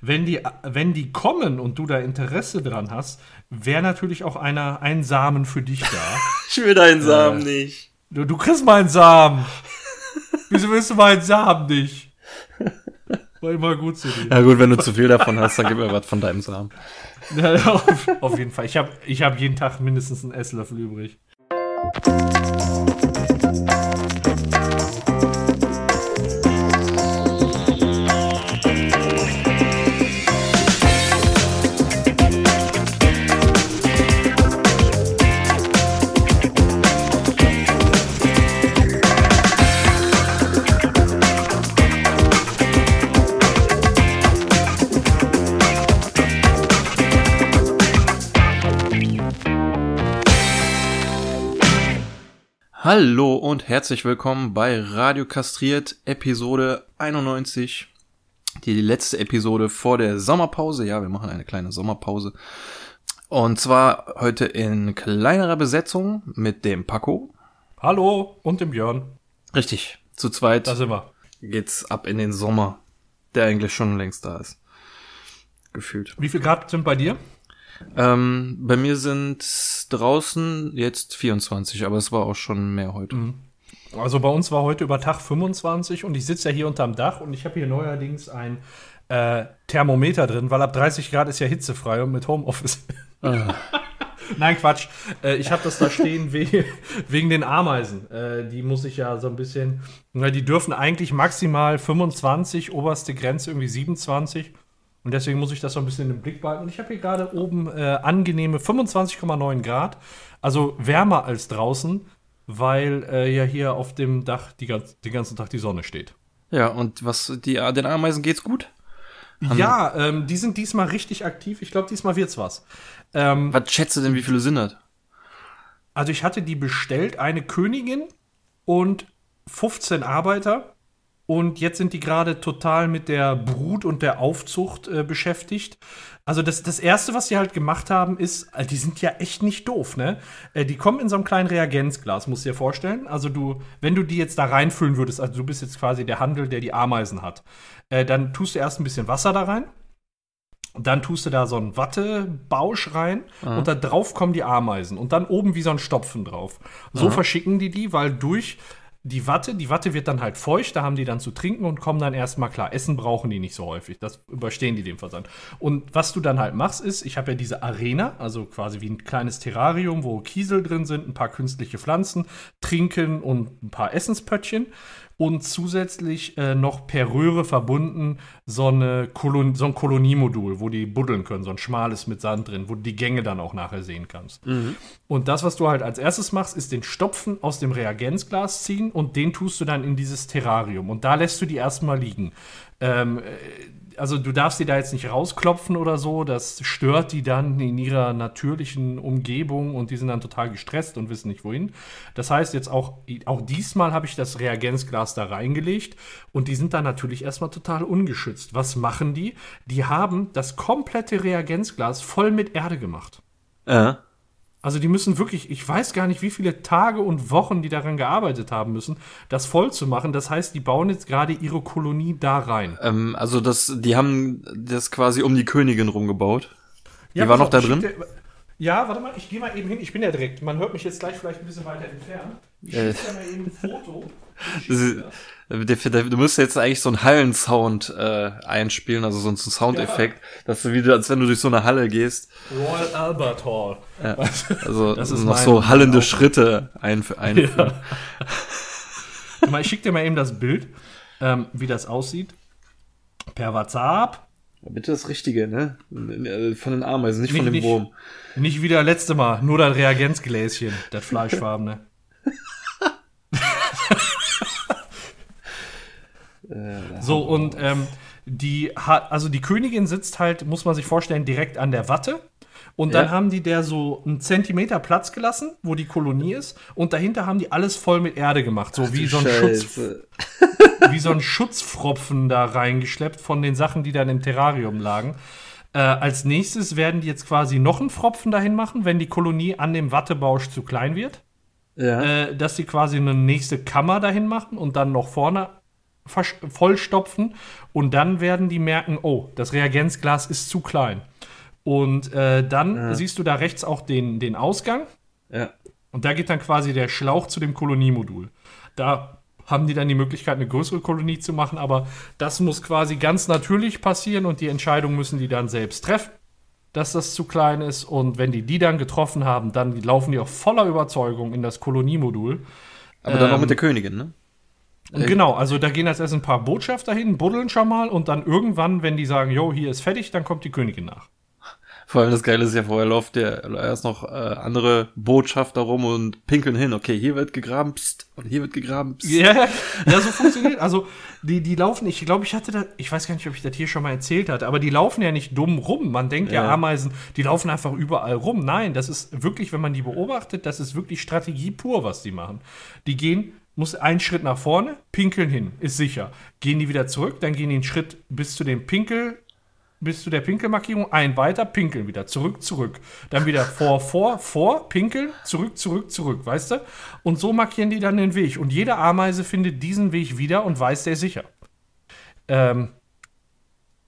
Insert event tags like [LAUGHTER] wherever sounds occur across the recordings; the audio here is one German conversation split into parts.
wenn die, wenn die kommen und du da Interesse dran hast, wäre natürlich auch einer, ein Samen für dich da. [LAUGHS] ich will deinen Samen äh, nicht. Du, du kriegst meinen Samen. Wieso willst du meinen Samen nicht? War immer gut zu dir. Ja gut, wenn du zu viel davon hast, dann gib mir was von deinem Samen. [LAUGHS] Ja, auf, auf, jeden Fall. Ich habe ich hab jeden Tag mindestens einen Esslöffel übrig. Hallo und herzlich willkommen bei Radio Kastriert Episode 91. Die letzte Episode vor der Sommerpause. Ja, wir machen eine kleine Sommerpause. Und zwar heute in kleinerer Besetzung mit dem Paco. Hallo und dem Björn. Richtig, zu zweit. Da sind wir. Geht's ab in den Sommer, der eigentlich schon längst da ist. Gefühlt. Wie viel Grad sind bei dir? Ähm, bei mir sind draußen jetzt 24, aber es war auch schon mehr heute. Mhm. Also bei uns war heute über Tag 25 und ich sitze ja hier unterm Dach und ich habe hier neuerdings ein äh, Thermometer drin, weil ab 30 Grad ist ja hitzefrei und mit Homeoffice. Ah. [LAUGHS] Nein, Quatsch. Äh, ich habe das da stehen we [LAUGHS] wegen den Ameisen. Äh, die muss ich ja so ein bisschen. Na, die dürfen eigentlich maximal 25, oberste Grenze irgendwie 27. Und deswegen muss ich das so ein bisschen im Blick behalten. Und ich habe hier gerade oben äh, angenehme 25,9 Grad, also wärmer als draußen, weil äh, ja hier auf dem Dach die, den ganzen Tag die Sonne steht. Ja, und was die, den Ameisen geht's gut? Haben ja, ähm, die sind diesmal richtig aktiv. Ich glaube, diesmal wird's was. Ähm, was schätzt du denn, wie viele sind das? Also ich hatte die bestellt, eine Königin und 15 Arbeiter. Und jetzt sind die gerade total mit der Brut und der Aufzucht äh, beschäftigt. Also das, das Erste, was sie halt gemacht haben, ist, äh, die sind ja echt nicht doof, ne? Äh, die kommen in so einem kleinen Reagenzglas, musst du dir vorstellen. Also du, wenn du die jetzt da reinfüllen würdest, also du bist jetzt quasi der Handel, der die Ameisen hat, äh, dann tust du erst ein bisschen Wasser da rein. Dann tust du da so einen Wattebausch rein Aha. und da drauf kommen die Ameisen und dann oben wie so ein Stopfen drauf. So Aha. verschicken die die, weil durch die Watte, die Watte wird dann halt feucht, da haben die dann zu trinken und kommen dann erstmal klar. Essen brauchen die nicht so häufig, das überstehen die den Versand. Und was du dann halt machst, ist, ich habe ja diese Arena, also quasi wie ein kleines Terrarium, wo Kiesel drin sind, ein paar künstliche Pflanzen, Trinken und ein paar Essenspöttchen und zusätzlich äh, noch per Röhre verbunden so, eine Kolon so ein Koloniemodul, wo die buddeln können, so ein schmales mit Sand drin, wo du die Gänge dann auch nachher sehen kannst. Mhm. Und das, was du halt als erstes machst, ist den Stopfen aus dem Reagenzglas ziehen und den tust du dann in dieses Terrarium. Und da lässt du die erstmal liegen. Ähm, also du darfst sie da jetzt nicht rausklopfen oder so, das stört die dann in ihrer natürlichen Umgebung und die sind dann total gestresst und wissen nicht wohin. Das heißt jetzt auch, auch diesmal habe ich das Reagenzglas da reingelegt und die sind dann natürlich erstmal total ungeschützt. Was machen die? Die haben das komplette Reagenzglas voll mit Erde gemacht. Äh. Also die müssen wirklich, ich weiß gar nicht, wie viele Tage und Wochen die daran gearbeitet haben müssen, das voll zu machen. Das heißt, die bauen jetzt gerade ihre Kolonie da rein. Ähm, also das, die haben das quasi um die Königin rumgebaut. Die ja, war noch da drin? Der, ja, warte mal, ich gehe mal eben hin. Ich bin ja direkt. Man hört mich jetzt gleich vielleicht ein bisschen weiter entfernt. Ich äh. schicke mal eben ein Foto. [LAUGHS] Du musst jetzt eigentlich so einen Hallensound äh, einspielen, also so einen Soundeffekt, ja. dass du wieder, als wenn du durch so eine Halle gehst. Royal Albert Hall. Ja. [LAUGHS] Also das ist noch so hallende Schritte einf [LAUGHS] einführen. Ja. ich schicke dir mal eben das Bild, ähm, wie das aussieht. Per WhatsApp. Bitte das Richtige, ne? Von den Ameisen, nicht, nicht von dem Wurm. Nicht wie das letzte Mal, nur das Reagenzgläschen, das Fleischfarbene. [LAUGHS] Äh, so, und ähm, die hat, also die Königin sitzt halt, muss man sich vorstellen, direkt an der Watte. Und dann ja. haben die der so einen Zentimeter Platz gelassen, wo die Kolonie ist. Und dahinter haben die alles voll mit Erde gemacht. So Ach, wie so ein Schutz, [LAUGHS] wie so ein Schutzpfropfen da reingeschleppt von den Sachen, die dann im Terrarium lagen. Äh, als nächstes werden die jetzt quasi noch einen Pfropfen dahin machen, wenn die Kolonie an dem Wattebausch zu klein wird. Ja. Äh, dass sie quasi eine nächste Kammer dahin machen und dann noch vorne vollstopfen und dann werden die merken, oh, das Reagenzglas ist zu klein. Und äh, dann ja. siehst du da rechts auch den, den Ausgang. Ja. Und da geht dann quasi der Schlauch zu dem Koloniemodul. Da haben die dann die Möglichkeit, eine größere Kolonie zu machen, aber das muss quasi ganz natürlich passieren und die Entscheidung müssen die dann selbst treffen, dass das zu klein ist. Und wenn die die dann getroffen haben, dann laufen die auch voller Überzeugung in das Koloniemodul. Aber dann ähm, auch mit der Königin, ne? Äh, genau, also da gehen als erst ein paar Botschafter hin, buddeln schon mal und dann irgendwann, wenn die sagen, jo, hier ist fertig, dann kommt die Königin nach. Vor allem das Geile ist ja, vorher läuft der erst noch äh, andere Botschafter rum und pinkeln hin. Okay, hier wird gegraben, pst, und hier wird gegraben, pst. Ja, ja, so funktioniert. Also, die, die laufen, ich glaube, ich hatte da, ich weiß gar nicht, ob ich das hier schon mal erzählt hatte, aber die laufen ja nicht dumm rum. Man denkt ja. ja, Ameisen, die laufen einfach überall rum. Nein, das ist wirklich, wenn man die beobachtet, das ist wirklich Strategie pur, was die machen. Die gehen muss einen Schritt nach vorne, pinkeln hin, ist sicher. Gehen die wieder zurück, dann gehen die einen Schritt bis zu dem Pinkel, bis zu der Pinkelmarkierung, ein weiter, pinkeln wieder, zurück, zurück. Dann wieder vor, vor, vor, pinkeln, zurück, zurück, zurück, weißt du? Und so markieren die dann den Weg. Und jede Ameise findet diesen Weg wieder und weiß der sicher. Ähm,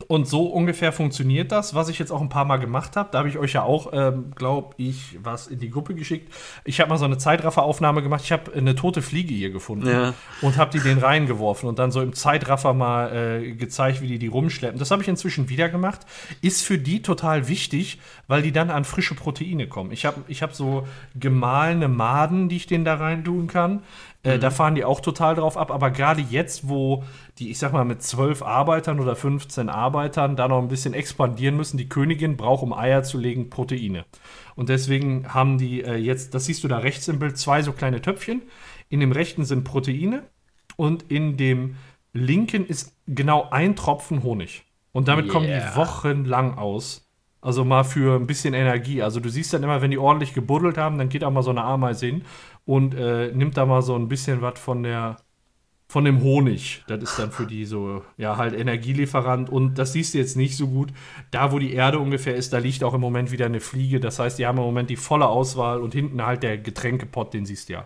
und so ungefähr funktioniert das, was ich jetzt auch ein paar Mal gemacht habe. Da habe ich euch ja auch, ähm, glaube ich, was in die Gruppe geschickt. Ich habe mal so eine Zeitrafferaufnahme gemacht. Ich habe eine tote Fliege hier gefunden ja. und habe die den reingeworfen und dann so im Zeitraffer mal äh, gezeigt, wie die die rumschleppen. Das habe ich inzwischen wieder gemacht. Ist für die total wichtig, weil die dann an frische Proteine kommen. Ich habe ich hab so gemahlene Maden, die ich denen da rein tun kann. Äh, mhm. Da fahren die auch total drauf ab. Aber gerade jetzt, wo die, ich sag mal, mit zwölf Arbeitern oder 15 Arbeitern da noch ein bisschen expandieren müssen, die Königin braucht, um Eier zu legen, Proteine. Und deswegen haben die äh, jetzt, das siehst du da rechts im Bild, zwei so kleine Töpfchen. In dem rechten sind Proteine und in dem linken ist genau ein Tropfen Honig. Und damit yeah. kommen die wochenlang aus. Also mal für ein bisschen Energie. Also du siehst dann immer, wenn die ordentlich gebuddelt haben, dann geht auch mal so eine Ameise hin und äh, nimmt da mal so ein bisschen was von der von dem Honig. Das ist dann für die so, ja, halt Energielieferant. Und das siehst du jetzt nicht so gut. Da, wo die Erde ungefähr ist, da liegt auch im Moment wieder eine Fliege. Das heißt, die haben im Moment die volle Auswahl und hinten halt der Getränkepott, den siehst du ja.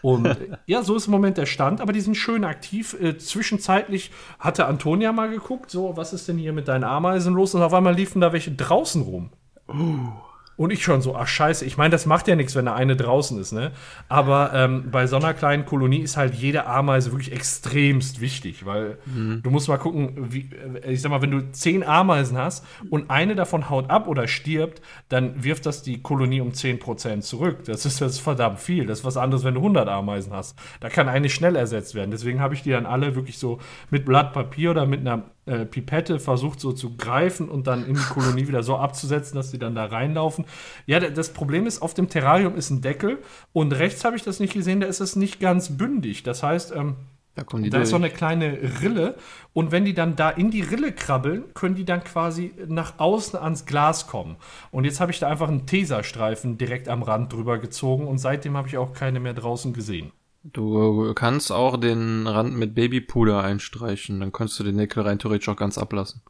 Und [LAUGHS] ja, so ist im Moment der Stand, aber die sind schön aktiv. Äh, zwischenzeitlich hatte Antonia mal geguckt, so, was ist denn hier mit deinen Ameisen los? Und auf einmal liefen da welche draußen rum. Uh. Und ich schon so, ach scheiße, ich meine, das macht ja nichts, wenn da eine draußen ist, ne? Aber ähm, bei so einer kleinen Kolonie ist halt jede Ameise wirklich extremst wichtig, weil mhm. du musst mal gucken, wie, äh, ich sag mal, wenn du zehn Ameisen hast und eine davon haut ab oder stirbt, dann wirft das die Kolonie um 10% zurück. Das ist, das ist verdammt viel. Das ist was anderes, wenn du 100 Ameisen hast. Da kann eine schnell ersetzt werden. Deswegen habe ich die dann alle wirklich so mit Blatt Papier oder mit einer äh, Pipette versucht so zu greifen und dann in die Kolonie wieder so abzusetzen, dass sie dann da reinlaufen. Ja, das Problem ist, auf dem Terrarium ist ein Deckel und rechts habe ich das nicht gesehen, da ist es nicht ganz bündig. Das heißt, ähm, da, da ist so eine kleine Rille und wenn die dann da in die Rille krabbeln, können die dann quasi nach außen ans Glas kommen. Und jetzt habe ich da einfach einen Tesastreifen direkt am Rand drüber gezogen und seitdem habe ich auch keine mehr draußen gesehen. Du kannst auch den Rand mit Babypuder einstreichen, dann kannst du den Nickel rein theoretisch auch ganz ablassen.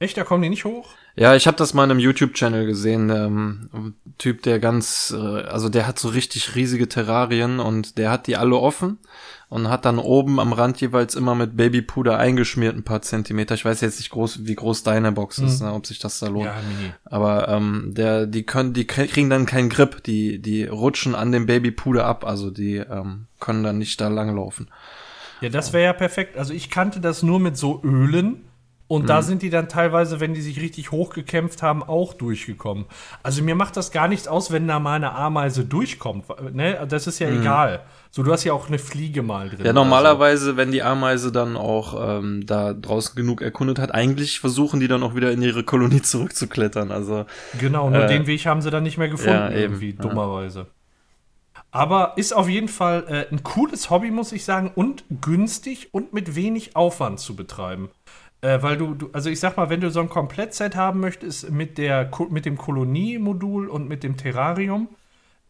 Echt, da kommen die nicht hoch? Ja, ich habe das mal in einem YouTube-Channel gesehen. Ähm, Typ, der ganz, äh, also der hat so richtig riesige Terrarien und der hat die alle offen und hat dann oben am Rand jeweils immer mit Babypuder eingeschmiert ein paar Zentimeter. Ich weiß jetzt nicht groß, wie groß deine Box ist, mhm. ne, ob sich das da lohnt. Ja. Aber ähm, der, die können, die kriegen dann keinen Grip, die, die rutschen an dem Babypuder ab, also die ähm, können dann nicht da langlaufen. Ja, das wäre ja perfekt. Also ich kannte das nur mit so Ölen und mhm. da sind die dann teilweise, wenn die sich richtig hochgekämpft haben, auch durchgekommen. Also mir macht das gar nichts aus, wenn da mal eine Ameise durchkommt. Ne? Das ist ja mhm. egal. So, du hast ja auch eine Fliege mal drin. Ja, normalerweise, also. wenn die Ameise dann auch ähm, da draußen genug erkundet hat, eigentlich versuchen die dann auch wieder in ihre Kolonie zurückzuklettern. Also genau, nur äh, den Weg haben sie dann nicht mehr gefunden, ja, irgendwie, dummerweise. Aber ist auf jeden Fall äh, ein cooles Hobby, muss ich sagen, und günstig und mit wenig Aufwand zu betreiben. Äh, weil du, du, also ich sag mal, wenn du so ein Komplettset haben möchtest mit, der, mit dem Kolonie-Modul und mit dem Terrarium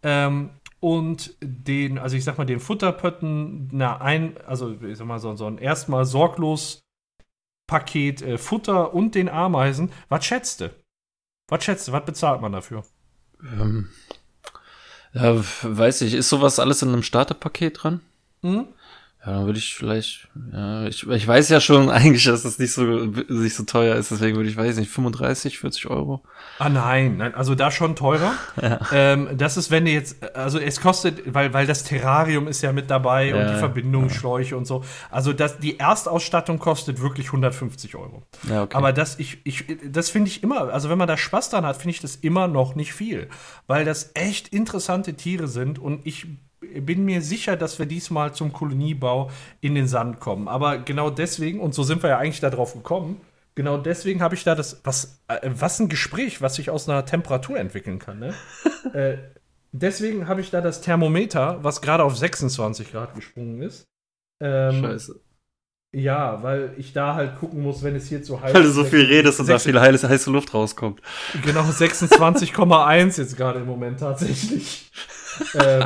ähm, und den, also ich sag mal, den Futterpötten, na, ein, also ich sag mal, so, so ein erstmal sorglos Paket äh, Futter und den Ameisen, was schätzt du? Was schätzt du? Was bezahlt man dafür? Ähm, ja, weiß ich, ist sowas alles in einem Starterpaket dran? Mhm. Ja, dann würde ich vielleicht, ja, ich, ich weiß ja schon eigentlich, dass das nicht so, nicht so teuer ist, deswegen würde ich, weiß nicht, 35, 40 Euro. Ah nein, nein, also da schon teurer. [LAUGHS] Ja. Ähm, das ist, wenn du jetzt, also es kostet, weil, weil das Terrarium ist ja mit dabei ja, und die Verbindungsschläuche ja. und so. Also das, die Erstausstattung kostet wirklich 150 Euro. Ja, okay. Aber das, ich, ich, das finde ich immer, also wenn man da Spaß dran hat, finde ich das immer noch nicht viel. Weil das echt interessante Tiere sind und ich bin mir sicher, dass wir diesmal zum Koloniebau in den Sand kommen. Aber genau deswegen, und so sind wir ja eigentlich darauf gekommen, genau deswegen habe ich da das, was, äh, was ein Gespräch, was sich aus einer Temperatur entwickeln kann. Ne? [LAUGHS] äh, deswegen habe ich da das Thermometer, was gerade auf 26 Grad gesprungen ist. Ähm, Scheiße. Ja, weil ich da halt gucken muss, wenn es hier zu heiß ist. Weil du so viel redest und da viel heiße, heiße Luft rauskommt. Genau, 26,1 jetzt gerade im Moment tatsächlich. [LAUGHS] ähm,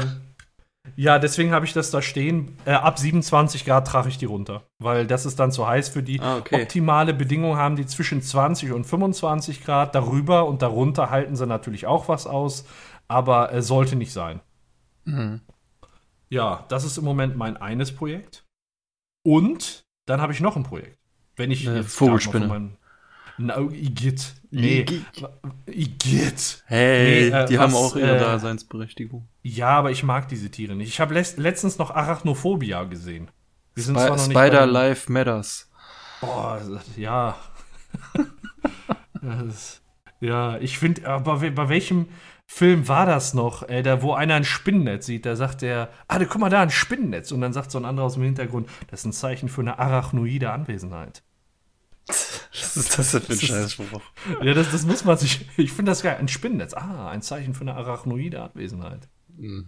ja, deswegen habe ich das da stehen. Äh, ab 27 Grad trage ich die runter, weil das ist dann zu heiß für die. Ah, okay. Optimale Bedingungen haben die zwischen 20 und 25 Grad. Darüber und darunter halten sie natürlich auch was aus, aber äh, sollte nicht sein. Mhm. Ja, das ist im Moment mein eines Projekt. Und dann habe ich noch ein Projekt. Wenn ich äh, Vogelspinne. No, Igitt. Nee. Igitt. Hey, nee, äh, die was, haben auch ihre äh, Daseinsberechtigung. Ja, aber ich mag diese Tiere nicht. Ich habe letztens noch Arachnophobia gesehen. Wir sind Sp zwar noch nicht Spider Life Matters. Boah, ja. [LAUGHS] ja, ich finde, aber bei welchem Film war das noch, äh, da, wo einer ein Spinnennetz sieht? Da sagt er, ah, guck mal da, ein Spinnennetz. Und dann sagt so ein anderer aus dem Hintergrund, das ist ein Zeichen für eine arachnoide Anwesenheit. Was ist das denn für ein Scheißspruch? Ja, das, das muss man sich. Ich finde das geil. Ein Spinnennetz. Ah, ein Zeichen für eine arachnoide Abwesenheit. Mhm.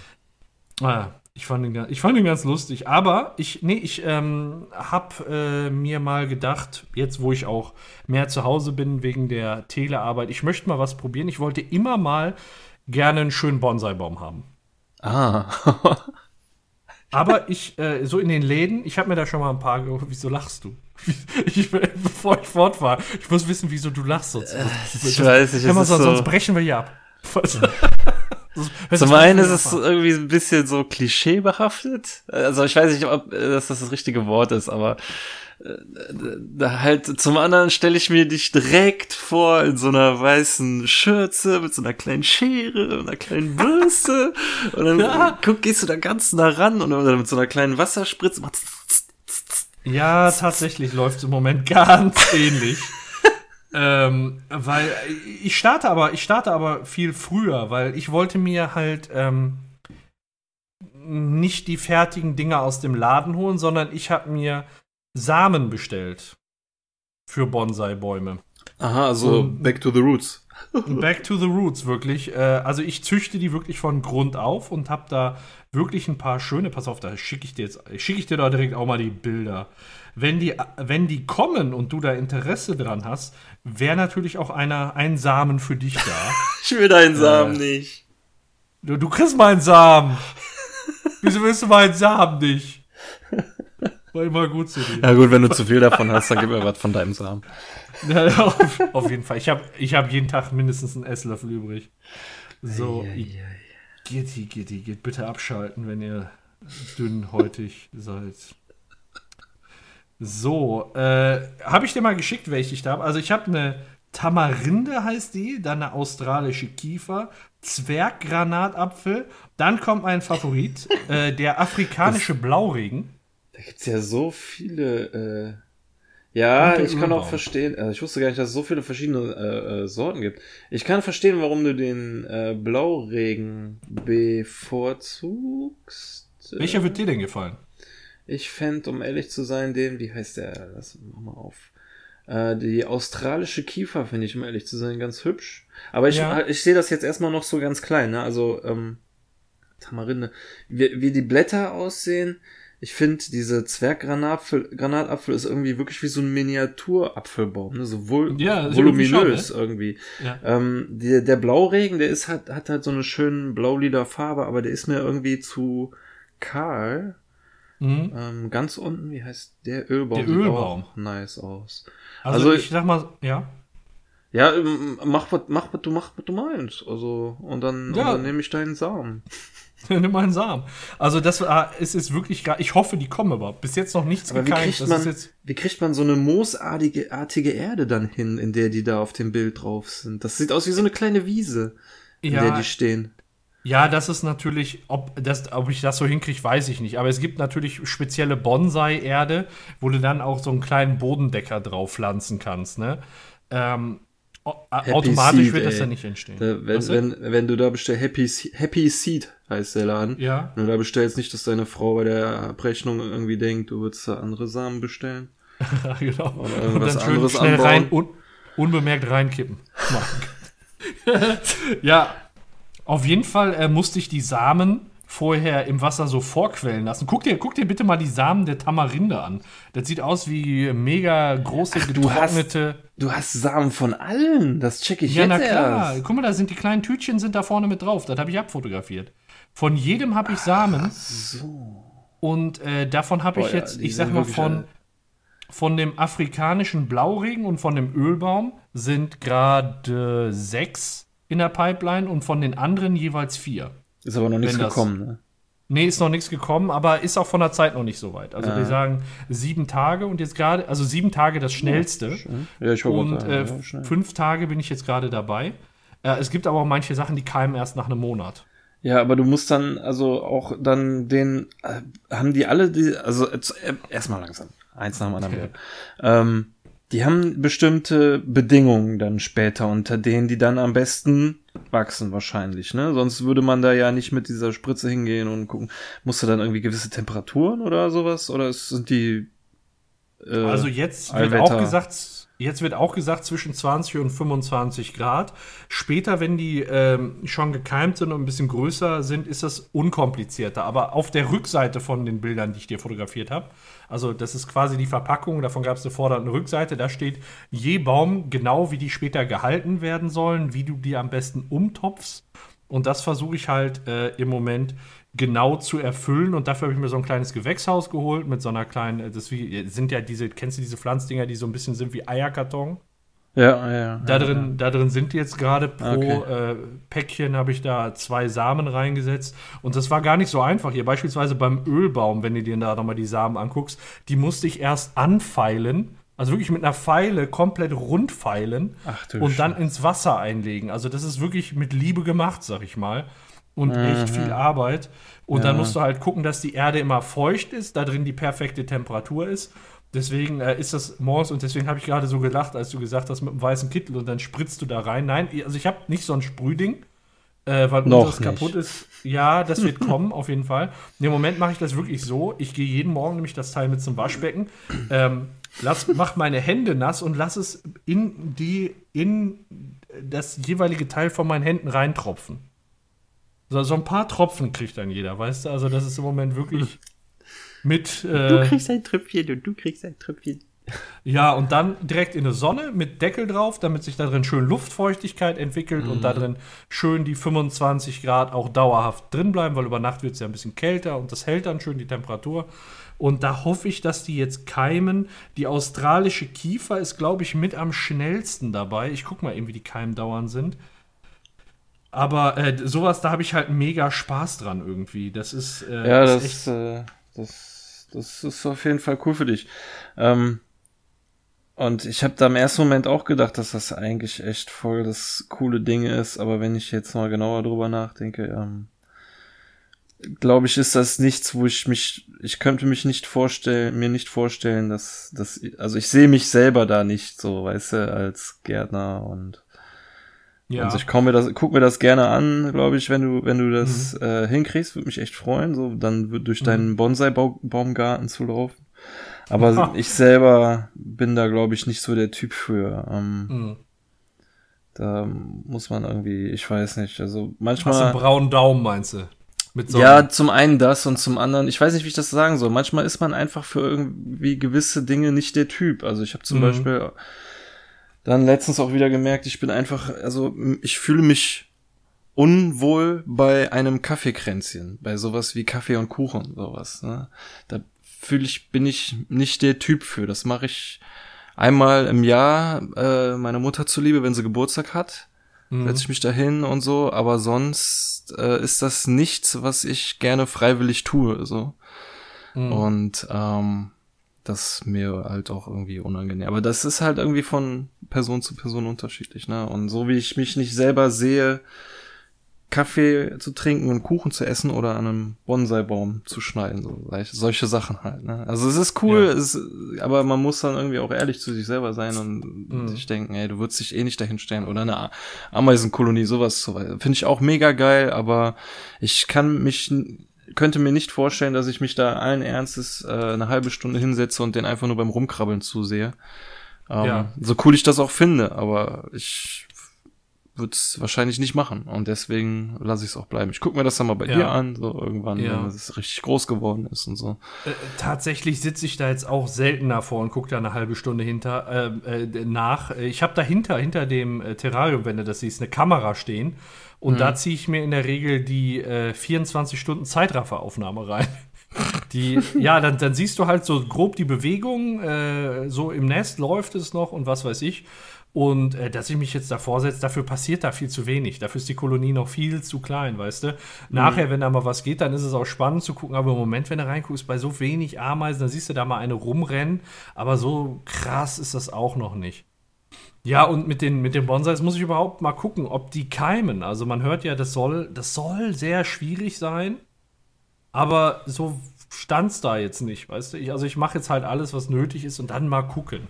Ah, ich fand, ihn, ich fand ihn ganz lustig. Aber ich, nee, ich ähm, habe äh, mir mal gedacht, jetzt wo ich auch mehr zu Hause bin wegen der Telearbeit, ich möchte mal was probieren. Ich wollte immer mal gerne einen schönen Bonsai-Baum haben. Ah. [LAUGHS] Aber ich, äh, so in den Läden, ich habe mir da schon mal ein paar. Wieso lachst du? [LAUGHS] Ich, bevor ich fortfahre, ich muss wissen, wieso du lachst. Sonst, äh, ich das, weiß nicht, es so, sonst brechen wir hier ab. [LAUGHS] Zum einen ist es irgendwie ein bisschen so klischeebehaftet. Also ich weiß nicht, ob das das richtige Wort ist, aber halt zum anderen stelle ich mir dich direkt vor in so einer weißen Schürze mit so einer kleinen Schere und einer kleinen Bürste [LAUGHS] und dann ja. guck, gehst du da ganz nah ran und dann mit so einer kleinen Wasserspritze machst ja, tatsächlich läuft es im Moment ganz [LAUGHS] ähnlich. ähm, weil ich starte aber, ich starte aber viel früher, weil ich wollte mir halt ähm, nicht die fertigen Dinge aus dem Laden holen, sondern ich habe mir Samen bestellt für Bonsai-Bäume. Aha, also Und back to the roots. [LAUGHS] back to the roots, wirklich. Äh, also ich züchte die wirklich von Grund auf und habe da wirklich ein paar schöne. Pass auf, da schicke ich dir jetzt, schicke ich dir da direkt auch mal die Bilder. Wenn die, wenn die kommen und du da Interesse dran hast, wäre natürlich auch einer, ein Samen für dich da. [LAUGHS] ich will deinen Samen äh, nicht. Du, du kriegst meinen Samen. Wieso willst du meinen Samen nicht? War immer gut zu dir. Ja gut, wenn du zu viel davon hast, dann gib mir was von deinem Samen. Ja, auf, auf, jeden Fall. Ich habe ich hab jeden Tag mindestens einen Esslöffel übrig. So, ei, ei, ei. Gitti, Gitti, geht bitte abschalten, wenn ihr dünnhäutig seid. So, äh, habe ich dir mal geschickt, welche ich da habe. Also ich habe eine Tamarinde heißt die, dann eine australische Kiefer, Zwerggranatapfel, dann kommt mein Favorit, äh, der afrikanische das, Blauregen. Da gibt es ja so viele. Äh ja, ich kann auch verstehen, also ich wusste gar nicht, dass es so viele verschiedene äh, äh, Sorten gibt. Ich kann verstehen, warum du den äh, Blauregen bevorzugst. Welcher wird dir denn gefallen? Ich fände, um ehrlich zu sein, den, wie heißt der? Lass mach mal auf. Äh, die australische Kiefer finde ich, um ehrlich zu sein, ganz hübsch. Aber ich, ja. ich sehe das jetzt erstmal noch so ganz klein, ne? Also, ähm, Tamarinde. Wie, wie die Blätter aussehen, ich finde, diese Zwerggranatapfel Granatapfel ist irgendwie wirklich wie so ein Miniaturapfelbaum, ne? so vol ja, voluminös schon, ne? irgendwie. Ja. Ähm, der, der Blauregen, der ist hat, hat halt so eine schöne blaulila Farbe, aber der ist mir irgendwie zu kahl. Mhm. Ähm, ganz unten, wie heißt der Ölbaum? Der Ölbaum. Sieht auch nice aus. Also, also ich sag mal, ja. Ja, ähm, mach was, mach was du mach was du meinst. Also und dann, ja. und dann nehme ich deinen Samen. [LAUGHS] Nimm mal einen Samen. Also das war, es ist wirklich, ich hoffe, die kommen aber. Bis jetzt noch nichts aber gekeimt. Wie kriegt, man, wie kriegt man so eine moosartige artige Erde dann hin, in der die da auf dem Bild drauf sind? Das sieht aus wie so eine kleine Wiese, in ja, der die stehen. Ja, das ist natürlich, ob, das, ob ich das so hinkriege, weiß ich nicht. Aber es gibt natürlich spezielle Bonsai-Erde, wo du dann auch so einen kleinen Bodendecker drauf pflanzen kannst. Ne? Ähm, Happy automatisch Seed, wird das ja nicht entstehen. Da, wenn, wenn, wenn du da bestellst, Happy, Happy Seed heißt der Laden. Ja. Wenn du da bestellst, nicht, dass deine Frau bei der Abrechnung irgendwie denkt, du würdest da andere Samen bestellen. [LAUGHS] genau. Oder irgendwas Und dann schön schnell rein, un, unbemerkt reinkippen. [LAUGHS] ja, auf jeden Fall äh, musste ich die Samen vorher im Wasser so vorquellen lassen. Guck dir, guck dir bitte mal die Samen der Tamarinde an. Das sieht aus wie mega große Ach, getrocknete. Du hast, du hast, Samen von allen. Das check ich ja, jetzt na klar. Erst. Guck mal, da sind die kleinen Tütchen sind da vorne mit drauf. Das habe ich abfotografiert. Von jedem habe ich Samen. Ach so. Und äh, davon habe ich jetzt, ja, ich sag mal, von, von dem afrikanischen Blauregen und von dem Ölbaum sind gerade sechs in der Pipeline und von den anderen jeweils vier. Ist aber noch nichts gekommen, ne? Nee, ist noch nichts gekommen, aber ist auch von der Zeit noch nicht so weit. Also ja. die sagen sieben Tage und jetzt gerade, also sieben Tage das schnellste. Ja, ich und sagen, äh, ja, fünf Tage bin ich jetzt gerade dabei. Äh, es gibt aber auch manche Sachen, die keimen erst nach einem Monat. Ja, aber du musst dann also auch dann den, äh, haben die alle die, also äh, erstmal langsam, eins nach dem anderen. Okay. [LAUGHS] ähm, die haben bestimmte Bedingungen dann später, unter denen die dann am besten wachsen wahrscheinlich, ne? Sonst würde man da ja nicht mit dieser Spritze hingehen und gucken. Musst du dann irgendwie gewisse Temperaturen oder sowas? Oder sind die äh, Also jetzt wird Allwetter auch gesagt, Jetzt wird auch gesagt zwischen 20 und 25 Grad. Später, wenn die ähm, schon gekeimt sind und ein bisschen größer sind, ist das unkomplizierter. Aber auf der Rückseite von den Bildern, die ich dir fotografiert habe, also das ist quasi die Verpackung, davon gab es eine Vorder- und Rückseite, da steht je Baum genau, wie die später gehalten werden sollen, wie du die am besten umtopfst. Und das versuche ich halt äh, im Moment genau zu erfüllen. Und dafür habe ich mir so ein kleines Gewächshaus geholt mit so einer kleinen, äh, das wie, sind ja diese, kennst du diese Pflanzdinger, die so ein bisschen sind wie Eierkarton? Ja, ja. Da, drin, ja. da drin sind jetzt gerade pro okay. äh, Päckchen habe ich da zwei Samen reingesetzt. Und das war gar nicht so einfach. Hier beispielsweise beim Ölbaum, wenn du dir da nochmal die Samen anguckst, die musste ich erst anfeilen. Also wirklich mit einer Pfeile komplett rund feilen Ach, und dann ins Wasser einlegen. Also das ist wirklich mit Liebe gemacht, sag ich mal und mhm. echt viel Arbeit. Und ja. dann musst du halt gucken, dass die Erde immer feucht ist, da drin die perfekte Temperatur ist. Deswegen äh, ist das morgens und deswegen habe ich gerade so gelacht, als du gesagt hast mit dem weißen Kittel und dann spritzt du da rein. Nein, also ich habe nicht so ein Sprühding, äh, weil Noch unseres kaputt ist. Ja, das wird [LAUGHS] kommen, auf jeden Fall. Im Moment mache ich das wirklich so. Ich gehe jeden Morgen nämlich das Teil mit zum Waschbecken, ähm, lass, mach meine Hände nass und lass es in die, in das jeweilige Teil von meinen Händen reintropfen. So, so ein paar Tropfen kriegt dann jeder, weißt du? Also das ist im Moment wirklich [LAUGHS] mit. Äh, du kriegst ein Tröpfchen und du kriegst ein Tröpfchen. Ja, und dann direkt in eine Sonne mit Deckel drauf, damit sich da drin schön Luftfeuchtigkeit entwickelt mhm. und da drin schön die 25 Grad auch dauerhaft drin bleiben, weil über Nacht wird es ja ein bisschen kälter und das hält dann schön die Temperatur. Und da hoffe ich, dass die jetzt keimen. Die australische Kiefer ist, glaube ich, mit am schnellsten dabei. Ich gucke mal eben, wie die Keimdauern sind. Aber äh, sowas, da habe ich halt mega Spaß dran irgendwie. Das ist. Äh, ja, ist das, echt äh, das, das ist auf jeden Fall cool für dich. Ähm, und ich habe da im ersten Moment auch gedacht, dass das eigentlich echt voll das coole Ding ist. Aber wenn ich jetzt mal genauer drüber nachdenke, ähm, glaube ich, ist das nichts, wo ich mich, ich könnte mich nicht vorstellen, mir nicht vorstellen, dass, dass, also ich sehe mich selber da nicht so, weißt du, als Gärtner und ja. Also ich mir das, guck mir das gerne an, glaube ich, wenn du, wenn du das mhm. äh, hinkriegst, würde mich echt freuen, so dann durch deinen mhm. Bonsai-Baumgarten zu laufen. Aber [LAUGHS] ich selber bin da, glaube ich, nicht so der Typ für. Ähm, mhm. Da muss man irgendwie, ich weiß nicht, also manchmal. Hast du einen braunen Daumen, meinst du? ja, zum einen das und zum anderen, ich weiß nicht, wie ich das sagen soll. Manchmal ist man einfach für irgendwie gewisse Dinge nicht der Typ. Also ich habe zum mhm. Beispiel dann letztens auch wieder gemerkt, ich bin einfach, also ich fühle mich unwohl bei einem Kaffeekränzchen, bei sowas wie Kaffee und Kuchen, sowas. Ne? Da fühle ich, bin ich nicht der Typ für. Das mache ich einmal im Jahr äh, meiner Mutter zuliebe, wenn sie Geburtstag hat. mhm. setze ich mich dahin und so, aber sonst äh, ist das nichts, was ich gerne freiwillig tue, so. Mhm. Und ähm, das mir halt auch irgendwie unangenehm. Aber das ist halt irgendwie von Person zu Person unterschiedlich, ne? Und so wie ich mich nicht selber sehe, Kaffee zu trinken und Kuchen zu essen oder an einem Bonsai-Baum zu schneiden, so solche Sachen halt. Ne? Also es ist cool, ja. es, aber man muss dann irgendwie auch ehrlich zu sich selber sein und mhm. sich denken, ey, du würdest dich eh nicht dahin stellen oder eine Ameisenkolonie, sowas zu Finde ich auch mega geil, aber ich kann mich könnte mir nicht vorstellen, dass ich mich da allen Ernstes äh, eine halbe Stunde hinsetze und den einfach nur beim Rumkrabbeln zusehe. Ähm, ja. So cool ich das auch finde, aber ich würde es wahrscheinlich nicht machen und deswegen lasse ich es auch bleiben. Ich gucke mir das dann mal bei ja. dir an, so irgendwann, ja. wenn es richtig groß geworden ist und so. Äh, tatsächlich sitze ich da jetzt auch seltener vor und gucke da eine halbe Stunde hinter äh, äh, nach. Ich habe dahinter, hinter dem äh, Terrarium, wenn du das siehst, eine Kamera stehen und mhm. da ziehe ich mir in der Regel die äh, 24 Stunden Zeitrafferaufnahme rein. [LAUGHS] Die, ja, dann, dann siehst du halt so grob die Bewegung, äh, so im Nest läuft es noch und was weiß ich. Und äh, dass ich mich jetzt davor setze, dafür passiert da viel zu wenig. Dafür ist die Kolonie noch viel zu klein, weißt du? Nachher, mhm. wenn da mal was geht, dann ist es auch spannend zu gucken. Aber im Moment, wenn du reinguckst, bei so wenig Ameisen, dann siehst du da mal eine rumrennen. Aber so krass ist das auch noch nicht. Ja, und mit den, mit den Bonsais muss ich überhaupt mal gucken, ob die keimen. Also man hört ja, das soll, das soll sehr schwierig sein. Aber so stand's da jetzt nicht, weißt du? Ich, also ich mache jetzt halt alles, was nötig ist und dann mal gucken.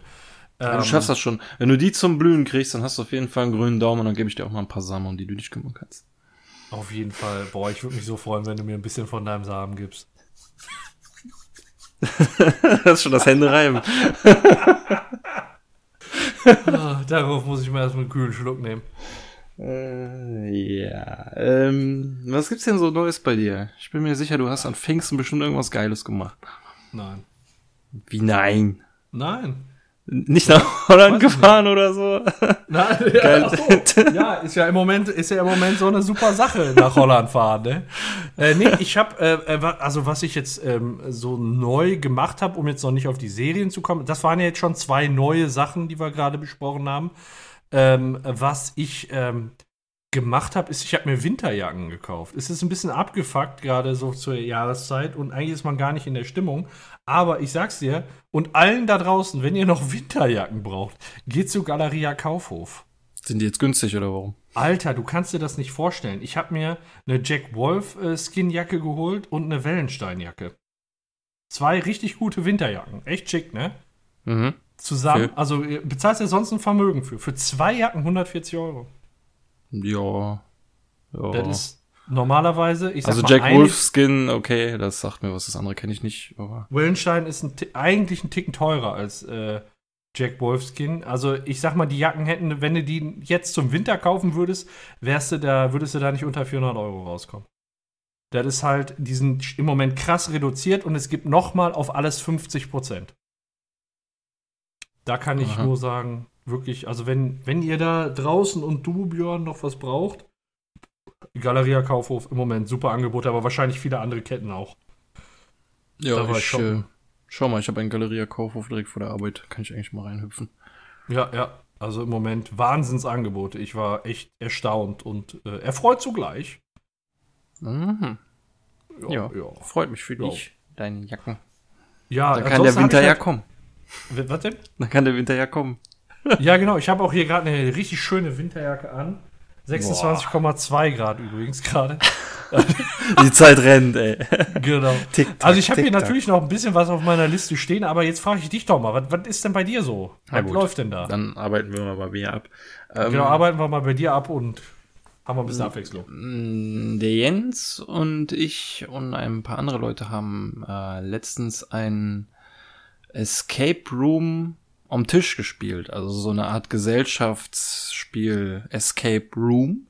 Ja, du schaffst das schon. Wenn du die zum Blühen kriegst, dann hast du auf jeden Fall einen grünen Daumen und dann gebe ich dir auch mal ein paar Samen, um die du dich kümmern kannst. Auf jeden Fall. Boah, ich würde mich so freuen, wenn du mir ein bisschen von deinem Samen gibst. [LAUGHS] das ist schon das Händereiben. [LAUGHS] [LAUGHS] ah, darauf muss ich mir erstmal einen kühlen Schluck nehmen. Äh, ja. Ähm, was gibt's denn so Neues bei dir? Ich bin mir sicher, du hast an Pfingsten bestimmt irgendwas Geiles gemacht. Nein. Wie nein? Nein nicht nach Holland gefahren nicht. oder so. Na, [LAUGHS] ja, so. ja, ist ja im Moment ist ja im Moment so eine super Sache nach Holland fahren. Ne? Äh, nee, ich habe äh, äh also was ich jetzt ähm, so neu gemacht habe, um jetzt noch nicht auf die Serien zu kommen. Das waren ja jetzt schon zwei neue Sachen, die wir gerade besprochen haben. Ähm, was ich ähm, gemacht habe, ist, ich habe mir Winterjacken gekauft. Es ist ein bisschen abgefuckt, gerade so zur Jahreszeit und eigentlich ist man gar nicht in der Stimmung. Aber ich sag's dir und allen da draußen, wenn ihr noch [LAUGHS] Winterjacken braucht, geht zu Galeria Kaufhof. Sind die jetzt günstig oder warum? Alter, du kannst dir das nicht vorstellen. Ich habe mir eine Jack Wolf äh, Skinjacke geholt und eine Wellensteinjacke. Zwei richtig gute Winterjacken. Echt schick, ne? Mhm. Zusammen, okay. also bezahlst du ja sonst ein Vermögen für. Für zwei Jacken 140 Euro. Ja. ja. Das ist normalerweise, ich sag Also mal, Jack Wolfskin, okay, das sagt mir was, das andere kenne ich nicht. Aber Willenstein ist ein, eigentlich ein Ticken teurer als äh, Jack Wolfskin. Also ich sag mal, die Jacken hätten, wenn du die jetzt zum Winter kaufen würdest, wärst du da, würdest du da nicht unter 400 Euro rauskommen. Das ist halt, die sind im Moment krass reduziert und es gibt nochmal auf alles 50 Prozent. Da kann ich Aha. nur sagen, wirklich, also wenn, wenn ihr da draußen und du, Björn, noch was braucht, Galeria Kaufhof im Moment super Angebot, aber wahrscheinlich viele andere Ketten auch. Ja, ich, ich äh, schau mal, ich habe einen Galeria Kaufhof direkt vor der Arbeit, kann ich eigentlich mal reinhüpfen. Ja, ja, also im Moment Wahnsinnsangebote. Ich war echt erstaunt und äh, erfreut zugleich. Mhm. Ja, ja, ja, freut mich für dich, deine Jacken. Ja, dann kann der Winter ja halt kommen. Was denn? Dann kann der Winter ja kommen. ja, genau. Ich habe auch hier gerade eine richtig schöne Winterjacke an. 26,2 Grad übrigens gerade. Die Zeit rennt, ey. Genau. Tick, tack, also ich habe hier natürlich noch ein bisschen was auf meiner Liste stehen, aber jetzt frage ich dich doch mal, was, was ist denn bei dir so? Was läuft denn da? Dann arbeiten wir mal bei mir ab. Ähm, genau, arbeiten wir mal bei dir ab und haben wir ein bisschen Abwechslung. Der Jens und ich und ein paar andere Leute haben äh, letztens ein Escape Room am Tisch gespielt. Also so eine Art Gesellschaftsspiel Escape Room.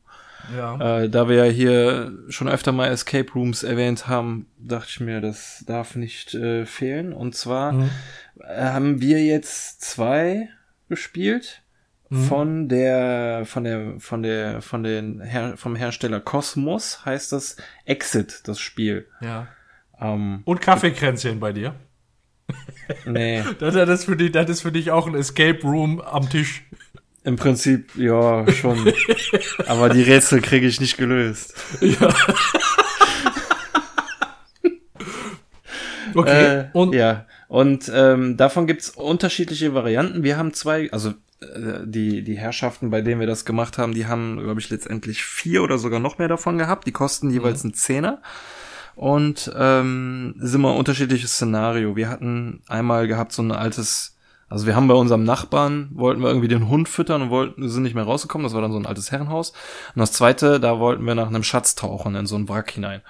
Ja. Äh, da wir ja hier schon öfter mal Escape Rooms erwähnt haben, dachte ich mir, das darf nicht äh, fehlen. Und zwar mhm. haben wir jetzt zwei gespielt mhm. von der von der von der von den Her vom Hersteller Cosmos heißt das Exit das Spiel. Ja. Ähm, Und Kaffeekränzchen bei dir? [LAUGHS] Nee. [LAUGHS] das, das, ist für dich, das ist für dich auch ein Escape Room am Tisch. Im Prinzip, ja, schon. Aber die Rätsel kriege ich nicht gelöst. Ja. [LAUGHS] okay. Äh, und ja. Und ähm, davon gibt's unterschiedliche Varianten. Wir haben zwei, also äh, die, die Herrschaften, bei denen wir das gemacht haben, die haben, glaube ich, letztendlich vier oder sogar noch mehr davon gehabt. Die kosten jeweils mhm. einen Zehner. Und ähm, immer ein unterschiedliches Szenario. Wir hatten einmal gehabt so ein altes, also wir haben bei unserem Nachbarn, wollten wir irgendwie den Hund füttern und wollten, sind nicht mehr rausgekommen. Das war dann so ein altes Herrenhaus. Und das zweite, da wollten wir nach einem Schatz tauchen in so einen Wrack hinein.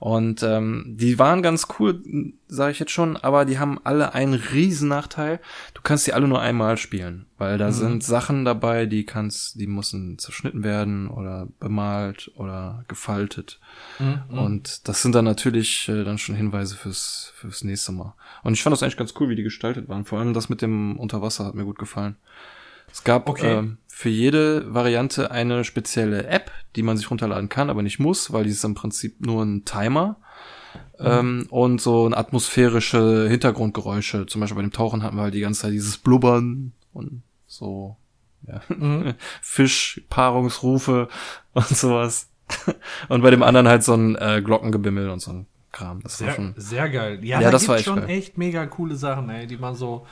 Und ähm, die waren ganz cool, sage ich jetzt schon, aber die haben alle einen riesen Nachteil. Du kannst die alle nur einmal spielen, weil da mhm. sind Sachen dabei, die kannst, die müssen zerschnitten werden oder bemalt oder gefaltet. Mhm. Und das sind dann natürlich äh, dann schon Hinweise fürs fürs nächste Mal. Und ich fand das eigentlich ganz cool, wie die gestaltet waren. Vor allem das mit dem Unterwasser hat mir gut gefallen. Es gab okay. äh, für jede Variante eine spezielle App, die man sich runterladen kann, aber nicht muss, weil die ist im Prinzip nur ein Timer. Mhm. Ähm, und so ein atmosphärische Hintergrundgeräusche. Zum Beispiel bei dem Tauchen hatten wir halt die ganze Zeit dieses Blubbern und so ja. Mhm. [LAUGHS] Fischpaarungsrufe und sowas. [LAUGHS] Und bei dem anderen halt so ein äh, Glockengebimmel und so ein Kram. Das sehr, war schon sehr geil. Ja, ja da das war schon geil. echt mega coole Sachen, ey, die man so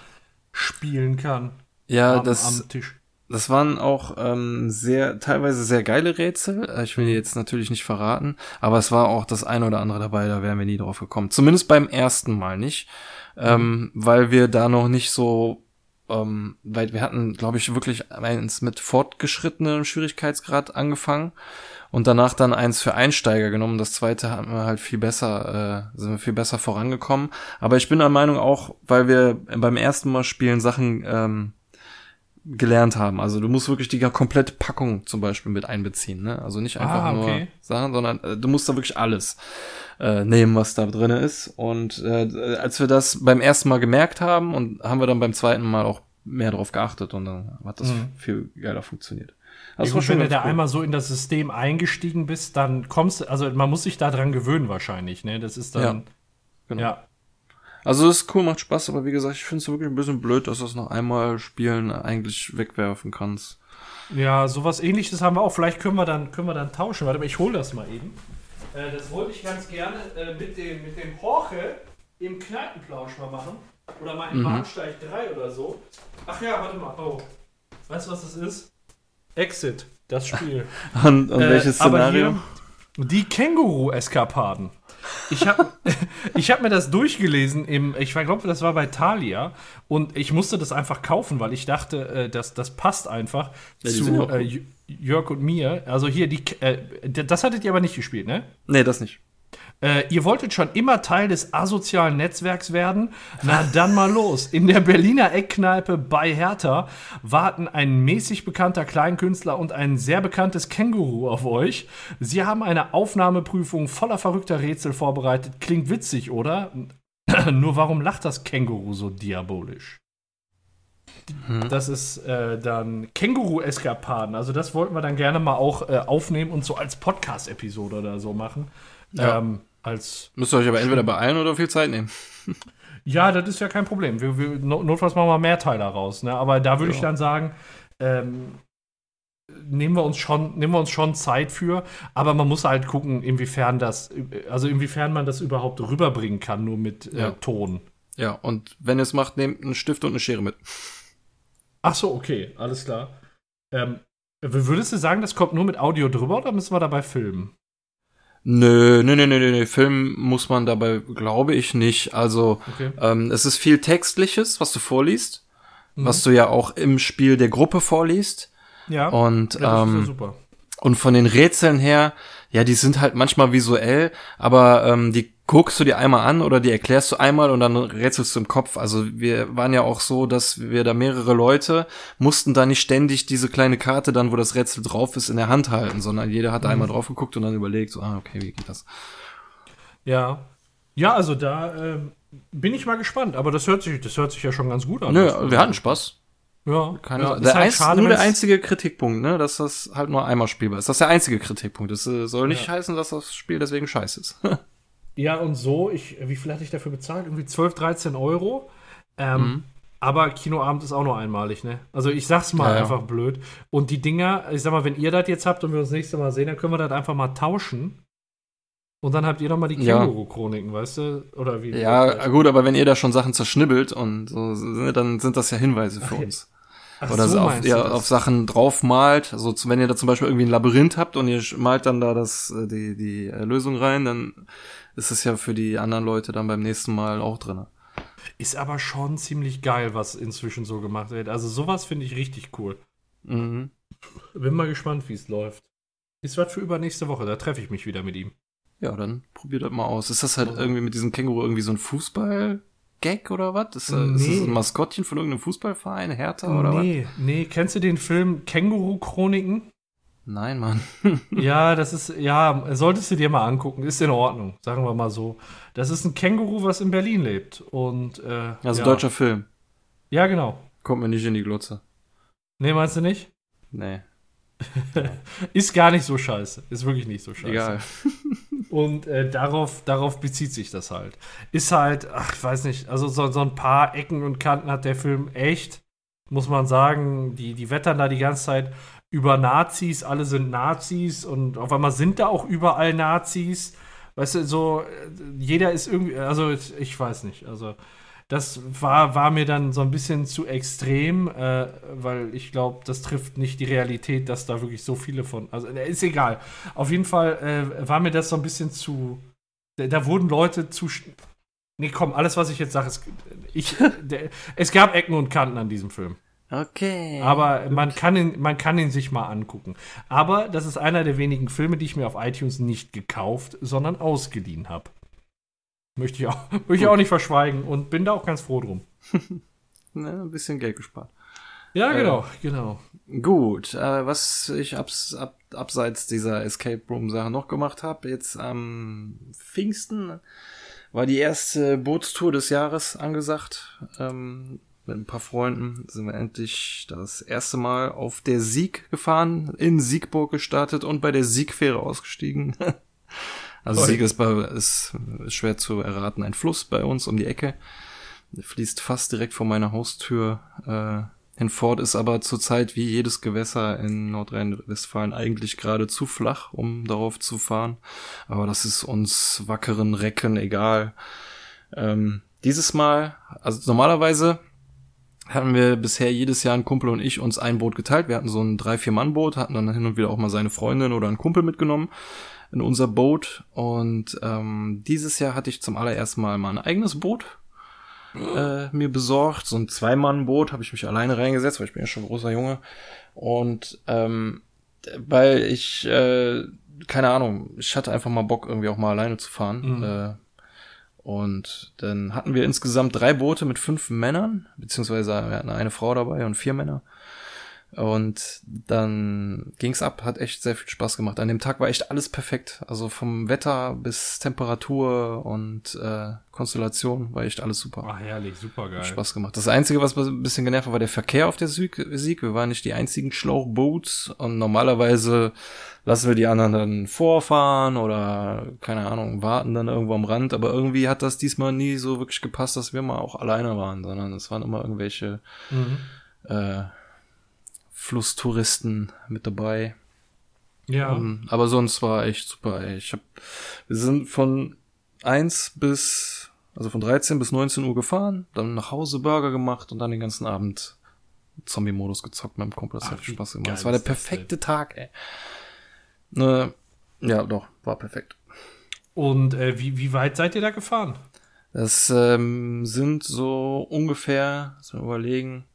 spielen kann. Ja, am, das, am Tisch. Das waren auch ähm, sehr, teilweise sehr geile Rätsel. Äh, ich will die jetzt natürlich nicht verraten, aber es war auch das eine oder andere dabei, da wären wir nie drauf gekommen. Zumindest beim ersten Mal nicht, mhm. ähm, weil wir da noch nicht so ähm, weil wir hatten, glaube ich, wirklich eins mit fortgeschrittenem Schwierigkeitsgrad angefangen und danach dann eins für Einsteiger genommen. Das zweite haben wir halt viel besser, äh, sind wir viel besser vorangekommen. Aber ich bin der Meinung auch, weil wir beim ersten Mal spielen Sachen ähm, gelernt haben. Also du musst wirklich die komplette Packung zum Beispiel mit einbeziehen. Ne? Also nicht einfach ah, okay. nur Sachen, sondern äh, du musst da wirklich alles äh, nehmen, was da drin ist. Und äh, als wir das beim ersten Mal gemerkt haben und haben wir dann beim zweiten Mal auch mehr darauf geachtet und dann hat das mhm. viel geiler funktioniert. Also gut, wenn du da cool. einmal so in das System eingestiegen bist, dann kommst du, also man muss sich da dran gewöhnen wahrscheinlich, ne? Das ist dann, ja, genau. ja also das ist cool, macht Spaß, aber wie gesagt, ich finde es wirklich ein bisschen blöd, dass du es noch einmal spielen eigentlich wegwerfen kannst. Ja, sowas ähnliches haben wir auch. Vielleicht können wir dann, können wir dann tauschen. Warte mal, ich hole das mal eben. Äh, das wollte ich ganz gerne äh, mit, dem, mit dem Horche im Kneipenplausch mal machen. Oder mal im mhm. Bahnsteig 3 oder so. Ach ja, warte mal. Oh. Weißt du, was das ist? Exit, das Spiel. [LAUGHS] und, und äh, welches Szenario? die Känguru-Eskapaden. Ich habe [LAUGHS] ich hab mir das durchgelesen im, ich glaube, das war bei Thalia und ich musste das einfach kaufen, weil ich dachte, äh, das, das passt einfach ja, zu äh, Jörg und mir. Also hier, die, äh, das hattet ihr aber nicht gespielt, ne? Nee, das nicht. Äh, ihr wolltet schon immer Teil des asozialen Netzwerks werden? Na dann mal los. In der Berliner Eckkneipe bei Hertha warten ein mäßig bekannter Kleinkünstler und ein sehr bekanntes Känguru auf euch. Sie haben eine Aufnahmeprüfung voller verrückter Rätsel vorbereitet. Klingt witzig, oder? [CLEARS THROAT] Nur warum lacht das Känguru so diabolisch? Hm. Das ist äh, dann Känguru-Eskapaden. Also das wollten wir dann gerne mal auch äh, aufnehmen und so als Podcast-Episode oder so machen. Ja. Ähm, als Müsst ihr euch aber entweder beeilen oder viel Zeit nehmen. [LAUGHS] ja, das ist ja kein Problem. Wir, wir, notfalls machen wir mehr Teile raus. Ne? Aber da würde ja. ich dann sagen, ähm, nehmen wir uns schon, nehmen wir uns schon Zeit für, aber man muss halt gucken, inwiefern das, also inwiefern man das überhaupt rüberbringen kann, nur mit äh, ja. Ton. Ja, und wenn ihr es macht, nehmt einen Stift und eine Schere mit. Ach so, okay, alles klar. Ähm, würdest du sagen, das kommt nur mit Audio drüber oder müssen wir dabei filmen? Nö, nö, nö, nö, nö, Film muss man dabei, glaube ich, nicht. Also okay. ähm, es ist viel Textliches, was du vorliest, mhm. was du ja auch im Spiel der Gruppe vorliest. Ja. Und, ja, ähm, super. und von den Rätseln her, ja, die sind halt manchmal visuell, aber ähm, die guckst du dir einmal an oder die erklärst du einmal und dann rätselst du im Kopf. Also wir waren ja auch so, dass wir da mehrere Leute mussten da nicht ständig diese kleine Karte dann, wo das Rätsel drauf ist, in der Hand halten, sondern jeder hat mhm. einmal drauf geguckt und dann überlegt, so, ah, okay, wie geht das? Ja. Ja, also da äh, bin ich mal gespannt, aber das hört sich, das hört sich ja schon ganz gut an. Nö, wir hatten Spaß. Ja, keine ja, der halt schade, nur der einzige Kritikpunkt, ne, dass das halt nur einmal spielbar ist. Das ist der einzige Kritikpunkt. Das äh, soll nicht ja. heißen, dass das Spiel deswegen scheiße ist. [LAUGHS] Ja, und so, ich, wie viel hatte ich dafür bezahlt? Irgendwie 12, 13 Euro. Ähm, mhm. Aber Kinoabend ist auch nur einmalig, ne? Also ich sag's mal Ja, ja. einfach blöd. Und die Dinger, ich sag mal, wenn ihr das jetzt habt und wir uns nächstes Mal sehen, dann können wir das einfach mal tauschen. Und dann habt ihr noch mal die Ja. Känguru-Chroniken, weißt du? Oder wie? Ja, gut, aber wenn ihr da schon Sachen zerschnibbelt und so, dann sind das ja Hinweise für Ach, ja. uns. Ach, Oder so auf, ihr das? auf Sachen drauf malt. Also wenn ihr da zum Beispiel irgendwie ein Labyrinth habt und ihr malt dann da das, äh, die, die äh, Lösung rein, dann ist es ja für die anderen Leute dann beim nächsten Mal auch drin. Ist aber schon ziemlich geil, was inzwischen so gemacht wird. Also sowas finde ich richtig cool. Mhm. Bin mal gespannt, wie es läuft. Ist was für übernächste Woche, da treffe ich mich wieder mit ihm. Ja, dann probiert das mal aus. Ist das halt irgendwie mit diesem Känguru irgendwie so ein Fußball-Gag oder was? Ist, äh, ist das Nee. ein Maskottchen von irgendeinem Fußballverein, Hertha oder was? nee, nee, kennst du den Film Känguru-Chroniken? Nein, Mann. [LAUGHS] Ja, das ist, ja, solltest du dir mal angucken. Ist in Ordnung, sagen wir mal so. Das ist ein Känguru, was in Berlin lebt. Und, äh, Also ja. deutscher Film. Ja, genau. Kommt mir nicht in die Glotze. Nee, meinst du nicht? Nee, [LAUGHS] Ist gar nicht so scheiße. Ist wirklich nicht so scheiße. egal. [LAUGHS] Und äh, darauf, darauf bezieht sich das halt. Ist halt, ach, ich weiß nicht, also so, so ein paar Ecken und Kanten hat der Film echt, muss man sagen. Die, die wettern da die ganze Zeit über Nazis, alle sind Nazis und auf einmal sind da auch überall Nazis. Weißt du, so, äh, jeder ist irgendwie, also ich, weiß nicht, also das war, war mir dann so ein bisschen zu extrem, äh, weil ich glaube, das trifft nicht die Realität, dass da wirklich so viele von. Also äh, ist egal. Auf jeden Fall äh, war mir das so ein bisschen zu. Da, da wurden Leute zu. Nee, komm, alles, was ich jetzt sage, ist. Ich, [LAUGHS] der, es gab Ecken und Kanten an diesem Film. Okay. Aber man kann, ihn, man kann ihn sich mal angucken. Aber das ist einer der wenigen Filme, die ich mir auf iTunes nicht gekauft, sondern ausgeliehen habe. Möchte ich, auch, [LAUGHS] möchte ich auch nicht verschweigen und bin da auch ganz froh drum. [LAUGHS] Ne, ein bisschen Geld gespart. Ja, Äh, genau, genau. Gut, äh, was ich abs, ab, abseits dieser Escape Room Sache noch gemacht habe, jetzt am Pfingsten war die erste Bootstour des Jahres angesagt. Ähm, mit ein paar Freunden sind wir endlich das erste Mal auf der Sieg gefahren, in Siegburg gestartet und bei der Siegfähre ausgestiegen. [LAUGHS] Also Toll. Sieg ist, bei, ist schwer zu erraten, ein Fluss bei uns um die Ecke. Der fließt fast direkt vor meiner Haustür äh, hinfort, ist aber zurzeit wie jedes Gewässer in Nordrhein-Westfalen eigentlich gerade zu flach, um darauf zu fahren. Aber das ist uns wackeren Recken egal. Ähm, dieses Mal, also normalerweise hatten wir bisher jedes Jahr ein Kumpel und ich uns ein Boot geteilt. Wir hatten so ein drei vier Mann Boot, hatten dann hin und wieder auch mal seine Freundin oder einen Kumpel mitgenommen in unser Boot. Und ähm, dieses Jahr hatte ich zum allerersten Mal mal ein eigenes Boot äh, mir besorgt. So ein Zwei-Mann-Boot habe ich mich alleine reingesetzt, weil ich bin ja schon ein großer Junge. Und ähm, weil ich, äh, keine Ahnung, ich hatte einfach mal Bock, irgendwie auch mal alleine zu fahren. Mhm. Äh, und dann hatten wir insgesamt drei Boote mit fünf Männern, beziehungsweise wir hatten eine Frau dabei und vier Männer. Und dann ging's ab, hat echt sehr viel Spaß gemacht. An dem Tag war echt alles perfekt. Also vom Wetter bis Temperatur und äh, Konstellation war echt alles super. Ach, herrlich, super geil. Hat Spaß gemacht. Das Einzige, was ein bisschen genervt hat, war der Verkehr auf der Sieg. Sieg. Wir waren nicht die einzigen Schlauchboots und normalerweise lassen wir die anderen dann vorfahren oder keine Ahnung, warten dann irgendwo am Rand. Aber irgendwie hat das diesmal nie so wirklich gepasst, dass wir mal auch alleine waren, sondern es waren immer irgendwelche Mhm. äh, Flusstouristen mit dabei. Ja. Ähm, aber sonst war echt super. Ey. Ich hab, wir sind von 1 bis, also von 13 bis 19 Uhr gefahren, dann nach Hause Burger gemacht und dann den ganzen Abend Zombie-Modus gezockt mit dem Kumpel. Das Ach, hat Spaß gemacht. Das war der perfekte Tag, ey. Ne, ja, doch, war perfekt. Und äh, wie, wie weit seid ihr da gefahren? Das ähm, sind so ungefähr, so überlegen,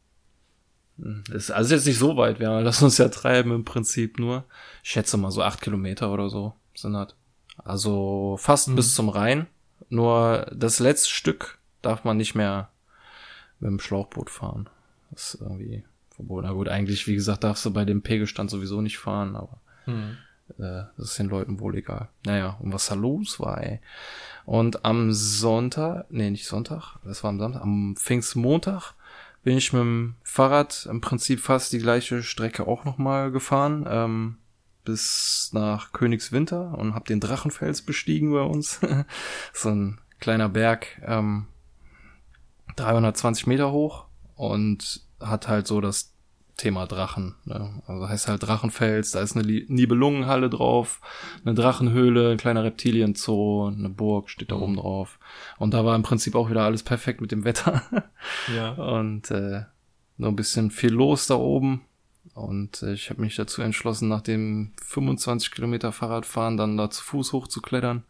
ist also jetzt nicht so weit, wir [LAUGHS] lassen uns ja treiben im Prinzip nur. Ich schätze mal so acht Kilometer oder so sind das. Also fast Mhm. bis zum Rhein. Nur das letzte Stück darf man nicht mehr mit dem Schlauchboot fahren. Das ist irgendwie verboten. Na gut, eigentlich, wie gesagt, darfst du bei dem Pegelstand sowieso nicht fahren, aber Hm. äh, das ist den Leuten wohl egal. Naja, und was da los war, ey. Und am Sonntag, nee, nicht Sonntag, das war am Samstag, am Pfingstmontag bin ich mit dem Fahrrad im Prinzip fast die gleiche Strecke auch nochmal gefahren, ähm, bis nach Königswinter und hab den Drachenfels bestiegen bei uns. [LAUGHS] so ein kleiner Berg, ähm, 320 Meter hoch und hat halt so das Thema Drachen. Ne? Also heißt halt Drachenfels, da ist eine Nibelungenhalle drauf, eine Drachenhöhle, ein kleiner Reptilienzoo, eine Burg steht da mhm. oben drauf. Und da war im Prinzip auch wieder alles perfekt mit dem Wetter. [LAUGHS] Ja. Und äh, nur ein bisschen viel los da oben. Und äh, ich habe mich dazu entschlossen, nach dem 25 Kilometer Fahrradfahren dann da zu Fuß hochzuklettern.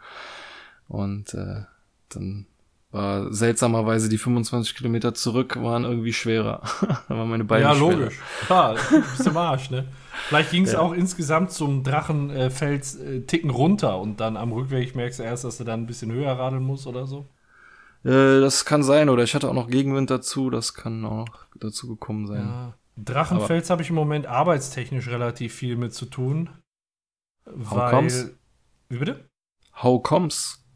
Und äh, dann war seltsamerweise die 25 Kilometer zurück waren irgendwie schwerer. [LAUGHS] da waren meine Beine Ja, schwerer. logisch. Klar, bist im Arsch, ne? Vielleicht ging es ja. auch insgesamt zum Drachenfels äh, Ticken runter und dann am Rückweg merkst du erst, dass du dann ein bisschen höher radeln musst oder so. Äh, das kann sein, oder ich hatte auch noch Gegenwind dazu, das kann auch noch dazu gekommen sein. Ja. Drachenfels habe ich im Moment arbeitstechnisch relativ viel mit zu tun. How weil, comes? Wie bitte? How comes?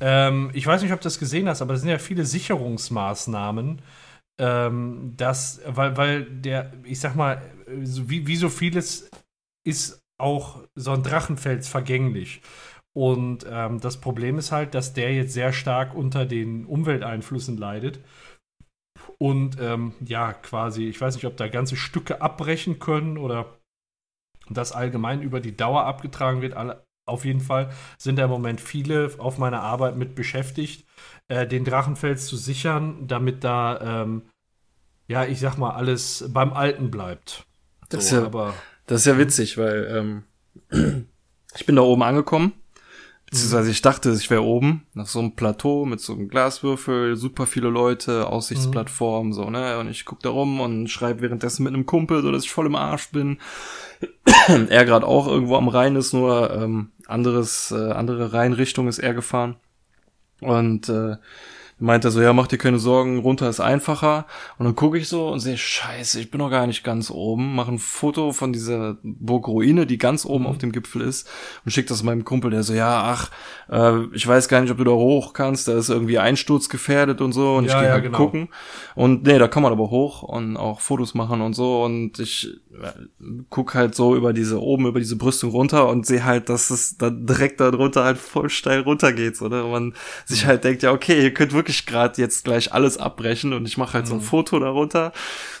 Ähm, ich weiß nicht, ob du das gesehen hast, aber es sind ja viele Sicherungsmaßnahmen. Ähm, das, weil, weil der, ich sag mal, wie, wie so vieles ist auch so ein Drachenfels vergänglich. Und ähm, das Problem ist halt, dass der jetzt sehr stark unter den Umwelteinflüssen leidet. Und ähm, ja, quasi, ich weiß nicht, ob da ganze Stücke abbrechen können oder das allgemein über die Dauer abgetragen wird. Auf jeden Fall sind da im Moment viele auf meiner Arbeit mit beschäftigt, äh, den Drachenfels zu sichern, damit da, ähm, ja, ich sag mal, alles beim Alten bleibt. Das, so, ist, ja, aber, das ist ja witzig, weil ähm, [CLEARS THROAT] ich bin da oben angekommen Beziehungsweise ich dachte, ich wäre oben, nach so einem Plateau mit so einem Glaswürfel, super viele Leute, Aussichtsplattform, mhm. so, ne? Und ich guck da rum und schreibe währenddessen mit einem Kumpel, so dass ich voll im Arsch bin. [CLEARS THROAT] er gerade auch irgendwo am Rhein ist, nur ähm, anderes, äh, andere Rheinrichtung ist er gefahren. Und äh, meint er so, ja, mach dir keine Sorgen, runter ist einfacher. Und dann gucke ich so und sehe, scheiße, ich bin noch gar nicht ganz oben. Mache ein Foto von dieser Burgruine, die ganz oben mhm. auf dem Gipfel ist und schicke das meinem Kumpel, der so, ja, ach, äh, ich weiß gar nicht, ob du da hoch kannst, da ist irgendwie Einsturz gefährdet und so. Und ja, ich gehe ja, halt genau. gucken. Und nee, da kann man aber hoch und auch Fotos machen und so. Und ich guck halt so über diese, oben über diese Brüstung runter und sehe halt, dass es da direkt da drunter halt voll steil runtergeht. So, ne? Und man sich halt denkt, ja, okay, ihr könnt wirklich gerade jetzt gleich alles abbrechen und ich mache halt mhm. so ein mhm. Foto darunter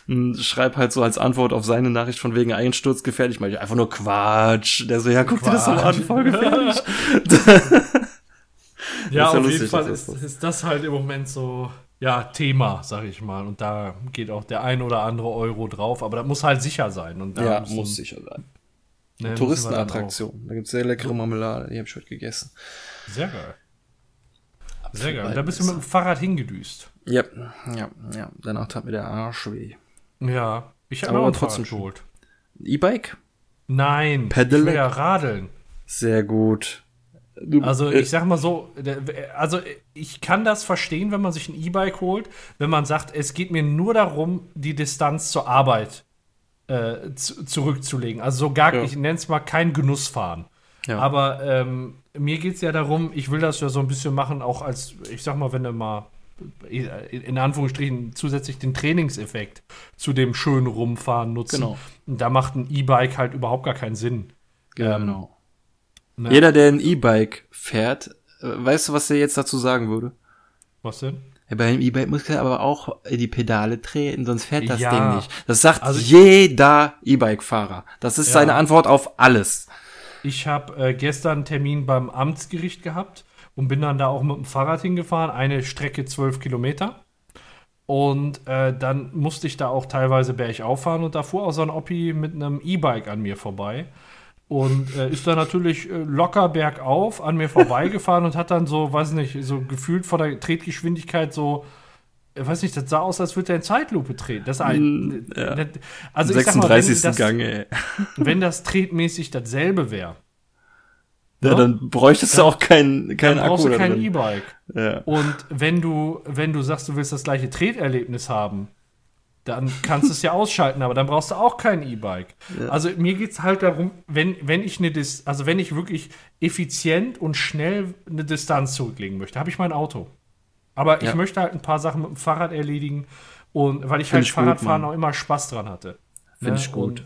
und schreibe halt so als Antwort auf seine Nachricht von wegen Einsturz gefährlich, ich einfach nur Quatsch. Der so, ja, guck Quatsch. dir das doch an, voll gefährlich. [LAUGHS] [LAUGHS] ja, auf lustig, jeden Fall ist, ist das halt im Moment so ja, Thema, sag ich mal. Und da geht auch der ein oder andere Euro drauf, aber das muss halt sicher sein. Und ja, muss sicher sein. Ne, Touristenattraktion. Da gibt's sehr leckere Marmelade, die habe ich heute gegessen. Sehr geil. Sehr geil. Da bist du mit dem Fahrrad hingedüst. Ja, ja, ja. Danach tat mir der Arsch weh. Ja, ich habe aber trotzdem geholt. E-Bike? Nein, Pedelec? ich will ja radeln. Sehr gut. Also äh, ich sag mal so, also ich kann das verstehen, wenn man sich ein E-Bike holt, wenn man sagt, es geht mir nur darum, die Distanz zur Arbeit äh, zu, zurückzulegen. Also so gar, ja. ich nenne es mal kein Genussfahren. Ja. Aber ähm, mir geht es ja darum, ich will das ja so ein bisschen machen, auch als, ich sag mal, wenn du mal in Anführungsstrichen zusätzlich den Trainingseffekt zu dem schönen Rumfahren nutzen. Genau. Und da macht ein E-Bike halt überhaupt gar keinen Sinn. Genau. Ähm, ne? Jeder, der ein E-Bike fährt, äh, weißt du, was er jetzt dazu sagen würde? Was denn? Ja, bei einem E-Bike muss er aber auch die Pedale treten, sonst fährt das ja. Ding nicht. Das sagt also jeder E-Bike-Fahrer. Das ist ja. seine Antwort auf alles. Ich habe äh, gestern einen Termin beim Amtsgericht gehabt und bin dann da auch mit dem Fahrrad hingefahren, eine Strecke zwölf Kilometer. Und äh, dann musste ich da auch teilweise bergauf fahren und da fuhr auch so ein Oppi mit einem E-Bike an mir vorbei. Und äh, ist dann natürlich äh, locker bergauf an mir vorbeigefahren und hat dann so, weiß nicht, so gefühlt vor der Tretgeschwindigkeit so ich weiß nicht, das sah aus, als würde er in Zeitlupe treten. Das ein, hm, ja. also 36. Mal, wenn das, Gang, ey. [LAUGHS] Wenn das tretmäßig dasselbe wäre. Ja, ja, dann bräuchtest du auch keinen kein dann brauchst du kein E-Bike. Ja. Und wenn du, wenn du sagst, du willst das gleiche Treterlebnis haben, dann kannst du es ja ausschalten, aber dann brauchst du auch kein E-Bike. Ja. Also mir geht es halt darum, wenn, wenn ich eine Dis also wenn ich wirklich effizient und schnell eine Distanz zurücklegen möchte, habe ich mein Auto. Aber ja. ich möchte halt ein paar Sachen mit dem Fahrrad erledigen und weil ich Find halt ich Fahrradfahren gut, auch immer Spaß dran hatte. Finde ne? ich gut.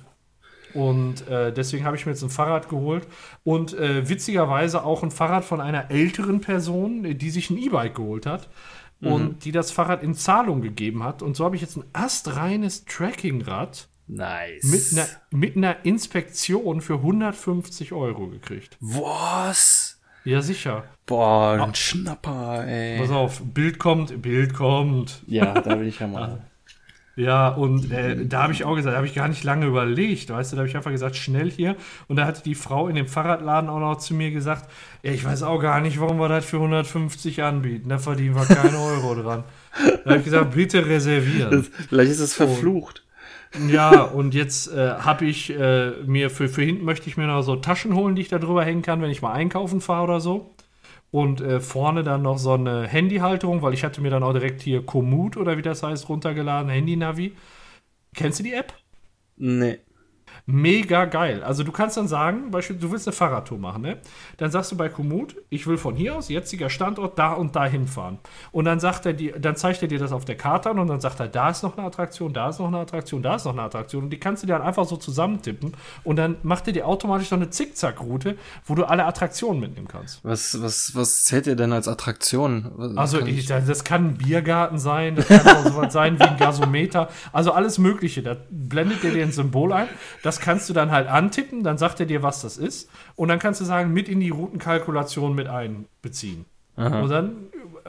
Und, und äh, deswegen habe ich mir jetzt ein Fahrrad geholt und äh, witzigerweise auch ein Fahrrad von einer älteren Person, die sich ein E-Bike geholt hat. Und die das Fahrrad in Zahlung gegeben hat. Und so habe ich jetzt ein astreines Trackingrad Nice. mit einer, mit einer Inspektion für 150 Euro gekriegt. Was? Ja, sicher. Boah, ein Schnapper, ey. Pass auf, Bild kommt, Bild kommt. Ja, da bin ich ja mal. [LAUGHS] Ja, und äh, da habe ich auch gesagt, da habe ich gar nicht lange überlegt, weißt du, da habe ich einfach gesagt, schnell hier. Und da hatte die Frau in dem Fahrradladen auch noch zu mir gesagt, ja, ich weiß auch gar nicht, warum wir das für 150 anbieten, da verdienen wir keinen [LAUGHS] Euro dran. Da habe ich gesagt, bitte reservieren. Vielleicht ist es verflucht. Ja, und jetzt äh, habe ich äh, mir für, für hinten möchte ich mir noch so Taschen holen, die ich da drüber hängen kann, wenn ich mal einkaufen fahre oder so. Und äh, vorne dann noch so eine Handyhalterung, weil ich hatte mir dann auch direkt hier Komoot oder wie das heißt runtergeladen, Handy-Navi. Kennst du die App? Nee. Mega geil. Also du kannst dann sagen, beispielsweise, du willst eine Fahrradtour machen, ne? Dann sagst du bei Komoot, ich will von hier aus, jetziger Standort, da und da hinfahren. Und dann sagt er dir, dann zeigt er dir das auf der Karte an und dann sagt er, da ist noch eine Attraktion, da ist noch eine Attraktion, da ist noch eine Attraktion. Und die kannst du dir dann einfach so zusammentippen und dann macht er dir automatisch so eine Zickzack-Route, wo du alle Attraktionen mitnehmen kannst. Was, was, was zählt ihr denn als Attraktion? Was Also kann ich, das kann ein Biergarten sein, das kann auch sowas sein wie ein Gasometer, also alles Mögliche. Da blendet er dir ein Symbol ein. Das kannst du dann halt antippen, dann sagt er dir, was das ist. Und dann kannst du sagen, mit in die Routenkalkulation mit einbeziehen. Und dann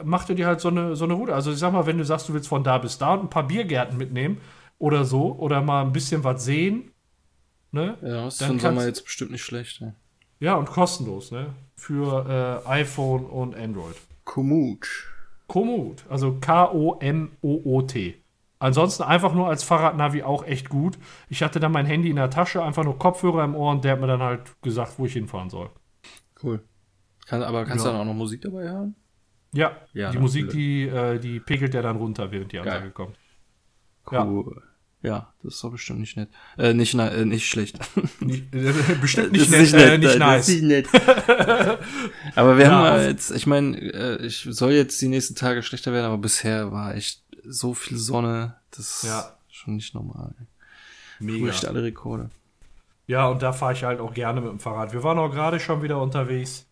macht er dir halt so eine, so eine Route. Also ich sag mal, wenn du sagst, du willst von da bis da und ein paar Biergärten mitnehmen oder so, oder mal ein bisschen was sehen, ne? Ja, ist Dann für Sommer kannst- jetzt bestimmt nicht schlecht. Ja. Ja, und kostenlos, ne? Für äh, iPhone und Android. Komoot. Komoot, also K-O-M-O-O-T. Ansonsten einfach nur als Fahrradnavi auch echt gut. Ich hatte dann mein Handy in der Tasche, einfach nur Kopfhörer im Ohr und der hat mir dann halt gesagt, wo ich hinfahren soll. Cool. Kann, aber kannst Ja. du dann auch noch Musik dabei hören? Ja, Ja, die Musik, die, äh, die pegelt ja dann runter, während die Ansage Geil. kommt. Ja. Cool. Ja. das ist doch bestimmt nicht nett. Äh, nicht, na- äh, nicht schlecht. Nicht, [LAUGHS] äh, bestimmt nicht, Das ist nett, äh, nicht nice. nicht nett. [LAUGHS] aber wir Ja, haben ja jetzt, ich meine, äh, ich soll jetzt die nächsten Tage schlechter werden, aber bisher war echt so viel Sonne, das Ja. ist schon nicht normal. Mega. Bricht alle Rekorde. Ja, und da fahre ich halt auch gerne mit dem Fahrrad. Wir waren auch gerade schon wieder unterwegs.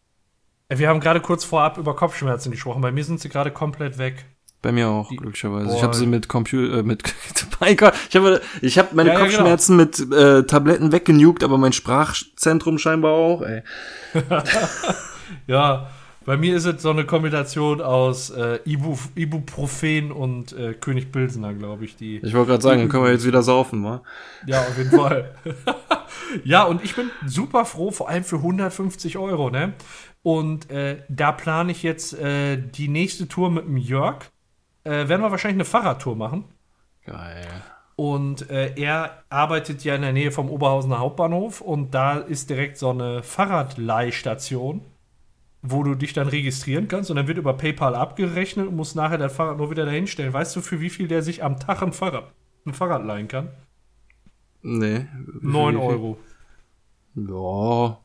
Äh, Wir haben gerade kurz vorab über Kopfschmerzen gesprochen. Bei mir sind sie gerade komplett weg. Bei mir auch, Die- glücklicherweise. Boah. Ich habe sie mit Computer, äh, mit, [LAUGHS] mein Gott, ich habe ich hab meine Ja, ja, Kopfschmerzen mit äh, Tabletten weggenugt, aber mein Sprachzentrum scheinbar auch, ey. [LAUGHS] Ja, bei mir ist es so eine Kombination aus äh, Ibu, Ibuprofen und äh, König Pilsener, glaube ich. Die, Ich wollte gerade sagen, dann können wir jetzt wieder saufen, wa? ja, auf jeden Fall. [LAUGHS] ja, und ich bin super froh, vor allem für 150 Euro, ne? Und äh, da plane ich jetzt äh, die nächste Tour mit dem Jörg. Äh, werden wir wahrscheinlich eine Fahrradtour machen. Geil. Und äh, er arbeitet ja in der Nähe vom Oberhausener Hauptbahnhof und da ist direkt so eine Fahrradleihstation, wo du dich dann registrieren kannst und dann wird über PayPal abgerechnet und musst nachher dein Fahrrad nur wieder dahin stellen. Weißt du, für wie viel der sich am Tag ein Fahrrad, ein Fahrrad leihen kann? Nee. 9 Euro. Ja.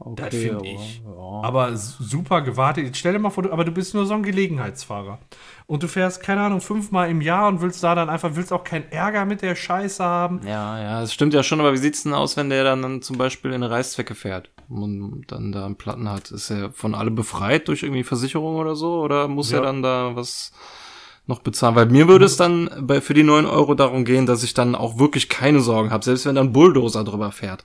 Okay, Das find aber, ich. Ja. Aber super gewartet. Jetzt stell dir mal vor, du, aber du bist nur so ein Gelegenheitsfahrer. Und du fährst, keine Ahnung, fünfmal im Jahr und willst da dann einfach, willst auch keinen Ärger mit der Scheiße haben. Ja, ja, das stimmt ja schon, aber wie sieht's denn aus, wenn der dann, dann zum Beispiel in eine Reißzwecke fährt und dann da einen Platten hat? Ist er von alle befreit durch irgendwie Versicherung oder so? Oder muss Ja. er dann da was noch bezahlen? Weil mir würde es dann bei, für die 9 Euro darum gehen, dass ich dann auch wirklich keine Sorgen habe, selbst wenn da ein Bulldozer drüber fährt.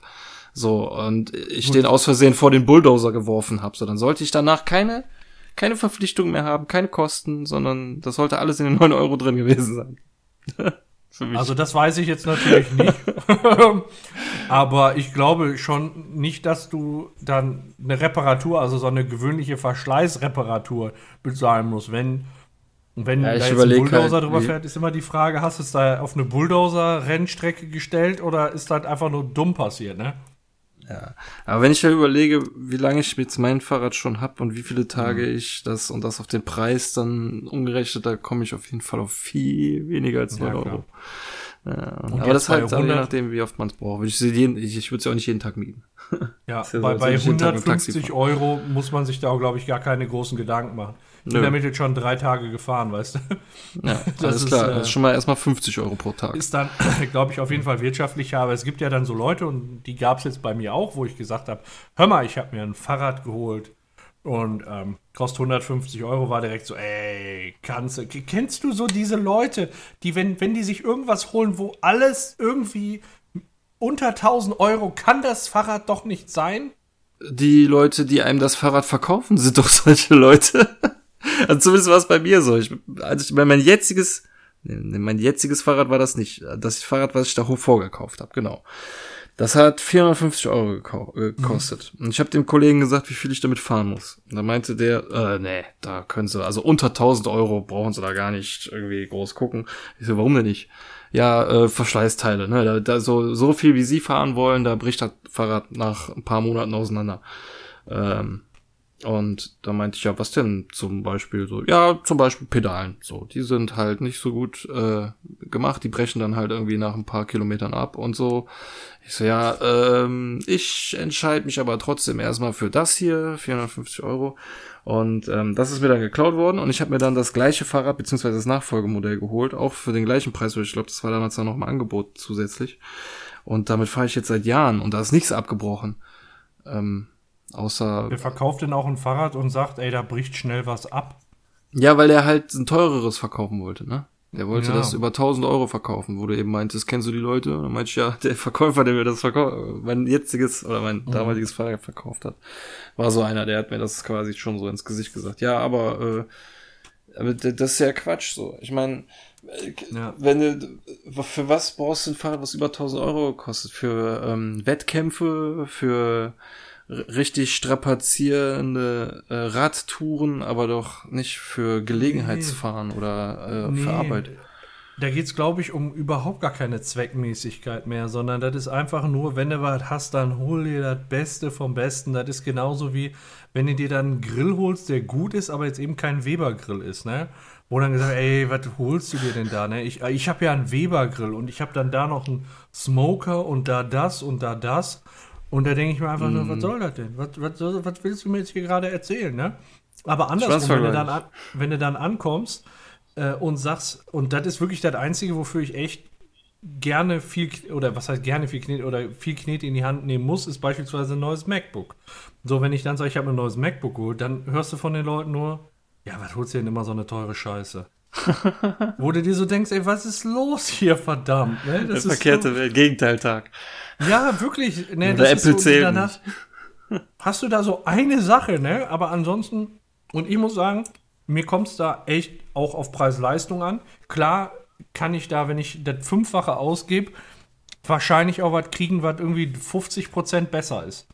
So, und ich den aus Versehen vor den Bulldozer geworfen habe. So, dann sollte ich danach keine, keine Verpflichtung mehr haben, keine Kosten, sondern das sollte alles in den 9 Euro drin gewesen sein. [LAUGHS] für mich. Also das weiß ich jetzt natürlich nicht. [LAUGHS] Aber ich glaube schon nicht, dass du dann eine Reparatur, also so eine gewöhnliche Verschleißreparatur bezahlen musst. Wenn, wenn Ja, da jetzt ein Bulldozer halt, drüber fährt, ist immer die Frage, hast du es da auf eine Bulldozer-Rennstrecke gestellt oder ist das einfach nur dumm passiert, ne? Ja. Aber wenn ich ja überlege, wie lange ich jetzt mein Fahrrad schon hab und wie viele Tage ich das und das auf den Preis dann umgerechnet, da komme ich auf jeden Fall auf viel weniger als Ja, 9 klar. Euro. Ja, aber das halt je 100 nachdem, wie oft man es braucht. Ich, ich, ich, ich würde es ja auch nicht jeden Tag mieten. Ja, [LAUGHS] ja so, bei, als bei wenn ich jeden Tag mit dem Taxi 150 fahre. Euro muss man sich da, glaube ich, gar keine großen Gedanken machen. Ich bin Nö. damit jetzt schon drei Tage gefahren, weißt du? Ja, [LAUGHS] Das alles ist, klar. äh, das ist schon mal erstmal 50 Euro pro Tag. ist dann, [CLEARS THROAT] glaube ich, auf jeden Fall wirtschaftlicher. Aber es gibt ja dann so Leute, und die gab es jetzt bei mir auch, wo ich gesagt habe, hör mal, ich habe mir ein Fahrrad geholt Und ähm, kostet 150 Euro, war direkt so, ey, kannst du, kennst du so diese Leute, die, wenn, wenn die sich irgendwas holen, wo alles irgendwie unter 1000 Euro, kann das Fahrrad doch nicht sein? Die Leute, die einem das Fahrrad verkaufen, sind doch [LAUGHS] solche Leute. Also zumindest war es bei mir so. Ich, also ich, mein jetziges, nee, mein jetziges Fahrrad war das nicht. Das Fahrrad, was ich da vorgekauft habe, genau. Das hat 450 Euro gekostet. Mhm. Und ich habe dem Kollegen gesagt, wie viel ich damit fahren muss. Und da meinte der, äh, nee, da können sie, also unter 1000 Euro brauchen sie da gar nicht irgendwie groß gucken. Ich so, warum denn nicht? Ja, äh, Verschleißteile, ne? Da, da so, so viel wie sie fahren wollen, da bricht das Fahrrad nach ein paar Monaten auseinander. Ähm, und da meinte ich ja, was denn zum Beispiel so? Ja, zum Beispiel Pedalen. So, die sind halt nicht so gut äh, gemacht. Die brechen dann halt irgendwie nach ein paar Kilometern ab und so. Ich so, ja, ähm, ich entscheide mich aber trotzdem erstmal für das hier, 450 Euro. Und ähm, das ist mir dann geklaut worden und ich habe mir dann das gleiche Fahrrad beziehungsweise das Nachfolgemodell geholt, auch für den gleichen Preis, weil ich glaube, das war damals dann noch mal Angebot zusätzlich. Und damit fahre ich jetzt seit Jahren und da ist nichts abgebrochen. Ähm, Außer. Wer verkauft denn auch ein Fahrrad und sagt, ey, da bricht schnell was ab? Ja, weil er halt ein teureres verkaufen wollte, ne? Er wollte ja. das über 1000 Euro verkaufen, wo du eben meintest, kennst du die Leute? Und dann meinte ich, ja, [LAUGHS] der Verkäufer, der mir das verkauft, mein jetziges oder mein mhm. damaliges Fahrrad verkauft hat, war so einer, der hat mir das quasi schon so ins Gesicht gesagt. Ja, aber, äh, aber das ist ja Quatsch, so. Ich meine, äh, ja. wenn du, für was brauchst du ein Fahrrad, was über 1000 Euro kostet? Für ähm, Wettkämpfe, für richtig strapazierende äh, Radtouren, aber doch nicht für Gelegenheitsfahren nee. oder äh, nee. für Arbeit. Da geht's, glaube ich, um überhaupt gar keine Zweckmäßigkeit mehr, sondern das ist einfach nur, wenn du was hast, dann hol dir das Beste vom Besten. Das ist genauso wie, wenn du dir dann einen Grill holst, der gut ist, aber jetzt eben kein Weber-Grill ist, ne? Wo dann gesagt, ey, was holst du dir denn da, ne? Ich, ich habe ja einen Weber-Grill und ich habe dann da noch einen Smoker und da das und da das. Und da denke ich mir einfach mm. nur, was mhm. soll das denn? Was, was, was, willst du mir jetzt hier gerade erzählen, ne? Aber andersrum, wenn du, dann an, wenn du dann ankommst äh, und sagst, und das ist wirklich das Einzige, wofür ich echt gerne viel, oder was heißt gerne viel Knete, oder viel Knete in die Hand nehmen muss, ist beispielsweise ein neues MacBook. So, wenn ich dann sage, ich habe ein neues MacBook geholt, dann hörst du von den Leuten nur, ja, was holst du denn immer so eine teure Scheiße? [LAUGHS] Wo du dir so denkst, ey, was ist los hier, verdammt? Ne? Das Der verkehrte so, Gegenteiltag. Ja, wirklich. Ne, das Apple ist so, hast, [LAUGHS] hast du da so eine Sache, ne? Aber ansonsten, und ich muss sagen, mir kommt es da echt auch auf Preis-Leistung an. Klar kann ich da, wenn ich das Fünffache ausgebe, wahrscheinlich auch was kriegen, was irgendwie 50% besser ist.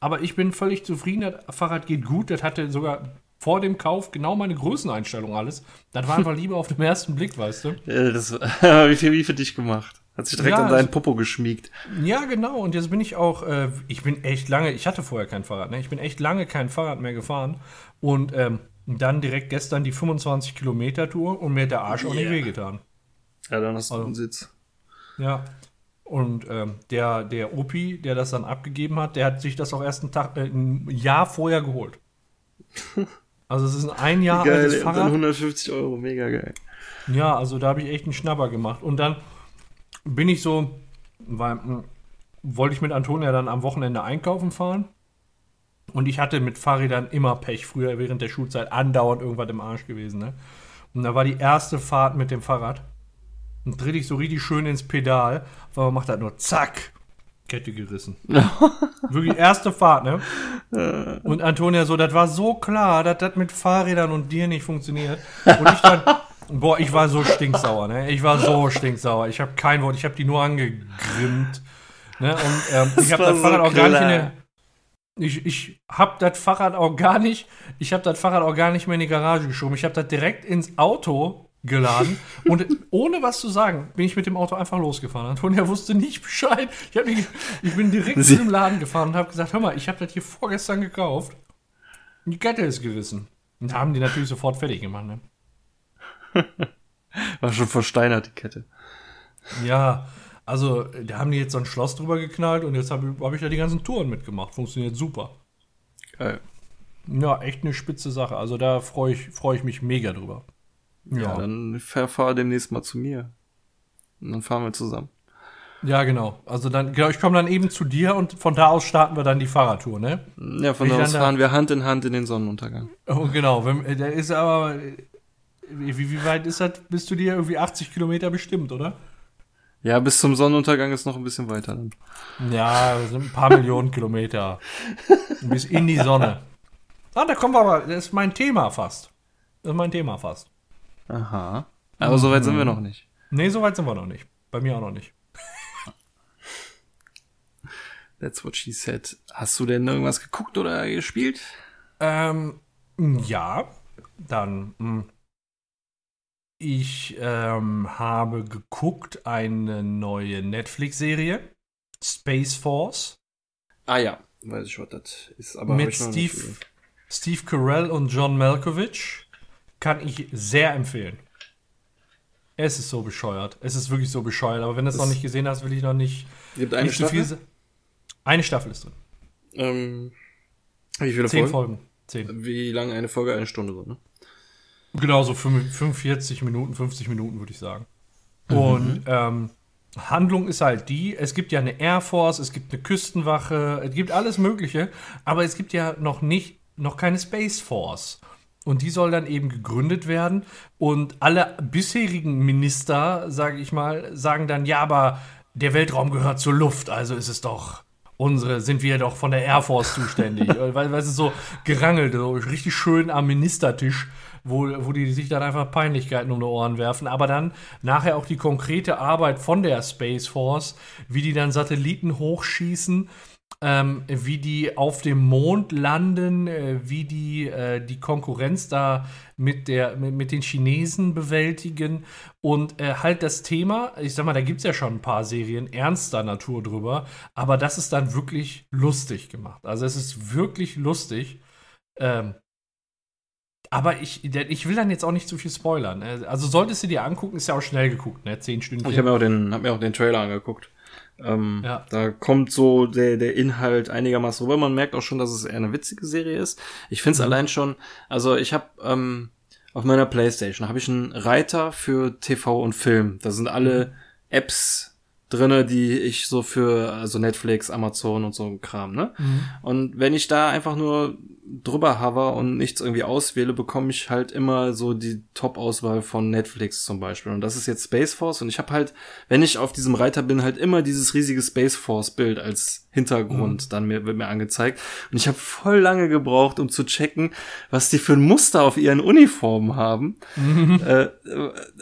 Aber ich bin völlig zufrieden, das Fahrrad geht gut, das hatte sogar vor dem Kauf genau meine Größeneinstellung alles. Das war einfach lieber auf den ersten Blick, weißt du. Ja, das war wie viel wie für dich gemacht. Hat sich direkt ja, an seinen Popo geschmiegt. Ja, genau. Und jetzt bin ich auch, äh, ich bin echt lange, ich hatte vorher kein Fahrrad, ne? Ich bin echt lange kein Fahrrad mehr gefahren. Und ähm, dann direkt gestern die 25 Kilometer Tour und mir hat der Arsch yeah. auch nicht wehgetan. Ja, dann hast du also, einen Sitz. Ja. Und ähm, der, der Opi, der das dann abgegeben hat, der hat sich das auch erst einen Tag, äh, ein Jahr vorher geholt. [LAUGHS] Also es ist ein Jahr geil, altes Fahrrad. Dann 150 Euro, mega geil. Ja, also da habe ich echt einen Schnapper gemacht. Und dann bin ich so, weil hm, wollte ich mit Antonia dann am Wochenende einkaufen fahren. Und ich hatte mit Fahrrädern immer Pech, früher während der Schulzeit andauernd irgendwas im Arsch gewesen. Ne? Und da war die erste Fahrt mit dem Fahrrad. Und dreh ich so richtig schön ins Pedal, weil man macht halt nur zack, Kette gerissen. [LAUGHS] Wirklich erste Fahrt, ne? Und Antonia so, das war so klar, dass das mit Fahrrädern und dir nicht funktioniert. Und ich dann, [LAUGHS] boah, ich war so stinksauer, ne? Ich war so stinksauer. Ich habe kein Wort, ich habe die nur angegrimmt. Ne? Und ähm, ich habe das, das Fahrrad so auch gar nicht in der, ich, ich habe das Fahrrad auch gar nicht, ich habe das Fahrrad auch gar nicht mehr in die Garage geschoben. Ich habe das direkt ins Auto geladen und ohne was zu sagen bin ich mit dem Auto einfach losgefahren. Antonia wusste nicht Bescheid. Ich, mich, ich bin direkt Sie zum Laden gefahren und habe gesagt, hör mal, ich habe das hier vorgestern gekauft. Die Kette ist gerissen. Und da haben die natürlich sofort fertig gemacht. Ne? [LAUGHS] War schon versteinert, die Kette. Ja, also da haben die jetzt so ein Schloss drüber geknallt und jetzt habe hab ich ja die ganzen Touren mitgemacht. Funktioniert super. Geil. Ja, echt eine spitze Sache. Also da freue ich, freu ich mich mega drüber. Ja, ja dann fahr, demnächst mal zu mir. Und dann fahren wir zusammen. Ja, genau. Also dann, genau, ich komme dann eben zu dir und von da aus starten wir dann die Fahrradtour, ne? Ja, von da aus fahren wir Hand in Hand in den Sonnenuntergang. Oh, genau. Wenn, der ist aber. Wie, wie weit ist das? Bist du dir irgendwie 80 Kilometer bestimmt, oder? Ja, bis zum Sonnenuntergang ist noch ein bisschen weiter. Dann. Ja, sind ein paar Millionen Kilometer. Bis in die Sonne. Ah, da kommen wir aber. Das ist mein Thema fast. Das ist mein Thema fast. Aha. Aber mhm. so weit sind wir noch nicht. Nee, so weit sind wir noch nicht. Bei mir auch noch nicht. That's what she said. Hast du denn irgendwas geguckt oder gespielt? Ähm, ja. Dann. Mh. Hm. Ich ähm, habe geguckt eine neue Netflix-Serie. Space Force. Ah ja, weiß ich, was das ist. Aber Mit Steve, Steve Carell und John Malkovich. Kann ich sehr empfehlen. Es ist so bescheuert. Es ist wirklich so bescheuert. Aber wenn du es noch nicht gesehen hast, will ich noch nicht. Gibt eine nicht Staffel? So eine Staffel ist drin. Ähm, wie viele Zehn Folgen? Folgen. Zehn. Wie lange eine Folge? Eine Stunde so, ne? Genau, so 45 Minuten, 50 Minuten, würde ich sagen. Mhm. Und ähm, Handlung ist halt die, es gibt ja eine Air Force, es gibt eine Küstenwache, es gibt alles Mögliche, aber es gibt ja noch nicht, noch keine Space Force. Und die soll dann eben gegründet werden. Und alle bisherigen Minister, sage ich mal, sagen dann, ja, aber der Weltraum gehört zur Luft, also ist es doch unsere, sind wir doch von der Air Force zuständig. [LAUGHS] weil, weil es ist so gerangelt, so richtig schön am Ministertisch wo, wo die sich dann einfach Peinlichkeiten um die Ohren werfen. Aber dann nachher auch die konkrete Arbeit von der Space Force, wie die dann Satelliten hochschießen, ähm, wie die auf dem Mond landen, äh, wie die äh, die Konkurrenz da mit, der, mit, mit den Chinesen bewältigen und äh, halt das Thema, ich sag mal, da gibt es ja schon ein paar Serien ernster Natur drüber, aber das ist dann wirklich lustig gemacht. Also es ist wirklich lustig. Ähm, aber ich, ich will dann jetzt auch nicht zu viel spoilern. Ne? Also solltest du dir angucken, ist ja auch schnell geguckt, ne? Zehn Stunden. Ich habe mir, auch den, hab mir auch den Trailer angeguckt. Ähm, ja. Da kommt so der, der Inhalt einigermaßen rüber. Man merkt auch schon, dass es eher eine witzige Serie ist. Ich finde es mhm. allein schon, also ich habe ähm, auf meiner Playstation habe ich einen Reiter für TV und Film. Da sind alle mhm. Apps drinne, die ich so für also Netflix, Amazon und so Kram, ne? Mhm. Und wenn ich da einfach nur drüber hover und nichts irgendwie auswähle, bekomme ich halt immer so die Top-Auswahl von Netflix zum Beispiel. Und das ist jetzt Space Force. Und ich habe halt, wenn ich auf diesem Reiter bin, halt immer dieses riesige Space Force-Bild als Hintergrund mhm. dann mir, wird mir angezeigt. Und ich habe voll lange gebraucht, um zu checken, was die für ein Muster auf ihren Uniformen haben. Mhm. Äh,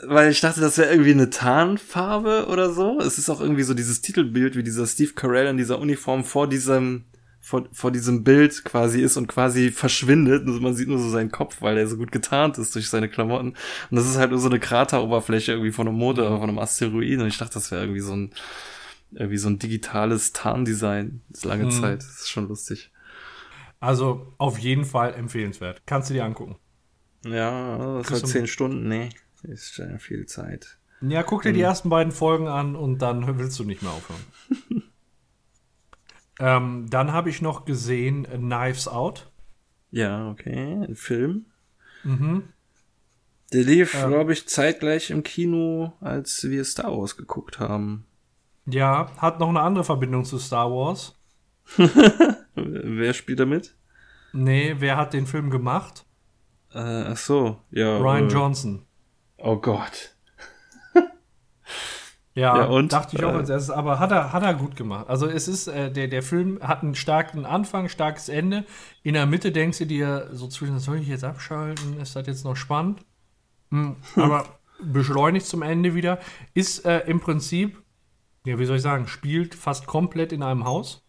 weil ich dachte, das wäre irgendwie eine Tarnfarbe oder so. Es ist auch irgendwie so dieses Titelbild, wie dieser Steve Carell in dieser Uniform vor diesem vor, vor diesem Bild quasi ist und quasi verschwindet. Und man sieht nur so seinen Kopf, weil er so gut getarnt ist durch seine Klamotten. Und das ist halt nur so eine Krateroberfläche irgendwie von einem Motor oder von einem Asteroiden. Und ich dachte, das wäre irgendwie so ein, irgendwie so ein digitales Tarndesign. Das ist lange mhm. Zeit. Das ist schon lustig. Also auf jeden Fall empfehlenswert. Kannst du dir angucken. Ja, das halt zehn Stunden. Nee, ist schon viel Zeit. Ja, guck dir die ähm. ersten beiden Folgen an und dann willst du nicht mehr aufhören. [LAUGHS] Ähm, dann habe ich noch gesehen äh, Knives Out. Ja, okay. Ein Film. Mhm. Der lief, ähm, glaube ich, zeitgleich im Kino, als wir Star Wars geguckt haben. Ja, hat noch eine andere Verbindung zu Star Wars. [LAUGHS] wer spielt damit? Nee, wer hat den Film gemacht? Äh, ach so, ja. Ryan äh, Johnson. Oh Gott. Ja, ja und, dachte ich auch äh, als erstes, aber hat er, hat er gut gemacht. Also es ist, äh, der, der Film hat einen starken Anfang, starkes Ende. In der Mitte denkst du dir so zwischen, soll ich jetzt abschalten? Ist das jetzt noch spannend? Hm, [LAUGHS] aber beschleunigt zum Ende wieder. Ist äh, im Prinzip, ja, wie soll ich sagen, spielt fast komplett in einem Haus.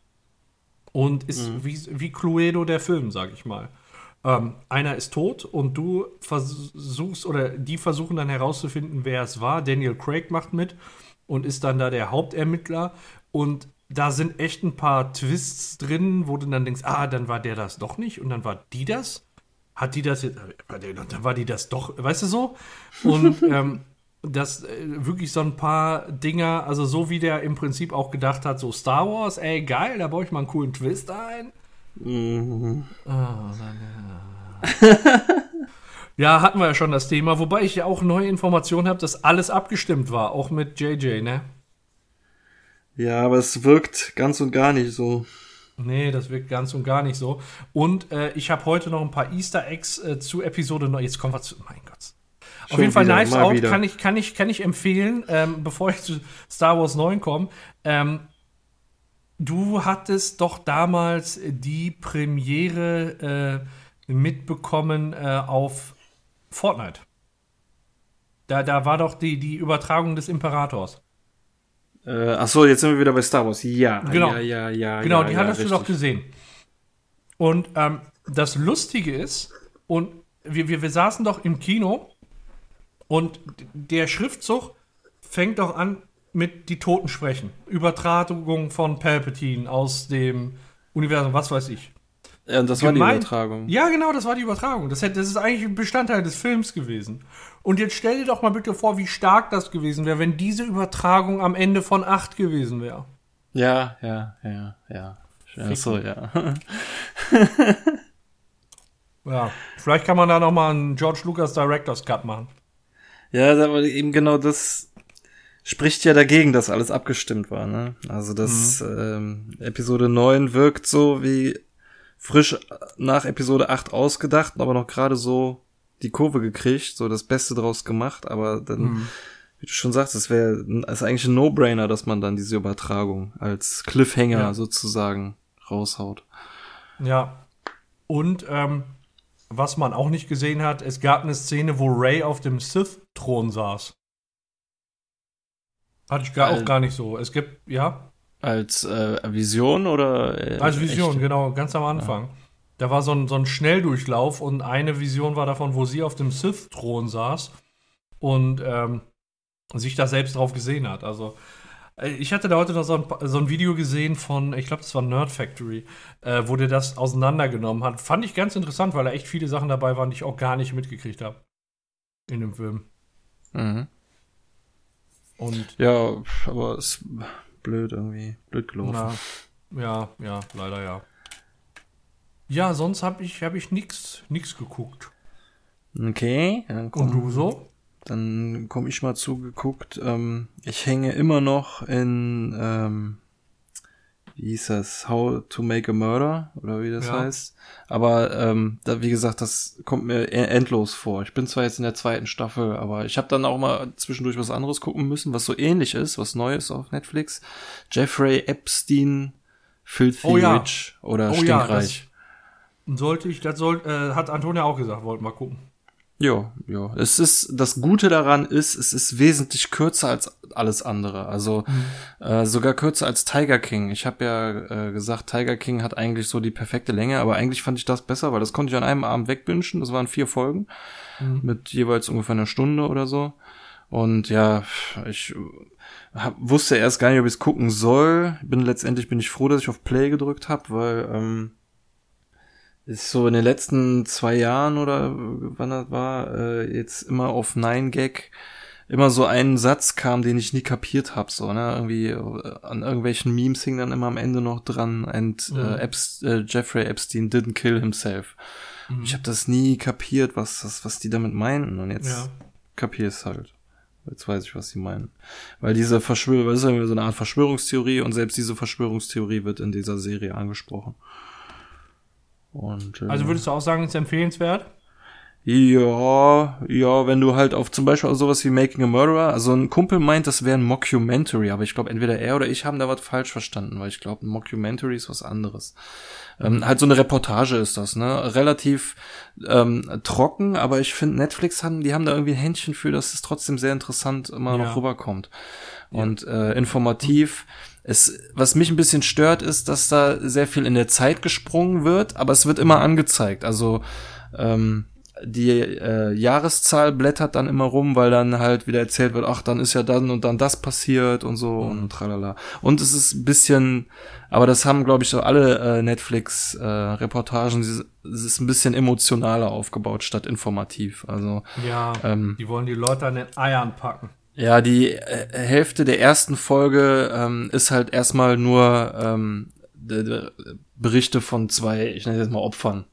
Und ist mhm. wie, wie Cluedo der Film, sag ich mal. Ähm, einer ist tot und du versuchst, oder die versuchen dann herauszufinden, wer es war. Daniel Craig macht mit und ist dann da der Hauptermittler. Und da sind echt ein paar Twists drin, wo du dann denkst, ah, dann war der das doch nicht und dann war die das. Hat die das jetzt, dann war die das doch, weißt du so? Und [LAUGHS] ähm, das äh, wirklich so ein paar Dinger, also so wie der im Prinzip auch gedacht hat, so Star Wars, ey, geil, da baue ich mal einen coolen Twist ein. Mhm. Oh, dann, ja. [LAUGHS] Ja, hatten wir ja schon das Thema, wobei ich ja auch neue Informationen habe, dass alles abgestimmt war, auch mit JJ, ne? Ja, aber es wirkt ganz und gar nicht so. Nee, das wirkt ganz und gar nicht so. Und äh, ich habe heute noch ein paar Easter Eggs äh, zu Episode 9. Jetzt kommen wir zu. Mein Gott. Auf Schon jeden Fall Knives Out wieder. kann ich, kann, ich, kann ich empfehlen, ähm, bevor ich zu Star Wars 9 komme. Ähm, du hattest doch damals die Premiere äh, mitbekommen äh, auf Fortnite. Da, da war doch die, die Übertragung des Imperators. Äh, ach so, jetzt sind wir wieder bei Star Wars. Ja, Genau. ja, ja, ja. Genau, die hattest du doch gesehen. Und ähm, das Lustige ist, und wir, wir, wir saßen doch im Kino und der Schriftzug fängt doch an mit die Toten sprechen. Übertragung von Palpatine aus dem Universum, was weiß ich. Ja, und das war die Gemein- Übertragung. Ja, genau, das war die Übertragung. Das, hätte, das ist eigentlich ein Bestandteil des Films gewesen. Und jetzt stell dir doch mal bitte vor, wie stark das gewesen wäre, wenn diese Übertragung am Ende von 8 gewesen wäre. Ja, ja, ja, ja. Ach so, ja. [LAUGHS] Ja, vielleicht kann man da noch mal einen George Lucas Director's Cut machen. Ja, aber eben genau das spricht ja dagegen, dass alles abgestimmt war, ne? Also das ähm, Episode 9 wirkt so wie frisch nach Episode 8 ausgedacht, aber noch gerade so die Kurve gekriegt, so das Beste draus gemacht, aber dann, wie du schon sagst, es wäre ist eigentlich ein No-Brainer, dass man dann diese Übertragung als Cliffhanger Ja. sozusagen raushaut. Ja. Und ähm, was man auch nicht gesehen hat, es gab eine Szene, wo Ray auf dem Sith-Thron saß. Hatte ich gar, auch gar nicht so. Es gibt, ja, Als äh, Vision oder äh, als Vision, echt? genau, ganz am Anfang. Da war so ein, so ein Schnelldurchlauf und eine Vision war davon, wo sie auf dem Sith-Thron saß und ähm, sich da selbst drauf gesehen hat. Also, äh, ich hatte da heute noch so ein, so ein Video gesehen von, ich glaube, das war Nerd Factory, äh, wo der das auseinandergenommen hat. Fand ich ganz interessant, weil da echt viele Sachen dabei waren, die ich auch gar nicht mitgekriegt habe. In dem Film. Mhm. Und Ja, aber ist blöd irgendwie. Blöd gelaufen. na, ja, ja, leider ja. Ja, sonst habe ich, hab ich nix, nix geguckt. Okay, dann Und komm, du so? dann komm ich mal zugeguckt. Ähm, ich hänge immer noch in, ähm, wie hieß das? How to Make a Murder oder wie das Ja. heißt. Aber ähm, da, wie gesagt, das kommt mir e- endlos vor. Ich bin zwar jetzt in der zweiten Staffel, aber ich habe dann auch mal zwischendurch was anderes gucken müssen, was so ähnlich ist, was Neues auf Netflix. Jeffrey Epstein, Filthy Oh ja. Rich oder Oh ja, Stinkreich. Sollte ich, das soll, äh, hat Antonia auch gesagt, wollten mal gucken. Ja, ja. Es ist, das Gute daran ist, es ist wesentlich kürzer als alles andere. Also äh, sogar kürzer als Tiger King. Ich habe ja äh, gesagt, Tiger King hat eigentlich so die perfekte Länge, aber eigentlich fand ich das besser, weil das konnte ich an einem Abend wegbünschen. Das waren vier Folgen mit jeweils ungefähr einer Stunde oder so. Und ja, ich hab, wusste erst gar nicht, ob ich es gucken soll. Bin letztendlich bin ich froh, dass ich auf Play gedrückt habe, weil ähm, ist so in den letzten zwei Jahren oder wann das war, äh, jetzt immer auf 9gag immer so ein Satz kam, den ich nie kapiert hab, so, ne, irgendwie äh, an irgendwelchen Memes hing dann immer am Ende noch dran and Mhm. äh, Epst äh, Jeffrey Epstein didn't kill himself. Ich habe das nie kapiert, was das, was die damit meinten und jetzt Ja. kapier es halt. Jetzt weiß ich, was sie meinen. Weil diese Verschwörung, das ist ja so eine Art Verschwörungstheorie und selbst diese Verschwörungstheorie wird in dieser Serie angesprochen. Und, äh, Also würdest du auch sagen, ist empfehlenswert? ja, ja, wenn du halt auf zum Beispiel sowas wie Making a Murderer, also ein Kumpel meint, das wäre ein Mockumentary, aber ich glaube, entweder er oder ich haben da was falsch verstanden, weil ich glaube, ein Mockumentary ist was anderes. Ähm, halt so eine Reportage ist das, ne? Relativ ähm, trocken, aber ich finde, Netflix haben, die haben da irgendwie ein Händchen für, dass es trotzdem sehr interessant immer Ja. noch rüberkommt. Und äh, informativ. Es, was mich ein bisschen stört, ist, dass da sehr viel in der Zeit gesprungen wird, aber es wird immer angezeigt. Also ähm, die äh, Jahreszahl blättert dann immer rum, weil dann halt wieder erzählt wird, ach, dann ist ja dann und dann das passiert und so und tralala. Und es ist ein bisschen, aber das haben, glaube ich, so alle äh, Netflix-Reportagen, es ist ein bisschen emotionaler aufgebaut statt informativ. Also Ja, Ähm. die wollen die Leute an den Eiern packen. Ja, die äh, Hälfte der ersten Folge ähm, ist halt erstmal nur ähm, Berichte von zwei, ich nenne jetzt mal Opfern.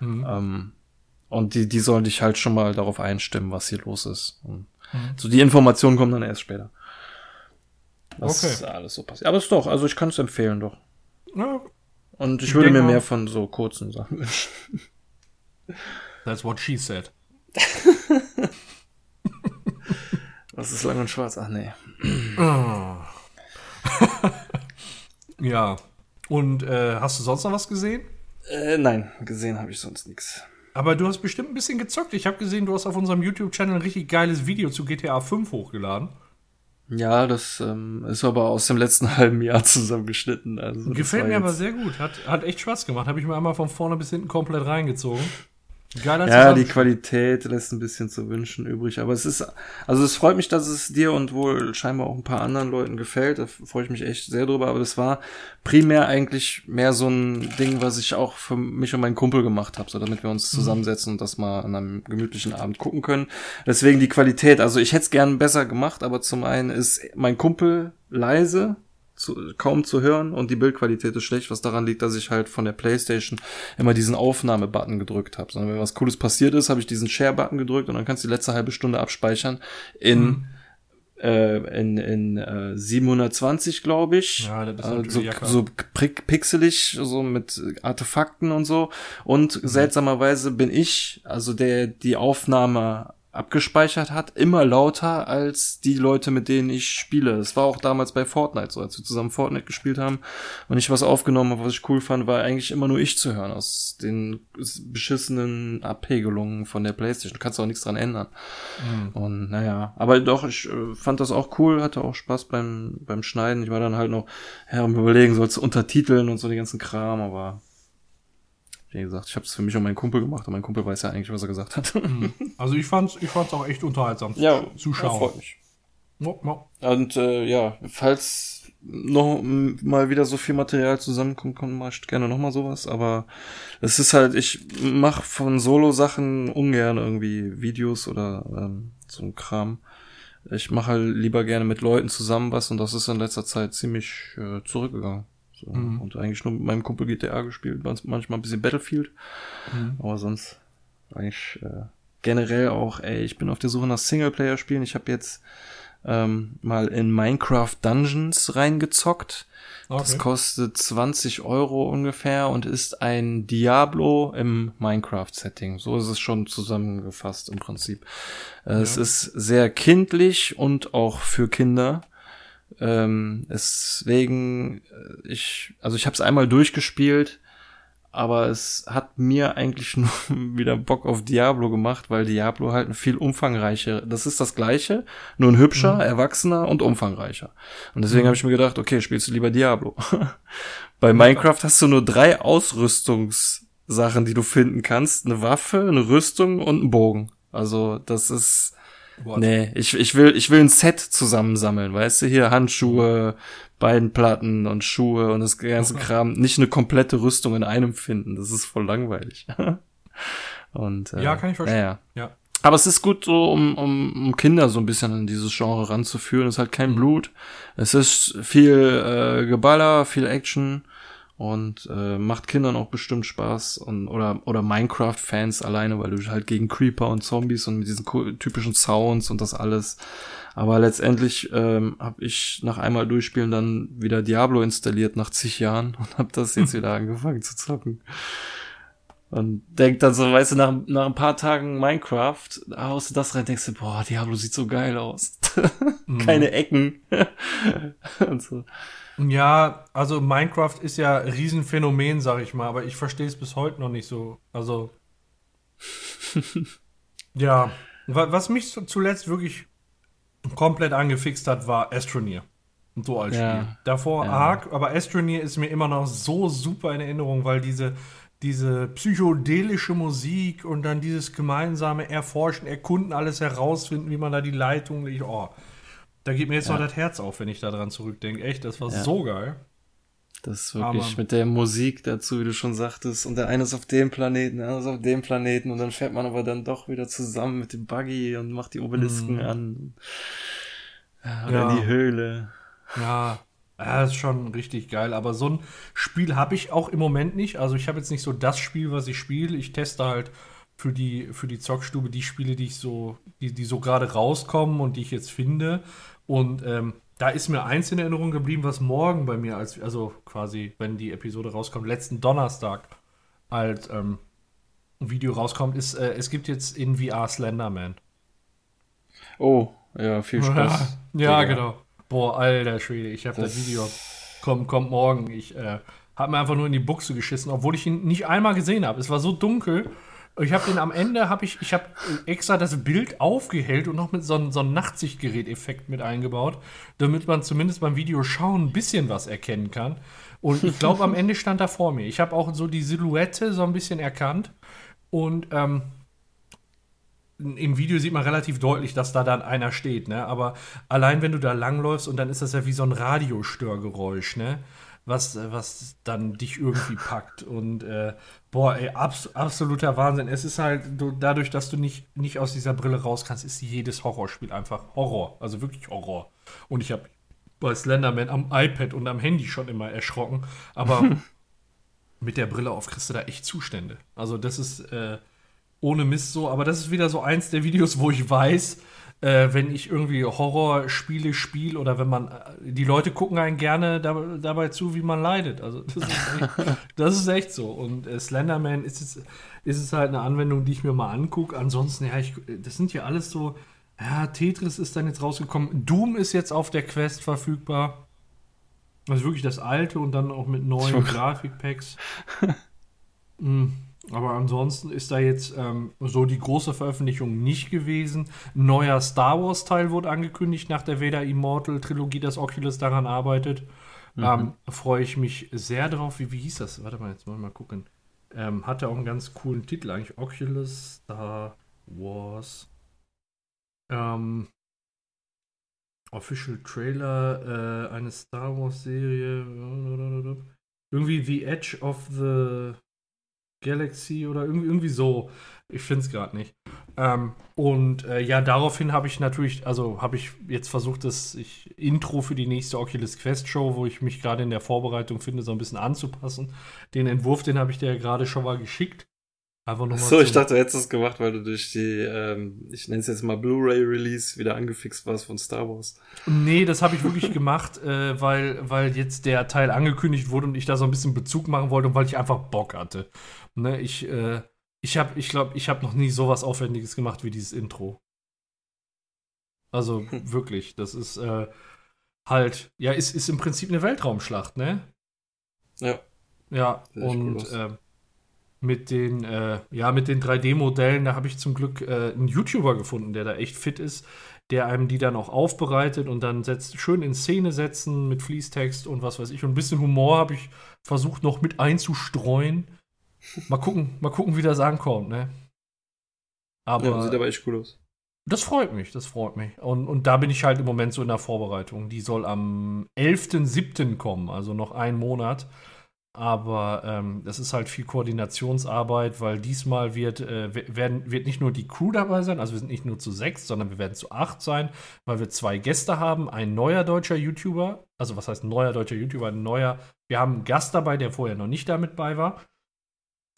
Mhm. Ähm, und die, die sollen dich halt schon mal darauf einstimmen, was hier los ist. Mhm. So die Informationen kommen dann erst später. was Okay. alles so passiert. Aber es ist doch, also ich kann es empfehlen, doch. Ja, Und ich Ich würde mir mehr von so kurzen Sachen [LAUGHS] wünschen. that's what she said. [LAUGHS] Was ist lang und schwarz? Ach nee. [LAUGHS] Ja. Und äh, hast du sonst noch was gesehen? Äh, nein, gesehen habe ich sonst nichts. Aber du hast bestimmt ein bisschen gezockt. Ich habe gesehen, du hast auf unserem YouTube-Channel ein richtig geiles Video zu GTA 5 hochgeladen. Ja, das ähm, ist aber aus dem letzten [LAUGHS] halben Jahr zusammengeschnitten. Also Gefällt mir aber sehr gut. Hat, hat echt Spaß gemacht. Habe ich mir einmal von vorne bis hinten komplett reingezogen. Geiler Ja, die. Qualität lässt ein bisschen zu wünschen übrig. Aber es ist, also es freut mich, dass es dir und wohl scheinbar auch ein paar anderen Leuten gefällt. Da freue ich mich echt sehr drüber. Aber das war primär eigentlich mehr so ein Ding, was ich auch für mich und meinen Kumpel gemacht habe, so damit wir uns zusammensetzen und das mal an einem gemütlichen Abend gucken können. Deswegen die Qualität. Also ich hätte es gern besser gemacht, aber zum einen ist mein Kumpel leise. Zu, kaum zu hören und die Bildqualität ist schlecht, was daran liegt, dass ich halt von der Playstation immer diesen Aufnahme-Button gedrückt habe. Sondern wenn was Cooles passiert ist, habe ich diesen Share-Button gedrückt und dann kannst du die letzte halbe Stunde abspeichern in äh, in, in äh, 720, glaube ich. Ja, das ist Äh, natürlich so, ja klar. so pixelig, so mit Artefakten und so. Und seltsamerweise bin ich, also der die Aufnahme abgespeichert hat, immer lauter als die Leute, mit denen ich spiele. Das war auch damals bei Fortnite so, als wir zusammen Fortnite gespielt haben und ich was aufgenommen habe, was ich cool fand, war eigentlich immer nur ich zu hören aus den beschissenen Abpegelungen von der Playstation. Du kannst auch nichts dran ändern. Und naja, aber doch, ich äh, fand das auch cool, hatte auch Spaß beim, beim Schneiden. Ich war dann halt noch ja, am überlegen, sollst du untertiteln und so den ganzen Kram, aber wie gesagt, ich habe es für mich und meinen Kumpel gemacht und mein Kumpel weiß ja eigentlich, was er gesagt hat. Also ich fand's, ich fand's auch echt unterhaltsam ja, zu ja, schauen. freut mich. Ja, ja. Und äh, ja, falls noch mal wieder so viel Material zusammenkommt, kommt mach ich gerne noch mal sowas. Aber es ist halt, ich mache von Solo-Sachen ungern irgendwie Videos oder ähm, so ein Kram. Ich mache halt lieber gerne mit Leuten zusammen was und das ist in letzter Zeit ziemlich äh, zurückgegangen. So. Und eigentlich nur mit meinem Kumpel GTA gespielt, manch- manchmal ein bisschen Battlefield. Aber sonst eigentlich äh, generell auch, ey, ich bin auf der Suche nach Singleplayer-Spielen. Ich habe jetzt ähm, mal in Minecraft Dungeons reingezockt. Das Okay. kostet 20 Euro ungefähr und ist ein Diablo im Minecraft-Setting. So ist es schon zusammengefasst im Prinzip. Äh, Es ist sehr kindlich und auch für Kinder. Ähm, deswegen, äh, ich, also ich habe es einmal durchgespielt, aber es hat mir eigentlich [LAUGHS] nur wieder Bock auf Diablo gemacht, weil Diablo halt ein viel umfangreicher, das ist das gleiche, nur ein hübscher, erwachsener und umfangreicher. Und deswegen habe ich mir gedacht, okay, spielst du lieber Diablo. [LAUGHS] Bei Minecraft hast du nur drei Ausrüstungssachen, die du finden kannst, eine Waffe, eine Rüstung und einen Bogen. Also, das ist What? Nee, ich, ich will, ich will ein Set zusammensammeln, weißt du, hier Handschuhe, Beinplatten und Schuhe und das ganze [LAUGHS] Kram, nicht eine komplette Rüstung in einem finden, das ist voll langweilig. [LAUGHS] und, äh, Ja, kann ich verstehen. Naja. Ja. Aber es ist gut so, um, um, um Kinder so ein bisschen in dieses Genre ranzuführen. Es ist halt Mhm. kein Blut. Es ist viel äh, Geballer, viel Action und äh, macht Kindern auch bestimmt Spaß und oder oder Minecraft-Fans alleine, weil du halt gegen Creeper und Zombies und mit diesen typischen Sounds und das alles. Aber letztendlich ähm, habe ich nach einmal durchspielen dann wieder Diablo installiert nach zig Jahren [LAUGHS] und habe das jetzt [LAUGHS] wieder angefangen zu zocken. Und denk dann so, weißt du, nach, nach ein paar Tagen Minecraft, haust du das rein, denkst du, boah, Diablo sieht so geil aus. [LAUGHS] Keine Ecken. und so. Ja, also Minecraft ist ja ein Riesenphänomen, sag ich mal, aber ich verstehe es bis heute noch nicht so. Also. [LAUGHS] ja, wa- was mich zu- zuletzt wirklich komplett angefixt hat, war Astroneer. Und so als Ja. Spiel. Davor Ja. Ark, aber Astroneer ist mir immer noch so super in Erinnerung, weil diese, diese psychedelische Musik und dann dieses gemeinsame Erforschen, Erkunden, alles herausfinden, wie man da die Leitung legt. Oh, da geht mir jetzt Ja. noch das Herz auf, wenn ich daran zurückdenke. Echt, das war Ja. so geil. Das ist wirklich Aber- mit der Musik dazu, wie du schon sagtest, und der eine ist auf dem Planeten, der andere ist auf dem Planeten, und dann fährt man aber dann doch wieder zusammen mit dem Buggy und macht die Obelisken an. Ja, Oder Ja. die Höhle. Ja, das ist schon richtig geil. Aber so ein Spiel habe ich auch im Moment nicht. Also ich habe jetzt nicht so das Spiel, was ich spiele. Ich teste halt für die, für die Zockstube die Spiele, die ich so, die, die so gerade rauskommen und die ich jetzt finde. Und ähm, da ist mir eins in Erinnerung geblieben, was morgen bei mir, als, also quasi, wenn die Episode rauskommt, letzten Donnerstag als ähm, Video rauskommt, ist, äh, es gibt jetzt in VR Slenderman. Oh, ja, viel [LAUGHS] Spaß. ja, ja genau. Boah, alter Schwede, ich habe das, das, Video. Kommt, kommt morgen. Ich äh, habe mir einfach nur in die Buchse geschissen, obwohl ich ihn nicht einmal gesehen habe. Es war so dunkel. Ich habe den am Ende, habe ich, ich habe extra das Bild aufgehellt und noch mit so einem, so Nachtsichtgerät-Effekt mit eingebaut, damit man zumindest beim Video schauen ein bisschen was erkennen kann. Und ich glaube, am Ende stand er vor mir. Ich habe auch so die Silhouette so ein bisschen erkannt. Und ähm, im Video sieht man relativ deutlich, dass da dann einer steht, ne? Aber allein wenn du da langläufst und dann ist das ja wie so ein Radiostörgeräusch, ne? Was, was dann dich irgendwie packt. Und äh, boah, ey, abs absoluter Wahnsinn. Es ist halt, du, dadurch, dass du nicht, nicht aus dieser Brille raus kannst, ist jedes Horrorspiel einfach Horror. Also wirklich Horror. Und ich habe bei Slenderman am iPad und am Handy schon immer erschrocken. Aber [LAUGHS] mit der Brille auf kriegst du da echt Zustände. Also das ist äh, ohne Mist so. Aber das ist wieder so eins der Videos, wo ich weiß, äh, wenn ich irgendwie Horrorspiele spiele oder wenn man, äh, die Leute gucken einen gerne da, dabei zu, wie man leidet. Also das ist echt, [LAUGHS] das ist echt so. Und äh, Slenderman ist es, ist es halt eine Anwendung, die ich mir mal angucke. Ansonsten, ja, ich, das sind ja alles so, ja, Tetris ist dann jetzt rausgekommen. Doom ist jetzt auf der Quest verfügbar. Also wirklich das alte und dann auch mit neuen Grafikpacks. mm. [LAUGHS] Aber ansonsten ist da jetzt ähm, so die große Veröffentlichung nicht gewesen. Ein neuer Star Wars-Teil wurde angekündigt nach der Vader Immortal-Trilogie, dass Oculus daran arbeitet. Mhm. Ähm, Freue ich mich sehr drauf. Wie, wie hieß das? Warte mal, jetzt mal, mal gucken. Ähm, hatte auch einen ganz coolen Titel eigentlich. Oculus Star Wars. Ähm, Official Trailer äh, eine Star Wars Serie. Irgendwie The Edge of the Galaxy oder irgendwie, irgendwie so. Ich finde es gerade nicht. Ähm, und äh, ja, daraufhin habe ich natürlich, also habe ich jetzt versucht, das ich, Intro für die nächste Oculus Quest Show, wo ich mich gerade in der Vorbereitung finde, so ein bisschen anzupassen. Den Entwurf, den habe ich dir ja gerade schon mal geschickt. Einfach nur so, ich dachte, du hättest es gemacht, weil du durch die, ähm, ich nenne es jetzt mal Blu-ray-Release wieder angefixt warst von Star Wars. Nee, das habe ich wirklich [LAUGHS] gemacht, äh, weil, weil jetzt der Teil angekündigt wurde und ich da so ein bisschen Bezug machen wollte und weil ich einfach Bock hatte. Ne, ich, äh, ich habe, ich glaube, ich habe noch nie sowas Aufwendiges gemacht wie dieses Intro. Also [LAUGHS] wirklich, das ist äh, halt, ja, ist, ist im Prinzip eine Weltraumschlacht, ne? Ja. Ja, und cool mit den, äh, ja, mit den 3D-Modellen, da habe ich zum Glück äh, einen YouTuber gefunden, der da echt fit ist, der einem die dann auch aufbereitet und dann setzt, schön in Szene setzen mit Fließtext und was weiß ich. Und ein bisschen Humor habe ich versucht noch mit einzustreuen. Mal gucken, mal gucken, wie das ankommt, ne? Aber ja, sieht aber echt cool aus. Das freut mich, das freut mich. Und, und da bin ich halt im Moment so in der Vorbereitung. Die soll am 11.07. kommen, also noch einen Monat. Aber ähm, das ist halt viel Koordinationsarbeit, weil diesmal wird, äh, werden, wird nicht nur die Crew dabei sein, also wir sind nicht nur zu sechs, sondern wir werden zu acht sein, weil wir zwei Gäste haben. Ein neuer deutscher YouTuber, also was heißt neuer deutscher YouTuber? Ein neuer, wir haben einen Gast dabei, der vorher noch nicht damit bei war.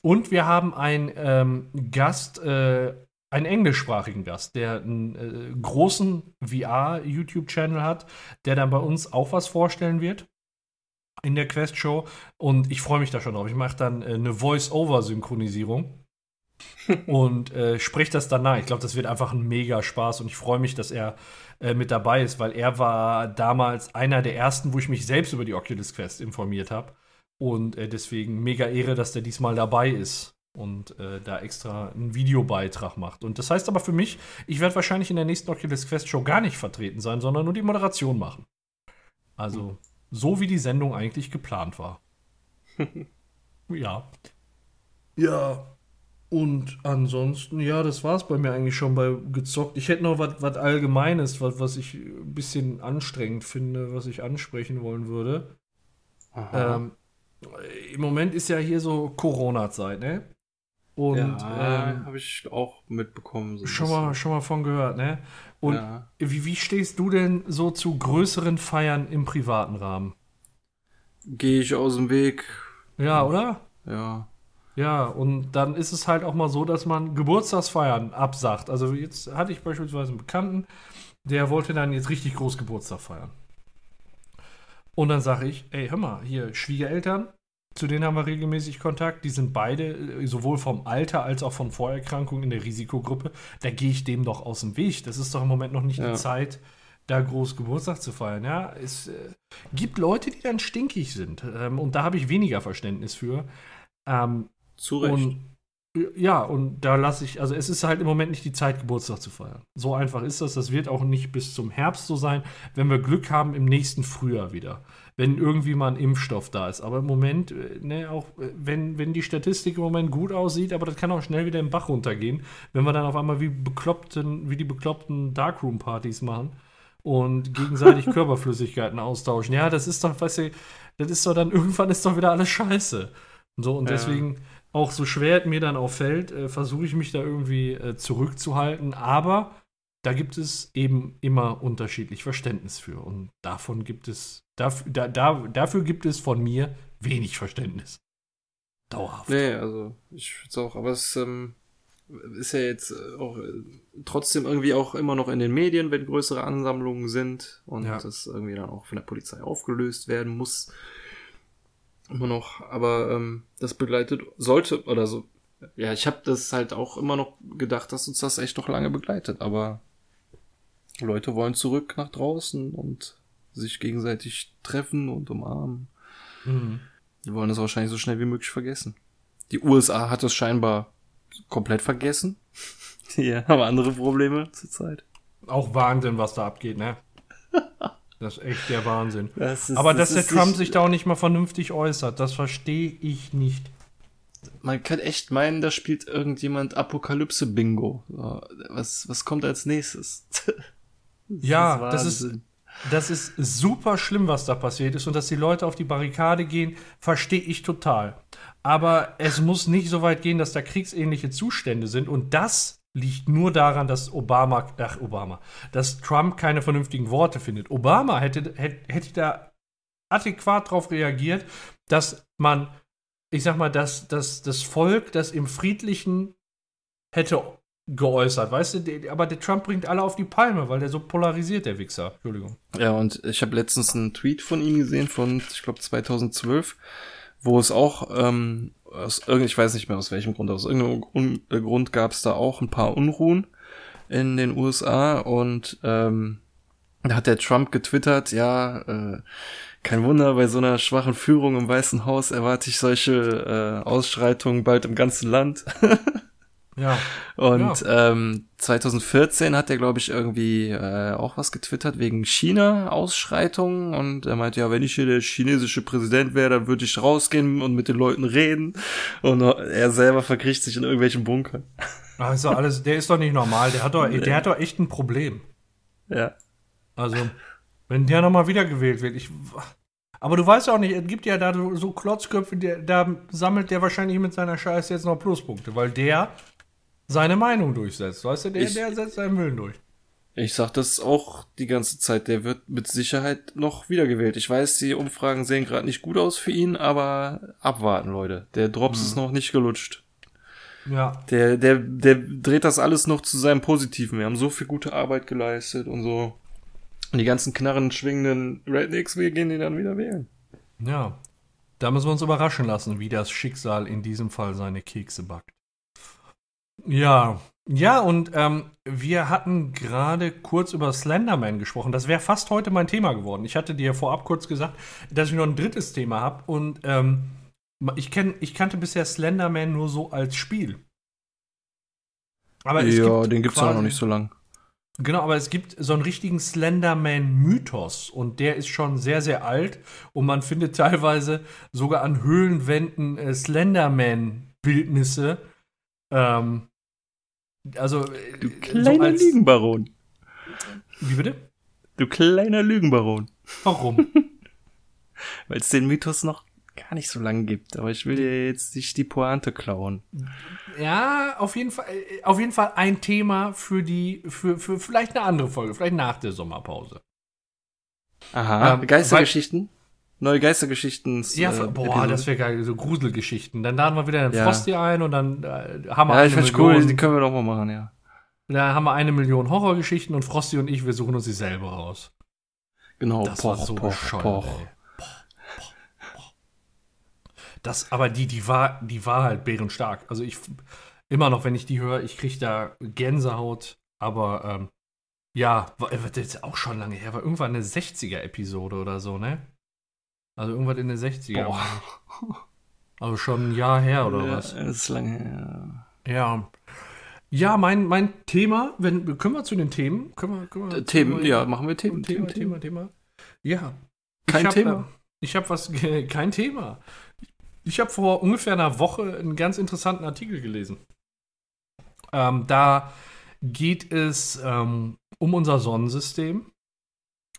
Und wir haben einen ähm, Gast, äh, einen englischsprachigen Gast, der einen äh, großen VR-YouTube-Channel hat, der dann bei uns auch was vorstellen wird in der Quest-Show und ich freue mich da schon drauf. Ich mache dann äh, eine Voice-Over-Synchronisierung [LAUGHS] und äh, spreche das dann nach. Ich glaube, das wird einfach ein mega Spaß und ich freue mich, dass er äh, mit dabei ist, weil er war damals einer der ersten, wo ich mich selbst über die Oculus Quest informiert habe und äh, deswegen mega Ehre, dass der diesmal dabei ist und äh, da extra einen Videobeitrag macht. Und das heißt aber für mich, ich werde wahrscheinlich in der nächsten Oculus Quest Show gar nicht vertreten sein, sondern nur die Moderation machen. Also so wie die Sendung eigentlich geplant war. [LAUGHS] ja. Ja. Und ansonsten, ja, das war es bei mir eigentlich schon bei gezockt. Ich hätte noch was Allgemeines, was, was ich ein bisschen anstrengend finde, was ich ansprechen wollen würde. Ähm, Im Moment ist ja hier so Corona-Zeit, ne? Und ja, ähm, habe ich auch mitbekommen. So schon, mal, schon mal von gehört, ne? Und ja. wie, wie stehst du denn so zu größeren Feiern im privaten Rahmen? Gehe ich aus dem Weg. Ja, oder? Ja. Ja, und dann ist es halt auch mal so, dass man Geburtstagsfeiern absagt. Also jetzt hatte ich beispielsweise einen Bekannten, der wollte dann jetzt richtig groß Geburtstag feiern. Und dann sage ich, ey, hör mal, hier Schwiegereltern, zu denen haben wir regelmäßig Kontakt. Die sind beide äh, sowohl vom Alter als auch von Vorerkrankungen in der Risikogruppe. Da gehe ich dem doch aus dem Weg. Das ist doch im Moment noch nicht Ja. die Zeit, da groß Geburtstag zu feiern. Ja, es äh, gibt Leute, die dann stinkig sind. Ähm, und da habe ich weniger Verständnis für. Ähm, Zu und ja, und da lasse ich, also es ist halt im Moment nicht die Zeit, Geburtstag zu feiern. So einfach ist das. Das wird auch nicht bis zum Herbst so sein. Wenn wir Glück haben, im nächsten Frühjahr wieder. Wenn irgendwie mal ein Impfstoff da ist. Aber im Moment, äh, ne, auch äh, wenn, wenn die Statistik im Moment gut aussieht, aber das kann auch schnell wieder im Bach runtergehen, wenn wir dann auf einmal wie bekloppten, wie die bekloppten Darkroom-Partys machen und gegenseitig [LAUGHS] Körperflüssigkeiten austauschen. Ja, das ist doch, weißt du, das ist doch dann, [LAUGHS] irgendwann ist doch wieder alles scheiße. Und so, und Ja. Auch so schwer es mir dann auch fällt, äh, versuche ich mich da irgendwie äh, zurückzuhalten. Aber da gibt es eben immer unterschiedlich Verständnis für. Und davon gibt es, daf, da, da, dafür gibt es von mir wenig Verständnis. Dauerhaft. Nee, also ich finde es auch, aber es ähm, ist ja jetzt äh, auch äh, trotzdem irgendwie auch immer noch in den Medien, wenn größere Ansammlungen sind und Ja. das irgendwie dann auch von der Polizei aufgelöst werden muss. Immer noch, aber ähm, das begleitet sollte oder so. Ja, ich habe das halt auch immer noch gedacht, dass uns das echt noch lange begleitet, aber Leute wollen zurück nach draußen und sich gegenseitig treffen und umarmen. Mhm. Die wollen das wahrscheinlich so schnell wie möglich vergessen. Die USA hat es scheinbar komplett vergessen. [LAUGHS] Die haben andere Probleme zurzeit. Auch Wahnsinn, was da abgeht, ne? [LAUGHS] Das ist echt der Wahnsinn. Das ist, Aber dass der ist Trump nicht- sich da auch nicht mal vernünftig äußert, das verstehe ich nicht. Man kann echt meinen, da spielt irgendjemand Apokalypse-Bingo. Was, was kommt als nächstes? [LAUGHS] Das Ja, das ist-. Das ist super schlimm, was da passiert ist. Und dass die Leute auf die Barrikade gehen, verstehe ich total. Aber es muss nicht so weit gehen, dass da kriegsähnliche Zustände sind. Und das liegt nur daran, dass Obama, ach, Obama, dass Trump keine vernünftigen Worte findet. Obama hätte, hätte, hätte da adäquat darauf reagiert, dass man, ich sag mal, dass, dass das Volk das im Friedlichen hätte geäußert, weißt du, aber der Trump bringt alle auf die Palme, weil der so polarisiert, der Wichser. Entschuldigung. Ja, und ich habe letztens einen Tweet von ihm gesehen, von, ich glaube, 2012, wo es auch, ähm, aus irgend, ich weiß nicht mehr aus welchem Grund, aus irgendeinem äh, Grund gab es da auch ein paar Unruhen in den USA und ähm, da hat der Trump getwittert, ja, äh, kein Wunder, bei so einer schwachen Führung im Weißen Haus erwarte ich solche äh, Ausschreitungen bald im ganzen Land. [LAUGHS] Ja. Und ähm, 2014 hat er, glaube ich, irgendwie äh, auch was getwittert wegen China-Ausschreitungen. Und er meinte, ja, wenn ich hier der chinesische Präsident wäre, dann würde ich rausgehen und mit den Leuten reden. Und er selber verkriecht sich in irgendwelchen Bunkern. [LAUGHS] Also alles, der ist doch nicht normal. Der hat doch, der hat doch echt ein Problem. Ja. Also, wenn der nochmal wiedergewählt wird, ich. Aber du weißt ja auch nicht, es gibt ja da so so Klotzköpfe, der, da sammelt der wahrscheinlich mit seiner Scheiße jetzt noch Pluspunkte, weil der seine Meinung durchsetzt. Weißt du, der, Ich- der setzt seinen Willen durch. Ich sag das auch die ganze Zeit. Der wird mit Sicherheit noch wiedergewählt. Ich weiß, die Umfragen sehen gerade nicht gut aus für ihn, aber abwarten, Leute. Der Drops ist noch nicht gelutscht. Ja. Der, der, der dreht das alles noch zu seinem Positiven. Wir haben so viel gute Arbeit geleistet und so. Und die ganzen knarren schwingenden Rednecks, wir gehen die dann wieder wählen. Ja. Da müssen wir uns überraschen lassen, wie das Schicksal in diesem Fall seine Kekse backt. Ja. Ja, und ähm, wir hatten gerade kurz über Slenderman gesprochen. Das wäre fast heute mein Thema geworden. Ich hatte dir vorab kurz gesagt, dass ich noch ein drittes Thema habe. Und ähm, ich, kenn, ich kannte bisher Slenderman nur so als Spiel. Aber es ja, gibt den gibt's auch noch nicht so lang. Genau, aber es gibt so einen richtigen Slenderman-Mythos und der ist schon sehr, sehr alt und man findet teilweise sogar an Höhlenwänden äh, Slenderman-Bildnisse. Ähm, also, äh, Du so kleiner als- Lügenbaron. Wie bitte? Du kleiner Lügenbaron. Warum? [LAUGHS] Weil es den Mythos noch gar nicht so lange gibt. Aber ich will dir jetzt nicht die Pointe klauen. ja, auf jeden Fall, äh, auf jeden Fall ein Thema für die, für, für vielleicht eine andere Folge, vielleicht nach der Sommerpause. Aha. Ähm, Geistergeschichten? Neue Geistergeschichten. Ja, äh, boah, Episode. das wäre geil, so Gruselgeschichten. Dann laden wir wieder den Ja. Frosty ein und dann äh, haben wir Ja, eine ich find's Million. cool, die können wir doch mal machen, ja. Da haben wir eine Million Horrorgeschichten und Frosty und ich, wir suchen uns dieselbe raus. Genau, Das war poch, so poch, bescheuert, poch. ey. Das, aber die, die war, die war halt bärenstark. Also ich immer noch, wenn ich die höre, ich kriege da Gänsehaut. Aber ähm, ja, war, das ist auch schon lange her. War irgendwann eine 60er-Episode oder so, ne? Also irgendwas in den 60er. Boah. Also schon ein Jahr her oder ja, was? Das ist lange her. Ja. Ja, mein, mein Thema, wenn, können wir zu den Themen? Können wir, können wir, Themen, ja, machen wir Themen. Thema, Thema, Thema. Ja. Kein ich hab, Thema. äh, Ich habe was, kein Thema. Ich habe vor ungefähr einer Woche einen ganz interessanten Artikel gelesen. Ähm, da geht es ähm, um unser Sonnensystem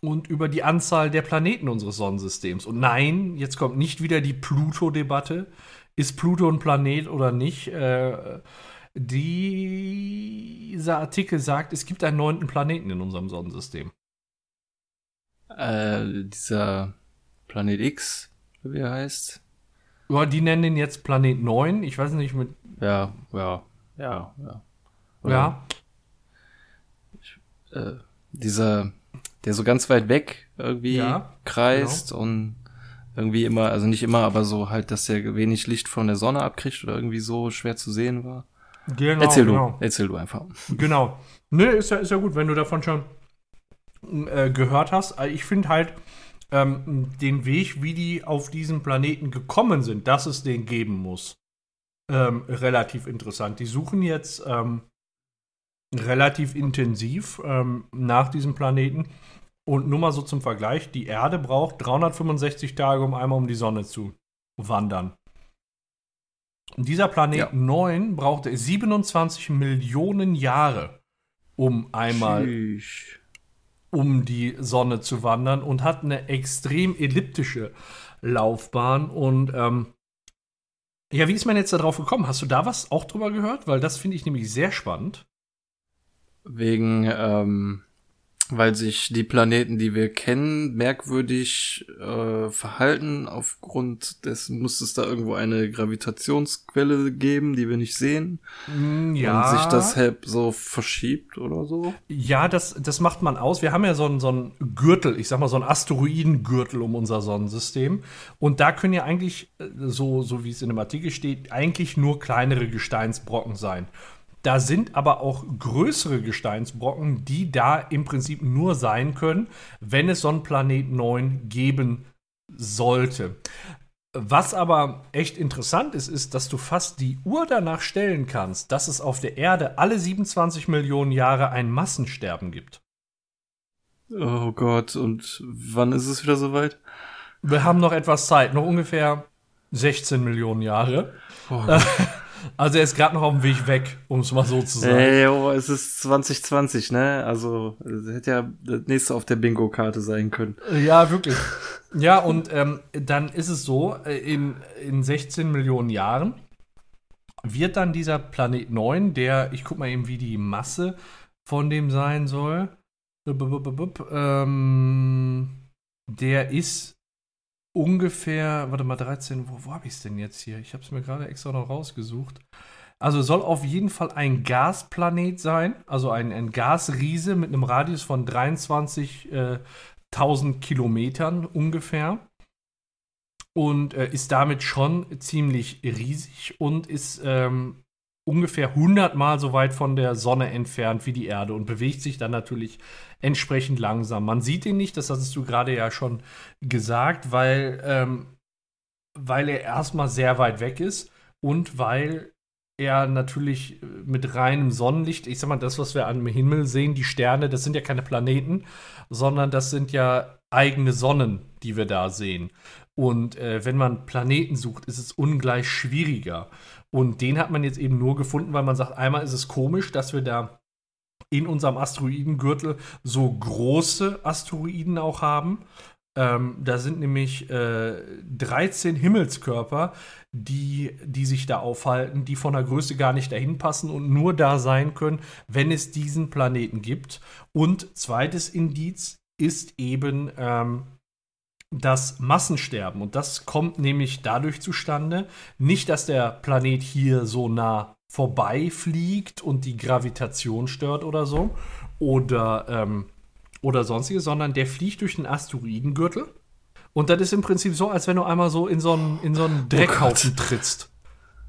und über die Anzahl der Planeten unseres Sonnensystems. Und nein, jetzt kommt nicht wieder die Pluto-Debatte. Ist Pluto ein Planet oder nicht? Äh, dieser Artikel sagt, es gibt einen neunten Planeten in unserem Sonnensystem. Äh, dieser Planet X, wie er heißt. Ja, die nennen den jetzt Planet 9. Ich weiß nicht mit. Ja, ja, ja, ja. Oder, Ja. Äh, dieser, der so ganz weit weg irgendwie Ja, kreist und irgendwie immer, also nicht immer, aber so halt, dass er wenig Licht von der Sonne abkriegt oder irgendwie so schwer zu sehen war. Genau, erzähl genau. du, erzähl du einfach. Genau. Ne, ist ja, ist ja gut, wenn du davon schon äh, gehört hast. Also Ich finde halt ähm, den Weg, wie die auf diesen Planeten gekommen sind, dass es den geben muss, ähm, relativ interessant. Die suchen jetzt ähm, relativ intensiv ähm, nach diesem Planeten. Und nur mal so zum Vergleich, die Erde braucht 365 Tage, um einmal um die Sonne zu wandern. Und dieser Planet Ja. 9 brauchte 27 Millionen Jahre, um einmal Tschüss. um die Sonne zu wandern und hat eine extrem elliptische Laufbahn. Und ähm, ja, wie ist man jetzt darauf gekommen? Hast du da was auch drüber gehört? Weil das finde ich nämlich sehr spannend. Wegen, ähm, weil sich die Planeten, die wir kennen, merkwürdig äh, verhalten. Aufgrund dessen muss es da irgendwo eine Gravitationsquelle geben, die wir nicht sehen. Mm, Und sich das halt so verschiebt oder so. Ja, das, das macht man aus. Wir haben ja so einen, so einen Gürtel, ich sag mal so einen Asteroidengürtel um unser Sonnensystem. Und da können ja eigentlich, äh, so, so wie es in dem Artikel steht, eigentlich nur kleinere Gesteinsbrocken sein. Da sind aber auch größere Gesteinsbrocken, die da im Prinzip nur sein können, wenn es so einen Planet 9 geben sollte. Was aber echt interessant ist, ist, dass du fast die Uhr danach stellen kannst, dass es auf der Erde alle 27 Millionen Jahre ein Massensterben gibt. Oh Gott, und wann ist es wieder soweit? Wir haben noch etwas Zeit, noch ungefähr 16 Millionen Jahre. Oh [LAUGHS] Also er ist gerade noch auf dem Weg weg, um es mal so zu sagen. Ey, oh, es ist 2020, ne? Also, hätte ja das nächste auf der Bingo-Karte sein können. Ja, wirklich. Ja, und ähm, dann ist es so, äh, in, in 16 Millionen Jahren wird dann dieser Planet 9, der, ich guck mal eben, wie die Masse von dem sein soll. Ähm, der ist ungefähr, warte mal, 13, wo, wo habe ich es denn jetzt hier? Ich habe es mir gerade extra noch rausgesucht. Also soll auf jeden Fall ein Gasplanet sein, also ein, ein Gasriese mit einem Radius von 23.000 Kilometern ungefähr. Und äh, ist damit schon ziemlich riesig und ist ähm, ungefähr 100 Mal so weit von der Sonne entfernt wie die Erde und bewegt sich dann natürlich entsprechend langsam. Man sieht ihn nicht, das hattest du gerade ja schon gesagt, weil, ähm, weil er erstmal sehr weit weg ist und weil er natürlich mit reinem Sonnenlicht, ich sag mal, das, was wir am Himmel sehen, die Sterne, das sind ja keine Planeten, sondern das sind ja eigene Sonnen, die wir da sehen. Und äh, wenn man Planeten sucht, ist es ungleich schwieriger. Und den hat man jetzt eben nur gefunden, weil man sagt, einmal ist es komisch, dass wir da in unserem Asteroidengürtel so große Asteroiden auch haben. Ähm, da sind nämlich äh, 13 Himmelskörper, die, die sich da aufhalten, die von der Größe gar nicht dahin passen und nur da sein können, wenn es diesen Planeten gibt. Und zweites Indiz ist eben ähm, das Massensterben. Und das kommt nämlich dadurch zustande, nicht, dass der Planet hier so nah vorbeifliegt und die Gravitation stört oder so, oder, ähm, oder sonstiges, sondern der fliegt durch den Asteroidengürtel. Und das ist im Prinzip so, als wenn du einmal so in so einen, in so einen Oh Dreckhaufen trittst.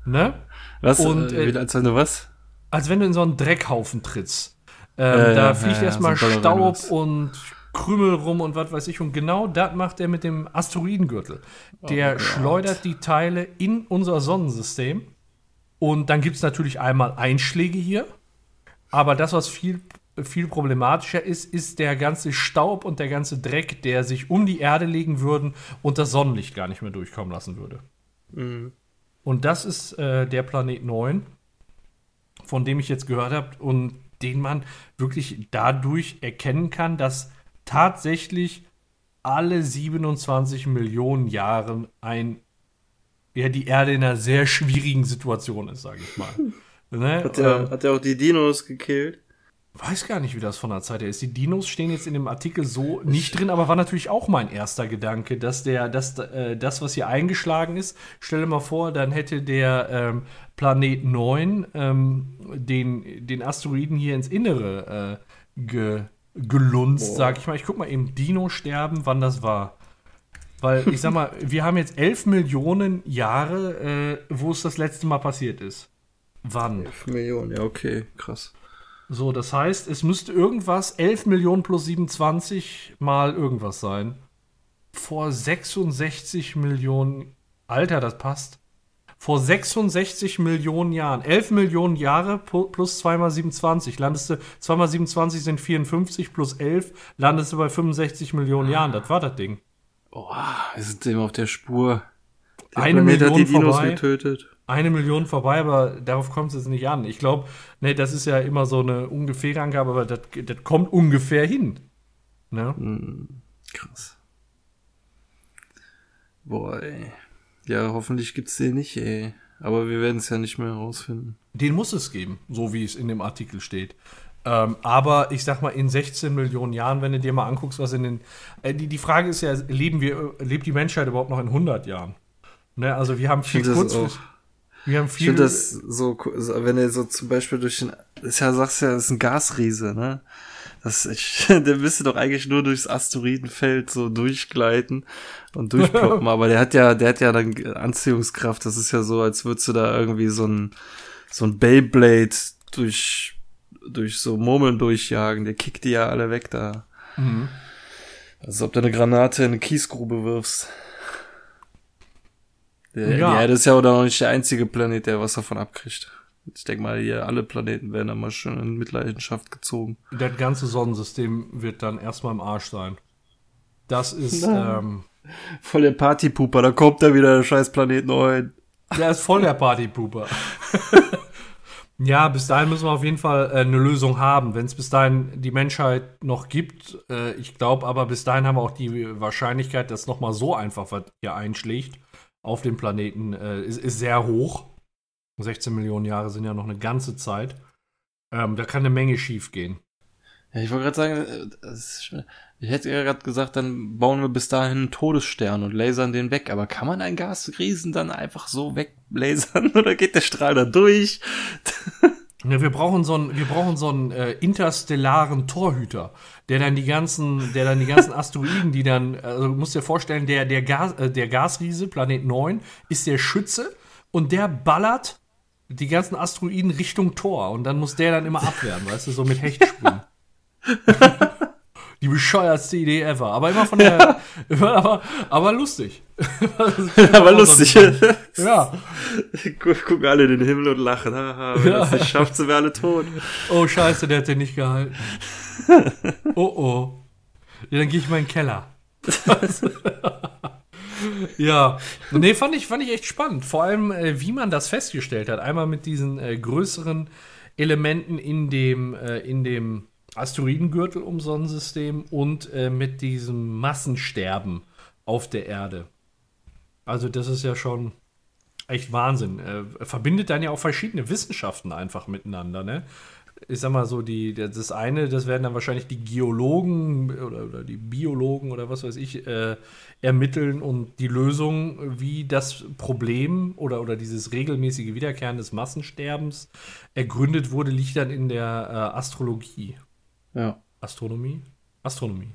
Ne? Was? Und, äh, äh, als wenn du was? Als wenn du in so einen Dreckhaufen trittst. Ähm, Ja, da ja, fliegt ja, erstmal so Staub und Krümel rum und was weiß ich. Und genau das macht er mit dem Asteroidengürtel. Der Gott. schleudert die Teile in unser Sonnensystem. Und dann gibt es natürlich einmal Einschläge hier. Aber das, was viel, viel problematischer ist, ist der ganze Staub und der ganze Dreck, der sich um die Erde legen würden und das Sonnenlicht gar nicht mehr durchkommen lassen würde. Mhm. Und das ist äh, der Planet 9, von dem ich jetzt gehört habe und den man wirklich dadurch erkennen kann, dass tatsächlich alle 27 Millionen Jahre ein ja die Erde in einer sehr schwierigen Situation ist, sage ich mal. ne? Hat der, ähm, hat der auch die Dinos gekillt? weiß gar nicht, wie das von der Zeit her ist. Die Dinos stehen jetzt in dem Artikel so nicht drin, aber war natürlich auch mein erster Gedanke, dass der, dass, äh, das, was hier eingeschlagen ist, stell dir mal vor, dann hätte der ähm, Planet 9 ähm, den, den Asteroiden hier ins Innere äh, ge, gelunzt, Boah. sag ich mal. Ich guck mal eben Dino sterben, wann das war. Weil ich sag mal, wir haben jetzt 11 Millionen Jahre, äh, wo es das letzte Mal passiert ist. Wann? 11 Millionen, ja, okay, krass. So, das heißt, es müsste irgendwas 11 Millionen plus 27 mal irgendwas sein. Vor 66 Millionen. Alter, das passt. Vor 66 Millionen Jahren. 11 Millionen Jahre plus 2 mal 27. Landest du, 2 mal 27 sind 54 plus 11, landest du bei 65 Millionen Jahren. Das war das Ding. Boah, wir sind dem auf der Spur. Der Eine Million die Dinos vorbei. getötet. Eine Million vorbei, aber darauf kommt es jetzt nicht an. Ich glaube, ne, das ist ja immer so eine ungefähre Angabe, aber das, das kommt ungefähr hin. Ne? Hm, krass. Boah, ey. Ja, hoffentlich gibt's den nicht, ey. Aber wir werden es ja nicht mehr herausfinden. Den muss es geben, so wie es in dem Artikel steht. Ähm, aber ich sag mal, in 16 Millionen Jahren, wenn du dir mal anguckst, was in den. Äh, die, die Frage ist ja, leben wir, äh, lebt die Menschheit überhaupt noch in 100 Jahren? Ne, also wir haben viel kurzfristig. Wir haben Ich viel. finde das so, wenn er so zum Beispiel durch den, das ist ja, sagst ja, ist ein Gasriese, ne? Das, ich, [LAUGHS] der müsste doch eigentlich nur durchs Asteroidenfeld so durchgleiten und durchploppen, [LAUGHS] aber der hat ja, der hat ja dann Anziehungskraft, das ist ja so, als würdest du da irgendwie so ein, so ein Beyblade durch, durch so Murmeln durchjagen, der kickt die ja alle weg da. Mhm. Als ob du eine Granate in eine Kiesgrube wirfst. Der, Ja. Die Erde ist ja auch noch nicht der einzige Planet, der was davon abkriegt. Ich denke mal, hier alle Planeten werden dann mal schon in Mitleidenschaft gezogen. Das ganze Sonnensystem wird dann erstmal im Arsch sein. Das ist. [LAUGHS] Nein. Ähm, Voll der Partypuper, da kommt da wieder der scheiß Planet 9. Der ist voll der Partypooper. [LAUGHS] ja, bis dahin müssen wir auf jeden Fall äh, eine Lösung haben. Wenn es bis dahin die Menschheit noch gibt, äh, ich glaube aber bis dahin haben wir auch die Wahrscheinlichkeit, dass noch mal so einfach was hier einschlägt auf dem Planeten, äh, ist, ist sehr hoch. 16 Millionen Jahre sind ja noch eine ganze Zeit. Ähm, da kann eine Menge schief gehen. Ja, ich wollte gerade sagen, äh, das ist schon- ich hätte ja gerade gesagt, dann bauen wir bis dahin einen Todesstern und lasern den weg. Aber kann man einen Gasriesen dann einfach so weglasern [LAUGHS] oder geht der Strahl da durch? Ja, [LAUGHS] wir brauchen so einen, wir brauchen so einen äh, interstellaren Torhüter, der dann die ganzen, der dann die ganzen Asteroiden, die dann, also du musst dir vorstellen, der, der, Gas, äh, der Gasriese, Planet 9, ist der Schütze und der ballert die ganzen Asteroiden Richtung Tor und dann muss der dann immer abwehren, weißt du, so mit [LAUGHS] Hechtsprung. Die bescheuertste Idee ever. Aber immer von der, [LAUGHS] immer, aber, aber lustig. [LAUGHS] [LAUGHS] Aber lustig. Ja. Gu- Gucken alle in den Himmel und lachen. Haha, wenn Ja. das nicht schafft, sind wir alle tot. Oh, scheiße, der hat den nicht gehalten. Oh, oh. Ja, dann gehe ich mal in den Keller. ja, nee, fand ich, fand ich echt spannend. Vor allem, äh, wie man das festgestellt hat. Einmal mit diesen äh, größeren Elementen in dem, äh, in dem Asteroidengürtel um Sonnensystem und äh, mit diesem Massensterben auf der Erde. Also, das ist ja schon echt Wahnsinn. Äh, verbindet dann ja auch verschiedene Wissenschaften einfach miteinander, ne? Ich sag mal so, die, das eine, das werden dann wahrscheinlich die Geologen oder, oder die Biologen oder was weiß ich äh, ermitteln und die Lösung, wie das Problem oder, oder dieses regelmäßige Wiederkehren des Massensterbens ergründet wurde, liegt dann in der äh, Astrologie. Ja. Astronomie? Astronomie.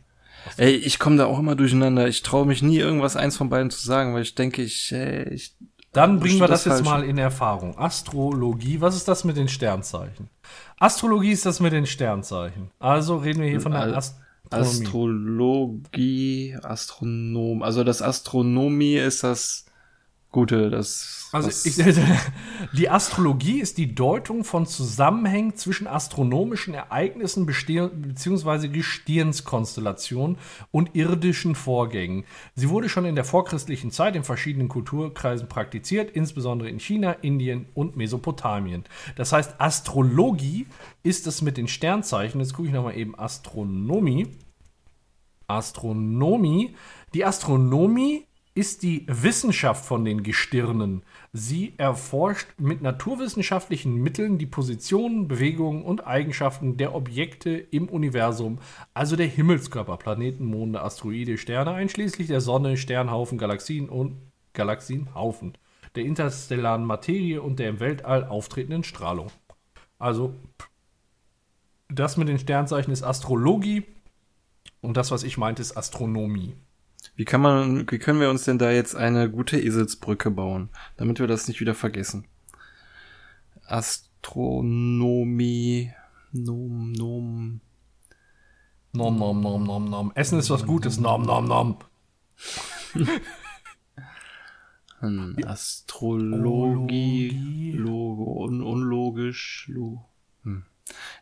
Ey, ich komme da auch immer durcheinander. Ich traue mich nie, irgendwas eins von beiden zu sagen, weil ich denke, ich, ey, ich Dann bringen wir das, das jetzt mal in Erfahrung. Astrologie, was ist das mit den Sternzeichen? Astrologie ist das mit den Sternzeichen. Also reden wir hier von der Al- Astronomie. Astrologie, Astronom. Also das Astronomie ist das Gute, das. Also ich, [LAUGHS] die Astrologie ist die Deutung von Zusammenhängen zwischen astronomischen Ereignissen beziehungsweise Gestirnskonstellationen und irdischen Vorgängen. Sie wurde schon in der vorchristlichen Zeit in verschiedenen Kulturkreisen praktiziert, insbesondere in China, Indien und Mesopotamien. Das heißt, Astrologie ist es mit den Sternzeichen. Jetzt gucke ich nochmal eben Astronomie. Astronomie. Die Astronomie ist die Wissenschaft von den Gestirnen. Sie erforscht mit naturwissenschaftlichen Mitteln die Positionen, Bewegungen und Eigenschaften der Objekte im Universum, also der Himmelskörper, Planeten, Monde, Asteroide, Sterne, einschließlich der Sonne, Sternhaufen, Galaxien und Galaxienhaufen, der interstellaren Materie und der im Weltall auftretenden Strahlung. Also, das mit den Sternzeichen ist Astrologie und das, was ich meinte, ist Astronomie. Wie kann man, wie können wir uns denn da jetzt eine gute Eselsbrücke bauen, damit wir das nicht wieder vergessen? Astronomie, Nom, Nom. Nom, nom, nom, nom, nom. Essen ist was Gutes. Nom, nom, nom. Hm, Astrologie, Ologie. Logo, un, unlogisch, lo.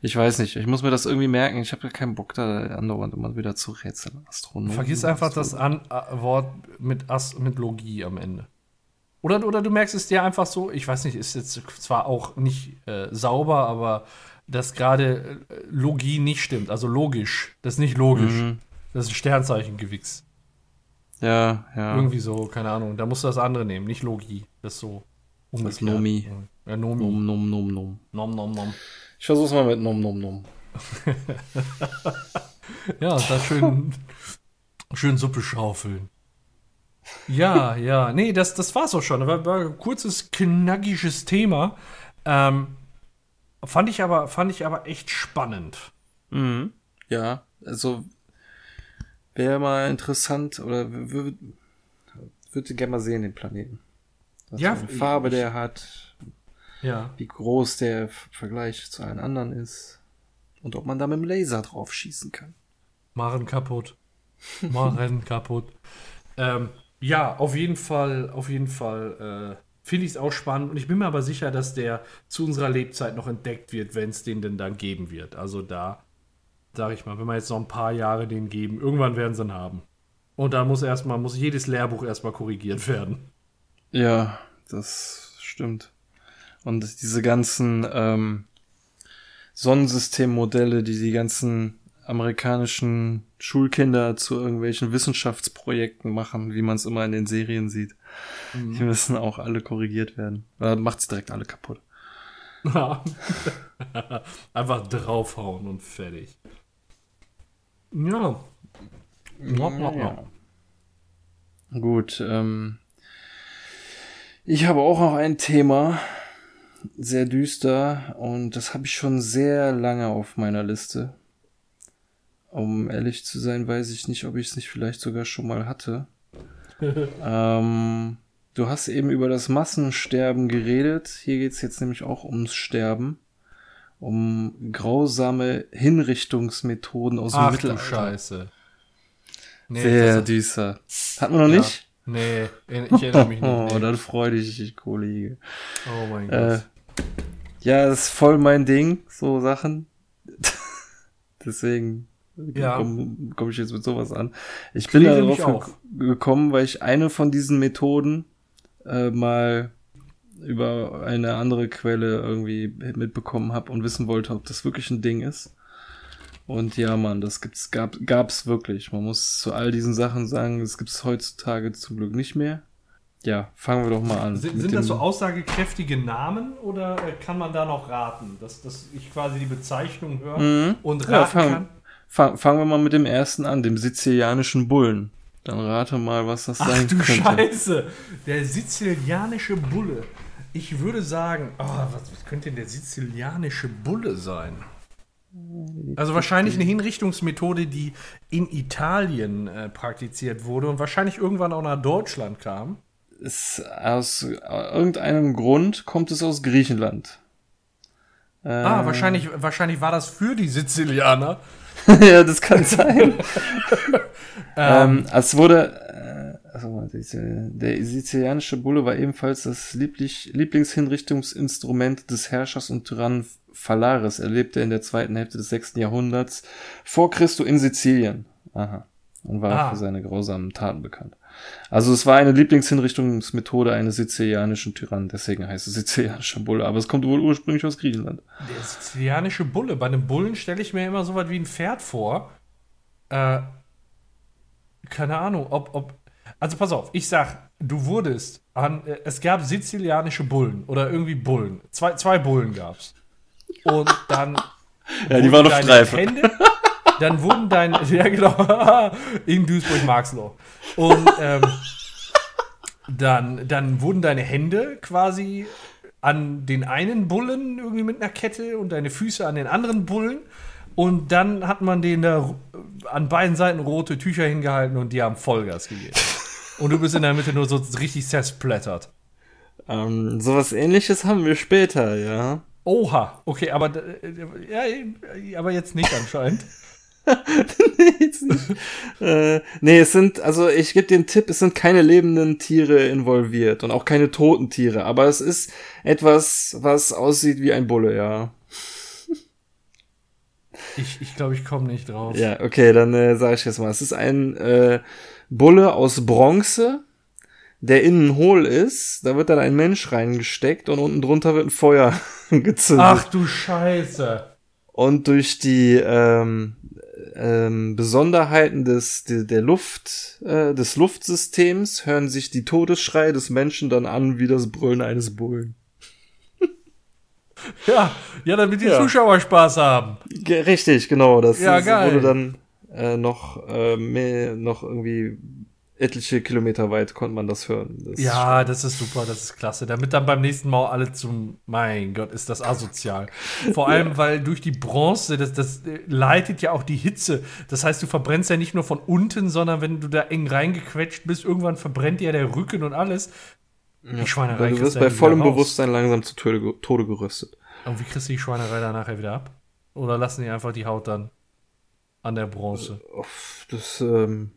Ich weiß nicht, ich muss mir das irgendwie merken. Ich habe ja keinen Bock da andauernd immer wieder zu rätseln. Astronomie. Vergiss einfach das An äh, Wort mit, As mit Logie am Ende. Oder, oder du merkst es dir einfach so, ich weiß nicht, ist jetzt zwar auch nicht äh, sauber, aber dass gerade äh, Logie nicht stimmt. Also logisch. Das ist nicht logisch. Mhm. Das ist ein Sternzeichengewichs. Ja, ja. Irgendwie so, keine Ahnung. Da musst du das andere nehmen, nicht Logie. Das ist so. Das ist Nomi. Ja, Nomi. Nom, nom, nom, nom. Nom, nom, nom. Ich versuch's mal mit nom, nom, nom. [LAUGHS] Ja, da schön, schön Suppe schaufeln. Ja, ja. Nee, das, das war's auch schon. War, war ein kurzes, knackiges Thema. Ähm, fand, ich aber, fand ich aber echt spannend. Mhm. Ja, also wäre mal interessant oder würde würd gerne mal sehen, den Planeten. Was Ja, für eine Farbe der hat, Ja. wie groß der Vergleich zu allen anderen ist und ob man da mit dem Laser drauf schießen kann. Machen kaputt. Machen [LAUGHS] kaputt. Ähm, ja, auf jeden Fall, auf jeden Fall äh, finde ich es auch spannend und ich bin mir aber sicher, dass der zu unserer Lebzeit noch entdeckt wird, wenn es den denn dann geben wird. Also da, sage ich mal, wenn wir jetzt noch ein paar Jahre den geben, irgendwann werden sie ihn haben. Und da muss erstmal, muss jedes Lehrbuch erstmal korrigiert werden. Ja, das stimmt. Und diese ganzen ähm, Sonnensystemmodelle, die die ganzen amerikanischen Schulkinder zu irgendwelchen Wissenschaftsprojekten machen, wie man es immer in den Serien sieht, die müssen auch alle korrigiert werden. Oder macht's direkt alle kaputt. [LAUGHS] Einfach draufhauen und fertig. Ja. Ja, ja, ja. Gut, ähm, ich habe auch noch ein Thema, sehr düster, und das habe ich schon sehr lange auf meiner Liste. Um ehrlich zu sein, weiß ich nicht, ob ich es nicht vielleicht sogar schon mal hatte. [LAUGHS] ähm, du hast eben über das Massensterben geredet. Hier geht's jetzt nämlich auch ums Sterben. Um grausame Hinrichtungsmethoden aus dem Ach du Mittelalter. Scheiße. Nee, Sehr düster. Hatten wir noch Ja. nicht? Nee, ich erinnere mich [LAUGHS] nicht. Oh, Nee. dann freu dich, Kollege. Oh mein Äh, Gott. Ja, das ist voll mein Ding, so Sachen. [LAUGHS] Deswegen Ja. komme komm ich jetzt mit sowas an. Ich bin Kläre darauf gekommen, weil ich eine von diesen Methoden äh, mal über eine andere Quelle irgendwie mitbekommen habe und wissen wollte, ob das wirklich ein Ding ist. Und ja, Mann, das gibt's, gab, gab's wirklich. Man muss zu all diesen Sachen sagen, das gibt's heutzutage zum Glück nicht mehr. Ja, fangen wir doch mal an. Sind, sind das so aussagekräftige Namen oder äh, kann man da noch raten, dass, dass ich quasi die Bezeichnung höre Mhm. und Ja, raten fang- kann? Fang, fangen wir mal mit dem ersten an, dem sizilianischen Bullen. Dann rate mal, was das Ach sein du könnte. Scheiße, der sizilianische Bulle. Ich würde sagen, oh, was, was könnte denn der sizilianische Bulle sein? Also wahrscheinlich eine Hinrichtungsmethode, die in Italien äh, praktiziert wurde und wahrscheinlich irgendwann auch nach Deutschland kam. Ist aus irgendeinem Grund kommt es aus Griechenland. Ah, wahrscheinlich, wahrscheinlich war das für die Sizilianer. [LAUGHS] ja, das kann sein. [LAUGHS] ähm, es wurde, äh, also, der sizilianische Bulle war ebenfalls das Lieblich, Lieblingshinrichtungsinstrument des Herrschers und Tyrannen Phalaris. Er lebte in der zweiten Hälfte des sechsten Jahrhunderts vor Christo in Sizilien. Aha. Und war ah. für seine grausamen Taten bekannt. Also es war eine Lieblingshinrichtungsmethode eines sizilianischen Tyrannen, deswegen heißt es sizilianischer Bulle, aber es kommt wohl ursprünglich aus Griechenland. Der sizilianische Bulle, bei einem Bullen stelle ich mir immer so was wie ein Pferd vor. Äh, keine Ahnung, ob, ob. Also pass auf, ich sag, du wurdest an. Äh, es gab sizilianische Bullen oder irgendwie Bullen. Zwei, zwei Bullen gab's. Und dann. [LAUGHS] ja, die waren noch Streife. Hände, [LAUGHS] dann wurden deine, [LAUGHS] ja genau, [LAUGHS] in Duisburg-Marxloh. Und ähm, dann, dann wurden deine Hände quasi an den einen Bullen irgendwie mit einer Kette und deine Füße an den anderen Bullen. Und dann hat man denen da an beiden Seiten rote Tücher hingehalten und die haben Vollgas gegeben. Und du bist in der Mitte nur so richtig zersplattert. Ähm, sowas ähnliches haben wir später, ja. Oha, okay, aber, äh, ja, aber jetzt nicht anscheinend. Nee, [LAUGHS] äh, nee, es sind, also ich gebe dir einen Tipp, es sind keine lebenden Tiere involviert und auch keine toten Tiere, aber es ist etwas, was aussieht wie ein Bulle, ja. Ich, ich glaube, ich komme nicht drauf. Ja, okay, dann äh, sage ich jetzt mal. Es ist ein äh, Bulle aus Bronze, der innen hohl ist. Da wird dann ein Mensch reingesteckt und unten drunter wird ein Feuer [LAUGHS] gezündet. Ach du Scheiße. Und durch die ähm, ähm, Besonderheiten des, de, der Luft, äh, des Luftsystems hören sich die Todesschreie des Menschen dann an wie das Brüllen eines Bullen. [LAUGHS] Ja, ja, damit die ja. Zuschauer Spaß haben. Richtig, genau. Das, ja, das wurde dann äh, noch, äh, mehr, noch irgendwie etliche Kilometer weit konnte man das hören. Das ja, das ist super, das ist klasse. Damit dann beim nächsten Mal alle zum, mein Gott, ist das asozial. Vor allem, ja. weil durch die Bronze, das, das leitet ja auch die Hitze. Das heißt, du verbrennst ja nicht nur von unten, sondern wenn du da eng reingequetscht bist, irgendwann verbrennt dir der Rücken und alles. Die ja, Schweinerei. Du wirst bei vollem Bewusstsein langsam zu Tode, Tode gerüstet. Und wie kriegst du die Schweinerei dann nachher wieder ab? Oder lassen die einfach die Haut dann an der Bronze? Das, ähm,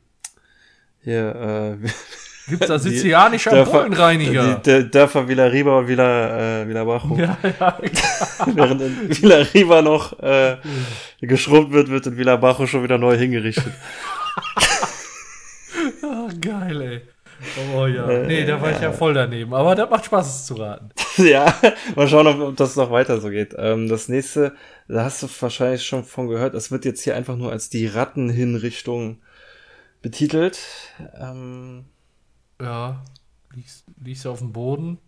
hier, äh, [LAUGHS] Gibt's da sizilianischer Bodenreiniger? Der Dörfer Villa Riba und Villa, äh, Villa Bajo. Ja, ja, [LAUGHS] Während in Villa Riba noch äh, geschrubbt wird, wird in Villa Bajo schon wieder neu hingerichtet. Ach, [LAUGHS] geil, ey. Oh ja. Äh, nee, da war ich ja voll daneben. Aber das macht Spaß, es zu raten. ja, mal schauen, ob, ob das noch weiter so geht. Ähm, das nächste, da hast du wahrscheinlich schon von gehört, es wird jetzt hier einfach nur als die Rattenhinrichtung betitelt. Ähm, ja, liegst, liegst du auf dem Boden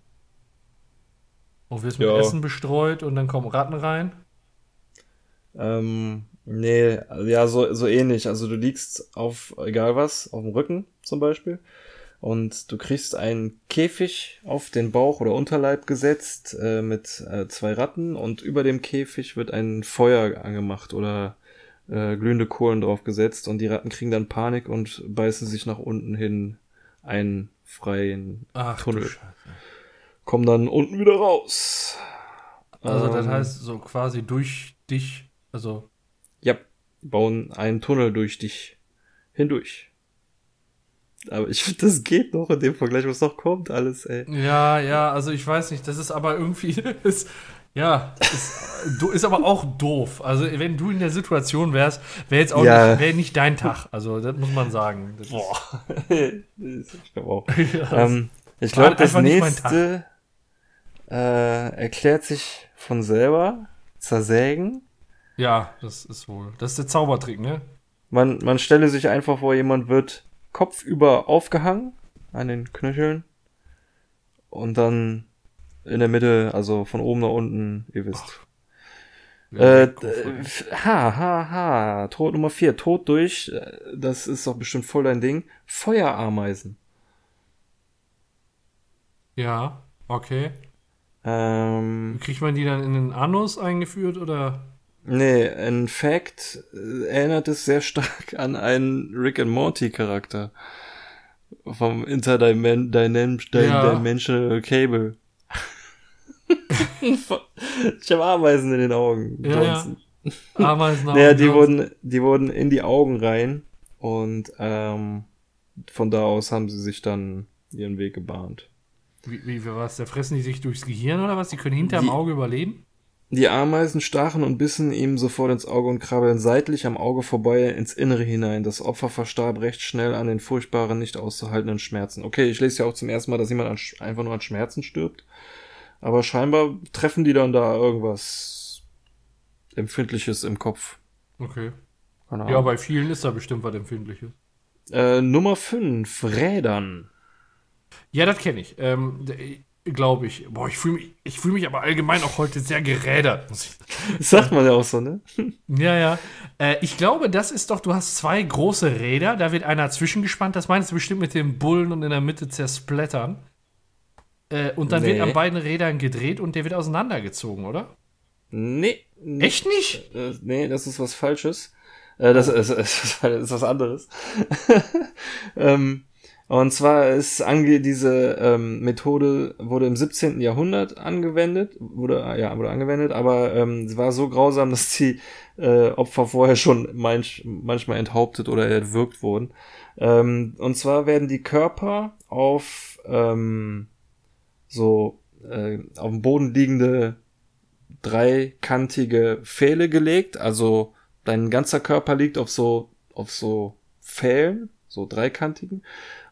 und wirst mit ja. Essen bestreut und dann kommen Ratten rein. Ähm, nee, ja, so, so ähnlich. Also du liegst auf, egal was, auf dem Rücken zum Beispiel und du kriegst einen Käfig auf den Bauch oder Unterleib gesetzt äh, mit äh, zwei Ratten und über dem Käfig wird ein Feuer angemacht oder äh, glühende Kohlen drauf gesetzt und die Ratten kriegen dann Panik und beißen sich nach unten hin einen freien Ach, Tunnel. Kommen dann unten wieder raus. Also das ähm, heißt so quasi durch dich, also. Ja, bauen einen Tunnel durch dich hindurch. Aber ich finde, das geht noch in dem Vergleich, was noch kommt, alles, ey. Ja, ja, also ich weiß nicht, das ist aber irgendwie, [LAUGHS] ist, ja, ist, ist aber auch doof. Also, wenn du in der Situation wärst, wäre jetzt auch ja. nicht, wär nicht dein Tag. Also, das muss man sagen. Das Boah. [LAUGHS] ich glaube auch. [LAUGHS] ja, ähm, ich glaube, das nächste äh, erklärt sich von selber. Zersägen. Ja, das ist wohl. Das ist der Zaubertrick, ne? Man, man stelle sich einfach vor, jemand wird kopfüber aufgehangen an den Knöcheln und dann in der Mitte, also von oben nach unten, ihr wisst. Äh, ha, ha, ha. Tod Nummer vier. Tod durch, äh, das ist doch bestimmt voll dein Ding. Feuerameisen. Ja, okay. Ähm, Kriegt man die dann in den Anus eingeführt oder? Nee, in Fact äh, erinnert es sehr stark an einen Rick and Morty Charakter. Vom Interdimensional Cable. [LAUGHS] ich habe Ameisen in den Augen. Ja, ja. Ameisen [LAUGHS] naja, die wurden, die wurden in die Augen rein und ähm, von da aus haben sie sich dann ihren Weg gebahnt. Wie, wie was? Da fressen die sich durchs Gehirn oder was? Die können hinterm Auge überleben? Die Ameisen stachen und bissen ihm sofort ins Auge und krabbeln seitlich am Auge vorbei ins Innere hinein. Das Opfer verstarb recht schnell an den furchtbaren, nicht auszuhaltenden Schmerzen. Okay, ich lese ja auch zum ersten Mal, dass jemand an, einfach nur an Schmerzen stirbt. Aber scheinbar treffen die dann da irgendwas Empfindliches im Kopf. Okay. Ja, bei vielen ist da bestimmt was Empfindliches. Äh, Nummer 5, Rädern. Ja, das kenne ich. Ähm, glaube ich. Boah, ich fühle mich, ich fühl mich aber allgemein auch heute sehr gerädert. Das sagt man ja auch so, ne? [LAUGHS] ja, ja. Äh, ich glaube, das ist doch, du hast zwei große Räder, da wird einer zwischengespannt. Das meinst du bestimmt mit dem Bullen und in der Mitte zersplattern. Äh, und dann nee. wird an beiden Rädern gedreht und der wird auseinandergezogen, oder? Nee. Echt nicht? Äh, nee, das ist was Falsches. Äh, das, ist, [LAUGHS] ist, ist was anderes. [LAUGHS] ähm, und zwar ist ange diese ähm, Methode wurde im 17. Jahrhundert angewendet, wurde ja wurde angewendet, aber ähm, sie war so grausam, [LAUGHS] dass die äh, Opfer vorher schon manch, manchmal enthauptet oder erwürgt wurden. Ähm, und zwar werden die Körper auf ähm, so äh, auf dem Boden liegende dreikantige Pfähle gelegt, also dein ganzer Körper liegt auf so auf so Pfählen, so dreikantigen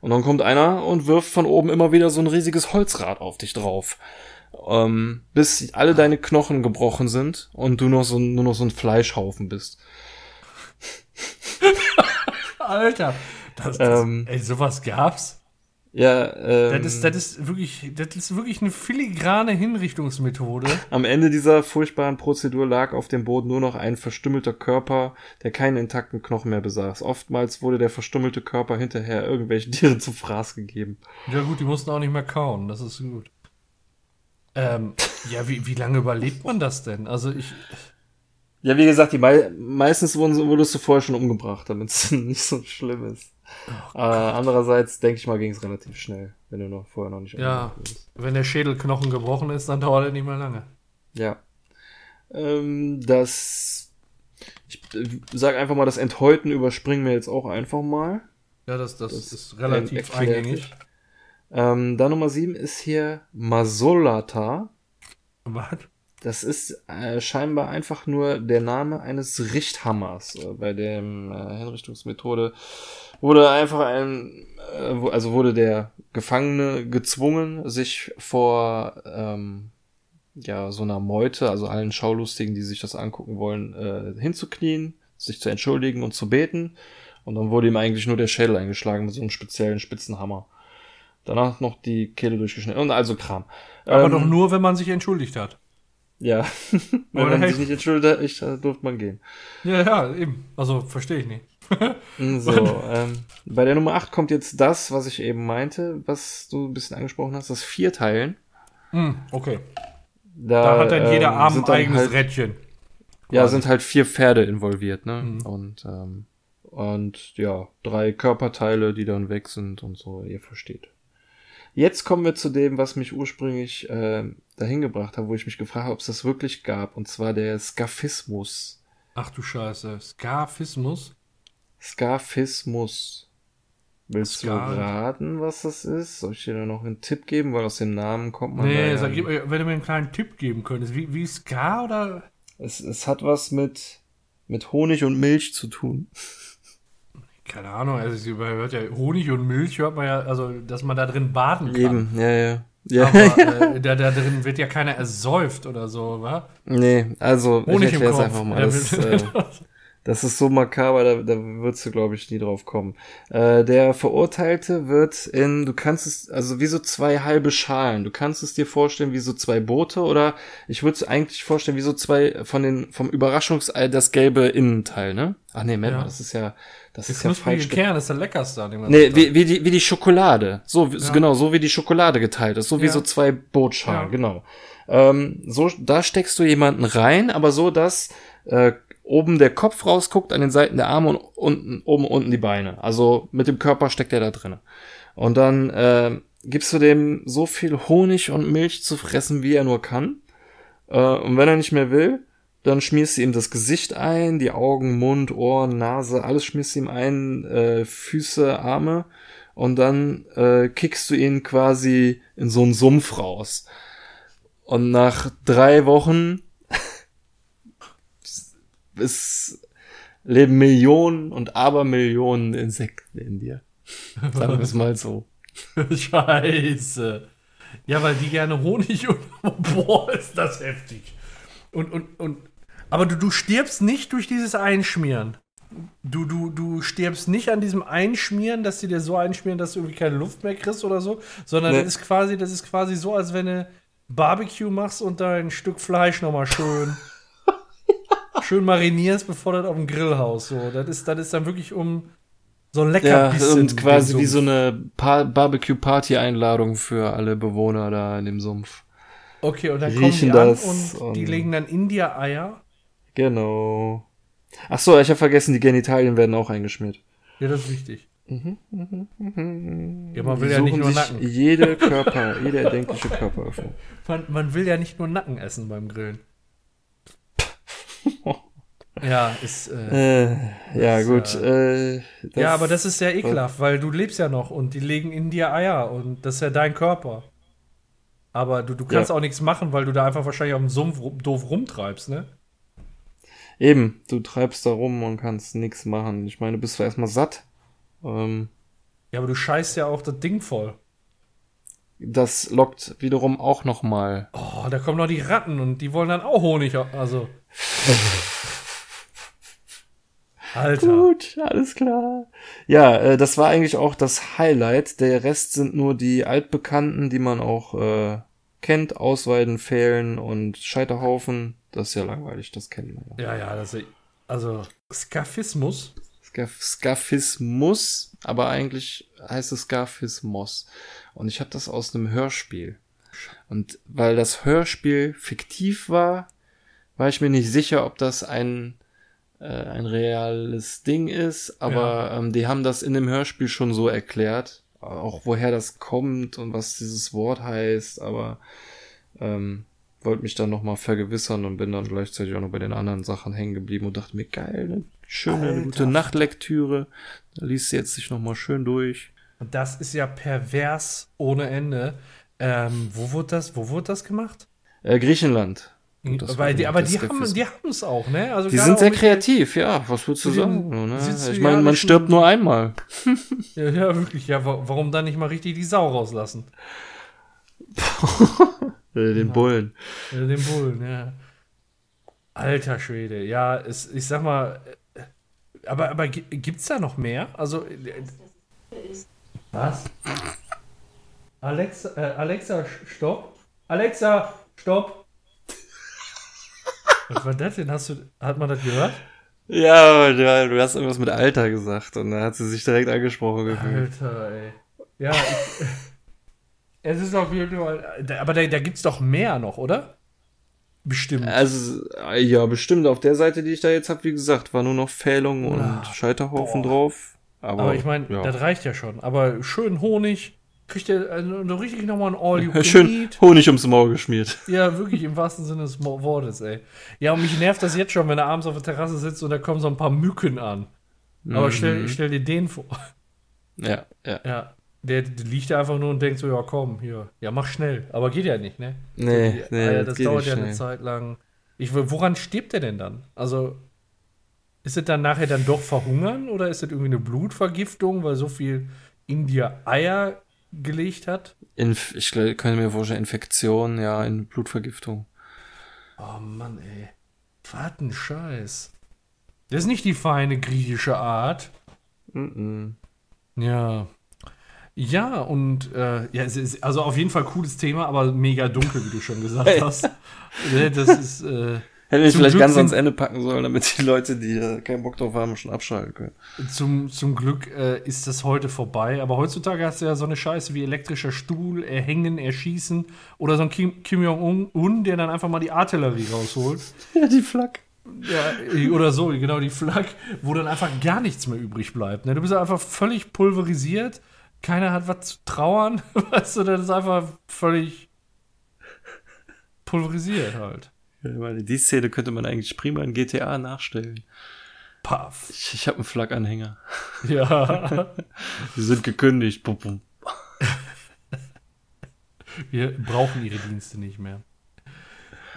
und dann kommt einer und wirft von oben immer wieder so ein riesiges Holzrad auf dich drauf. Ähm, bis alle deine Knochen gebrochen sind und du noch so, nur noch so ein Fleischhaufen bist. [LAUGHS] Alter, das, das, ähm, ey, sowas gab's? Ja, ähm, das, ist, das ist wirklich, das ist wirklich eine filigrane Hinrichtungsmethode. Am Ende dieser furchtbaren Prozedur lag auf dem Boden nur noch ein verstümmelter Körper, der keinen intakten Knochen mehr besaß. Oftmals wurde der verstümmelte Körper hinterher irgendwelchen [LAUGHS] Tieren zu Fraß gegeben. Ja gut, die mussten auch nicht mehr kauen, das ist gut. Ähm, ja, wie, wie lange überlebt man das denn? Also ich. Ja, wie gesagt, die mei meistens wurden, wurdest du vorher schon umgebracht, damit es [LAUGHS] nicht so schlimm ist. Oh, äh, andererseits denke ich mal, ging es relativ schnell, wenn du noch vorher noch nicht. Ja, wenn der Schädelknochen gebrochen ist, dann dauert er nicht mehr lange. Ja. Ähm, das. Ich äh, sag einfach mal, das Enthäuten überspringen wir jetzt auch einfach mal. Ja, das, das, das ist relativ eingängig. Ähm, dann Nummer 7 ist hier Masolata. Was? Das ist äh, scheinbar einfach nur der Name eines Richthammers. Äh, bei der äh, Hinrichtungsmethode wurde einfach ein, äh, also wurde der Gefangene gezwungen, sich vor ähm, ja so einer Meute, also allen Schaulustigen, die sich das angucken wollen, äh, hinzuknien, sich zu entschuldigen und zu beten. Und dann wurde ihm eigentlich nur der Schädel eingeschlagen mit so einem speziellen Spitzenhammer. Danach noch die Kehle durchgeschnitten und also Kram. Aber ähm, doch nur, wenn man sich entschuldigt hat. Ja, [LAUGHS] wenn man sich nicht entschuldigt hat, durfte man gehen. Ja, ja, eben. Also verstehe ich nicht. [LAUGHS] so, ähm, bei der Nummer 8 kommt jetzt das, was ich eben meinte, was du ein bisschen angesprochen hast, das Vierteilen. Mm, okay. Da, da, hat dann jeder ähm, Arm ein eigenes halt, Rädchen. Ja, quasi. sind halt vier Pferde involviert, ne? Mhm. Und, ähm, und ja, drei Körperteile, die dann weg sind und so, ihr versteht. Jetzt kommen wir zu dem, was mich ursprünglich äh, dahin gebracht hat, wo ich mich gefragt habe, ob es das wirklich gab, und zwar der Skafismus. Ach du Scheiße, Skafismus? Skafismus. Willst Ska du raten, was das ist? Soll ich dir da noch einen Tipp geben, weil aus dem Namen kommt man. Nee, sag, wenn du mir einen kleinen Tipp geben könntest. Wie, wie Ska oder? Es, es hat was mit, mit Honig und Milch zu tun. Keine Ahnung, also man hört ja Honig und Milch hört man ja, also dass man da drin baden kann. Eben, ja, ja. Ja. Aber [LAUGHS] äh, da, da drin wird ja keiner ersäuft oder so, wa? Nee, also Honig ich erkläre es einfach mal. Das, äh, [LAUGHS] das ist so makaber, da, da würdest du, glaube ich, nie drauf kommen. Äh, der Verurteilte wird in, du kannst es, also wie so zwei halbe Schalen. Du kannst es dir vorstellen wie so zwei Boote oder ich würde es eigentlich vorstellen wie so zwei von den, vom Überraschungsei, das gelbe Innenteil, ne? Ach nee, Moment ja. das ist ja, das ist ja falsch. Kern ist der leckerste. Den nee, wie, wie, die, wie die Schokolade. So, ja. genau, so wie die Schokolade geteilt ist. So wie ja. so zwei Bootschalen, genau. Ähm, so, da steckst du jemanden rein, aber so, dass äh, oben der Kopf rausguckt, an den Seiten der Arme und unten, oben unten die Beine. Also mit dem Körper steckt er da drin. Und dann äh, gibst du dem so viel Honig und Milch zu fressen, wie er nur kann. Äh, und wenn er nicht mehr will, dann schmierst du ihm das Gesicht ein, die Augen, Mund, Ohren, Nase, alles schmierst du ihm ein, äh, Füße, Arme und dann äh, kickst du ihn quasi in so einen Sumpf raus. Und nach drei Wochen es leben Millionen und Abermillionen Insekten in dir. Sagen wir es mal so. [LAUGHS] Scheiße. Ja, weil die gerne Honig und. [LAUGHS] Boah, ist das heftig. Und, und, und. Aber du, du stirbst nicht durch dieses Einschmieren. Du, du, du stirbst nicht an diesem Einschmieren, dass sie dir so einschmieren, dass du irgendwie keine Luft mehr kriegst oder so, sondern nee. das ist quasi, das ist quasi so, als wenn du Barbecue machst und da ein Stück Fleisch nochmal schön [LAUGHS] schön marinierst, bevor du das auf dem Grill haust. So, das ist, das ist dann wirklich um so ein lecker ja. Und quasi wie so eine Barbecue-Party-Einladung für alle Bewohner da in dem Sumpf. Okay, und dann Riechen kommen die an und, und die legen dann in dir Eier. Genau. Ach so, ich habe vergessen, die Genitalien werden auch eingeschmiert. Ja, das ist wichtig. Mhm, mhm, mhm. Ja, man will ja nicht nur Nacken. Jede Körper, jede erdenkliche Körperöffnung. Man, man will ja nicht nur Nacken essen beim Grillen. Ja, ist. Äh, äh, ja, ist, gut. Äh, ja, aber das ist sehr ekelhaft, weil du lebst ja noch und die legen in dir Eier und das ist ja dein Körper. Aber du, du kannst ja. auch nichts machen, weil du da einfach wahrscheinlich auf dem Sumpf doof rumtreibst, ne? Eben, du treibst da rum und kannst nichts machen. Ich meine, du bist zwar erstmal satt. Ähm, ja, aber du scheißt ja auch das Ding voll. Das lockt wiederum auch noch mal. Oh, da kommen noch die Ratten und die wollen dann auch Honig. Also. [LAUGHS] Alter. Gut, alles klar. Ja, äh, das war eigentlich auch das Highlight. Der Rest sind nur die altbekannten, die man auch äh, kennt. Ausweiden, Fehlen und Scheiterhaufen. Das ist ja langweilig, das kennen wir ja. Ja, ja, das ist, also Skafismus. Skaf Skafismus, aber eigentlich heißt es Skafismus. Und ich habe das aus einem Hörspiel. Und weil das Hörspiel fiktiv war, war ich mir nicht sicher, ob das ein äh, ein reales Ding ist, aber ja. ähm, die haben das in dem Hörspiel schon so erklärt, auch woher das kommt und was dieses Wort heißt, aber ähm, wollte mich dann nochmal vergewissern und bin dann gleichzeitig auch noch bei den anderen Sachen hängen geblieben und dachte mir, geil, eine schöne, Alter. gute Nachtlektüre. Da liest sie jetzt sich nochmal schön durch. Und das ist ja pervers ohne Ende. Ähm, wo wurde das, wo wurde das gemacht? Äh, Griechenland. Weil die, aber die haben, die haben es auch, ne? Also die sind sehr kreativ, ja. Was würdest du sagen? Ne? Ich meine, man stirbt nur einmal. [LAUGHS] ja, ja, wirklich. Ja, warum dann nicht mal richtig die Sau rauslassen? [LAUGHS] den Bullen. Ja, den Bullen, ja. Alter Schwede. Ja, es, ich sag mal, äh, aber, aber gibt's da noch mehr? Also. Äh, was? Alexa, äh, Alexa, stopp. Alexa, stopp. Was war das denn? Hast du, hat man das gehört? Ja, du, du hast irgendwas mit Alter gesagt und da hat sie sich direkt angesprochen gefühlt. Alter, ey. Ja, ich, [LAUGHS] es ist auf jeden Fall. Aber da, da gibt's doch mehr noch, oder? Bestimmt. Also, ja, bestimmt. Auf der Seite, die ich da jetzt habe, wie gesagt, war nur noch Fählung und ah, Scheiterhaufen boah. drauf. Aber, aber ich meine, ja. das reicht ja schon. Aber schön Honig, kriegt er also richtig nochmal ein all you can Schön Honig ums Maul geschmiert. Ja, wirklich im wahrsten Sinne des Wortes, ey. Ja, und mich nervt das jetzt schon, wenn er abends auf der Terrasse sitzt und da kommen so ein paar Mücken an. Aber mhm. stell, stell dir den vor. Ja, ja. Ja. Der, der, liegt da einfach nur und denkt so, ja komm, hier, ja mach schnell. Aber geht ja nicht, ne? Nee, die, nee Alter, das dauert ja eine Zeit lang. Ich, woran stirbt der denn dann? Also, ist es dann nachher dann doch verhungern oder ist es irgendwie eine Blutvergiftung, weil so viel in dir Eier gelegt hat. Inf ich könnte mir vorstellen, Infektion, ja, in Blutvergiftung. Oh Mann, ey. Was ein Scheiß. Das ist nicht die feine griechische Art. Mm -mm. Ja. Ja, und äh, ja, es ist also auf jeden Fall cooles Thema, aber mega dunkel, wie du schon gesagt [LAUGHS] hast. das ist, äh, Hätte ich vielleicht Glück ganz ans Ende packen sollen, damit die Leute, die äh, keinen Bock drauf haben, schon abschalten können. Zum, zum Glück äh, ist das heute vorbei. Aber heutzutage hast du ja so eine Scheiße wie elektrischer Stuhl, erhängen, erschießen oder so ein Kim, Kim Jong-un, der dann einfach mal die Artillerie rausholt. [LAUGHS] Ja, die Flak. Ja, oder so, genau, die Flak, wo dann einfach gar nichts mehr übrig bleibt. Ne? Du bist einfach völlig pulverisiert, keiner hat was zu trauern, [LAUGHS] weißt du, das ist einfach völlig pulverisiert halt. Ja, meine, die Szene könnte man eigentlich prima in GTA nachstellen. Paff. Ich, ich habe einen Flak-Anhänger. Ja, [LAUGHS] Die sind gekündigt. Bum, bum. wir brauchen ihre Dienste nicht mehr.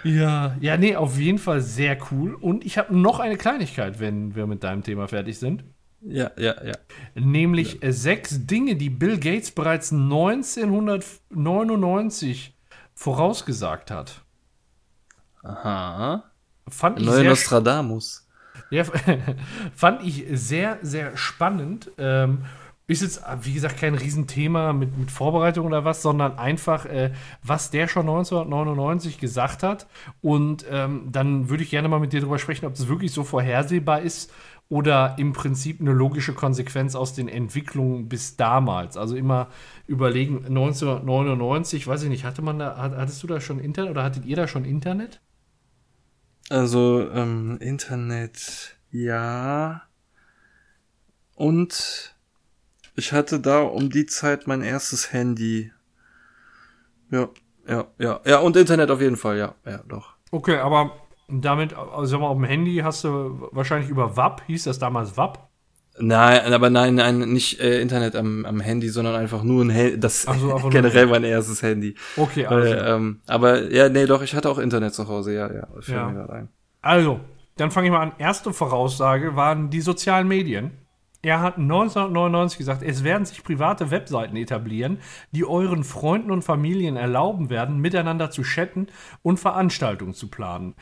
Ja, ja, nee, auf jeden Fall sehr cool. Und ich habe noch eine Kleinigkeit, wenn wir mit deinem Thema fertig sind. Ja, ja, ja. Nämlich äh, sechs Dinge, die Bill Gates bereits 1999 vorausgesagt hat. Aha. Fand ich, Neue Nostradamus. ja, [LAUGHS] fand ich sehr, sehr spannend. Ähm, ist jetzt, wie gesagt, kein Riesenthema mit, mit Vorbereitung oder was, sondern einfach, äh, was der schon 1999 gesagt hat. Und ähm, dann würde ich gerne mal mit dir darüber sprechen, ob das wirklich so vorhersehbar ist oder im Prinzip eine logische Konsequenz aus den Entwicklungen bis damals. Also immer überlegen, 1999, weiß ich nicht, hatte man da, hat- hattest du da schon Internet oder hattet ihr da schon Internet? Also, ähm, Internet, ja. Und ich hatte da um die Zeit mein erstes Handy. Ja, ja, ja. Ja, und Internet auf jeden Fall, ja. Ja, doch. Okay, aber damit, also sag mal, auf dem Handy hast du wahrscheinlich über WAP, hieß das damals WAP? Nein, aber nein, nein, nicht äh, Internet am, am Handy, sondern einfach nur ein [LAUGHS] Handy. Das so, generell mein erstes Handy. Okay, also. Weil, ähm, aber ja, nee, doch, ich hatte auch Internet zu Hause, ja, ja. Ja. mir gerade ein. Also, dann fange ich mal an. Erste Voraussage waren die sozialen Medien. Er hat 1999 gesagt, es werden sich private Webseiten etablieren, die euren Freunden und Familien erlauben werden, miteinander zu chatten und Veranstaltungen zu planen.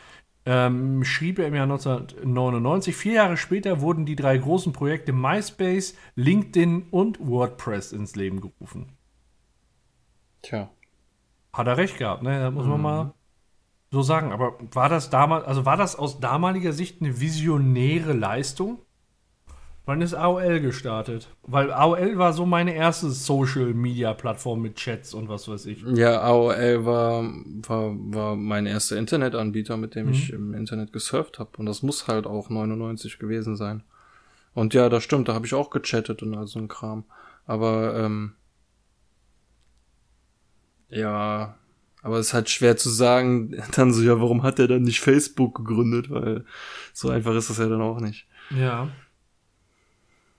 Ähm, schrieb er im Jahr 1999. Vier Jahre später wurden die drei großen Projekte MySpace, LinkedIn und WordPress ins Leben gerufen. Tja. Hat er recht gehabt, ne? Das muss man mal so sagen. Aber war das damals, also war das aus damaliger Sicht eine visionäre Leistung? Wann ist AOL gestartet? Weil AOL war so meine erste Social Media Plattform mit Chats und was weiß ich. Ja, AOL war, war, war mein erster Internetanbieter, mit dem Mhm. ich im Internet gesurft habe. Und das muss halt auch 99 gewesen sein. Und ja, das stimmt, da habe ich auch gechattet und all so ein Kram. Aber, ähm, ja, aber es ist halt schwer zu sagen, [LAUGHS] dann so, ja, warum hat er dann nicht Facebook gegründet? Weil so einfach ist das ja dann auch nicht. Ja.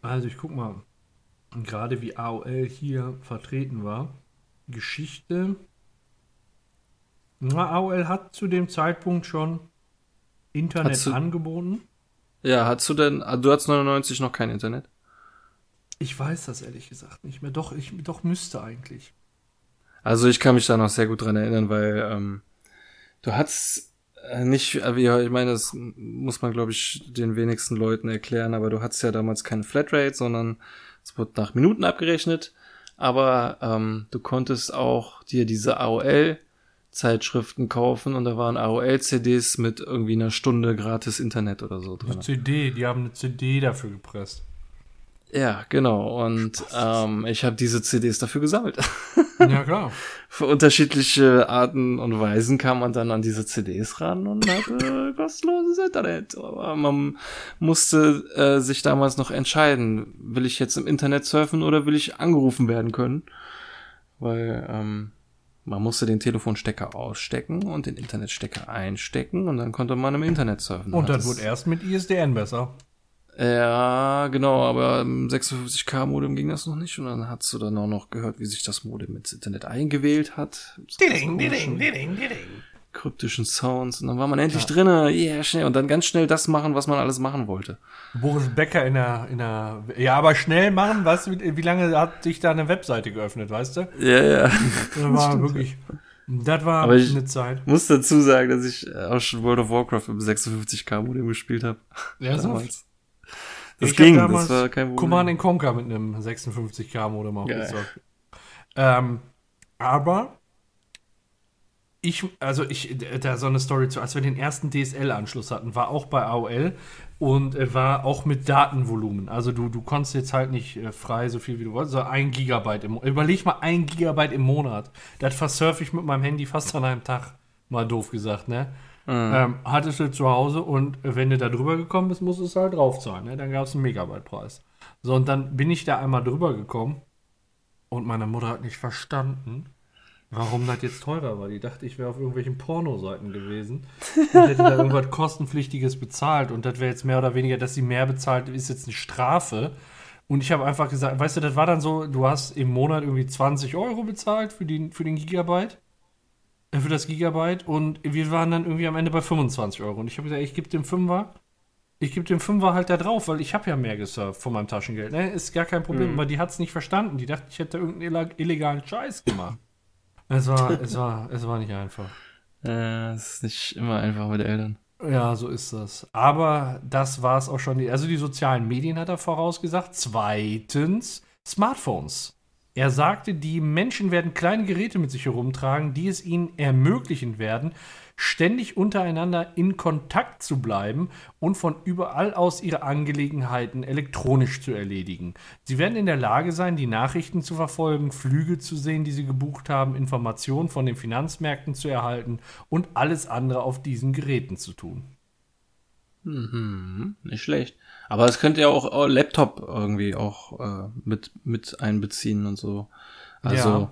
Also ich guck mal, gerade wie AOL hier vertreten war. Geschichte. Na, AOL hat zu dem Zeitpunkt schon Internet Hast du- angeboten. Ja, hast du denn, ah, du hattest 99 noch kein Internet? Ich weiß das ehrlich gesagt nicht mehr. Doch, ich doch müsste eigentlich. Also ich kann mich da noch sehr gut dran erinnern, weil ähm, du hattest äh, nicht, äh, wie ich meine, das muss man glaube ich den wenigsten Leuten erklären, aber du hattest ja damals keine Flatrate, sondern es wurde nach Minuten abgerechnet. Aber ähm, du konntest auch dir diese AOL Zeitschriften kaufen und da waren AOL-CDs mit irgendwie einer Stunde gratis Internet oder so drin. Eine CD, die haben eine CD dafür gepresst. Ja, genau. Und ähm, ich habe diese CDs dafür gesammelt. Ja, klar. [LAUGHS] Für unterschiedliche Arten und Weisen kam man dann an diese CDs ran und hatte [LAUGHS] kostenloses Internet. Aber man musste äh, sich damals noch entscheiden, will ich jetzt im Internet surfen oder will ich angerufen werden können? Weil ähm, man musste den Telefonstecker ausstecken und den Internetstecker einstecken und dann konnte man im Internet surfen. Und dann das- wurde erst mit ISDN besser. Ja, genau, aber im 56K-Modem ging das noch nicht und dann hast du dann auch noch gehört, wie sich das Modem ins Internet eingewählt hat. Diding, diding, diding. Kryptischen Sounds und dann war man endlich drinne, yeah, schnell und dann ganz schnell das machen, was man alles machen wollte. Boris Becker in der, in der, ja, aber schnell machen, weißt du, wie, lange hat sich da eine Webseite geöffnet, weißt du? Ja, ja. Das war [LAUGHS] wirklich, das war Aber ich- eine Zeit. Muss dazu sagen, dass ich auch schon World of Warcraft im 56K-Modem gespielt habe. Ja, so. damals. Das Ich ging, damals das war kein Problem. Command Conquer mit einem 56K Modem auch Geil. gezockt. Ähm, aber ich, also ich, da so eine Story zu, als wir den ersten DSL-Anschluss hatten, war auch bei AOL und war auch mit Datenvolumen. Also du, du konntest jetzt halt nicht äh, frei so viel wie du wolltest, sondern ein Gigabyte im Monat. Überleg mal, ein Gigabyte im Monat. Das versurfe ich mit meinem Handy fast an einem Tag. Mal doof gesagt, ne? Mhm. Ähm, hattest du zu Hause und wenn du da drüber gekommen bist, musst du es halt draufzahlen. Ne? Dann gab es einen Megabyte-Preis. So, und dann bin ich da einmal drüber gekommen und meine Mutter hat nicht verstanden, warum das jetzt teurer war. Die dachte, ich wäre auf irgendwelchen Pornoseiten gewesen [LAUGHS] und hätte da irgendwas kostenpflichtiges bezahlt und das wäre jetzt mehr oder weniger, dass sie mehr bezahlt, ist jetzt eine Strafe. Und ich habe einfach gesagt, weißt du, das war dann so, du hast im Monat irgendwie 20 Euro bezahlt für, die, für den Gigabyte, für das Gigabyte und wir waren dann irgendwie am Ende bei 25 Euro. Und ich habe gesagt, ich gebe dem Fünfer, ich gebe dem Fünfer halt da drauf, weil ich habe ja mehr gesurft von meinem Taschengeld. Ne? Ist gar kein Problem, mhm. aber die hat es nicht verstanden. Die dachte, ich hätte irgendeinen illegalen Scheiß gemacht. Es war, [LAUGHS] es war, es war nicht einfach. Äh, es ist nicht immer einfach mit Eltern. Ja, so ist das. Aber das war es auch schon. Also die sozialen Medien hat er vorausgesagt. Zweitens Smartphones. Er sagte, die Menschen werden kleine Geräte mit sich herumtragen, die es ihnen ermöglichen werden, ständig untereinander in Kontakt zu bleiben und von überall aus ihre Angelegenheiten elektronisch zu erledigen. Sie werden in der Lage sein, die Nachrichten zu verfolgen, Flüge zu sehen, die sie gebucht haben, Informationen von den Finanzmärkten zu erhalten und alles andere auf diesen Geräten zu tun. Mhm, nicht schlecht. Aber es könnte ja auch Laptop irgendwie auch äh, mit, mit einbeziehen und so. Also ja.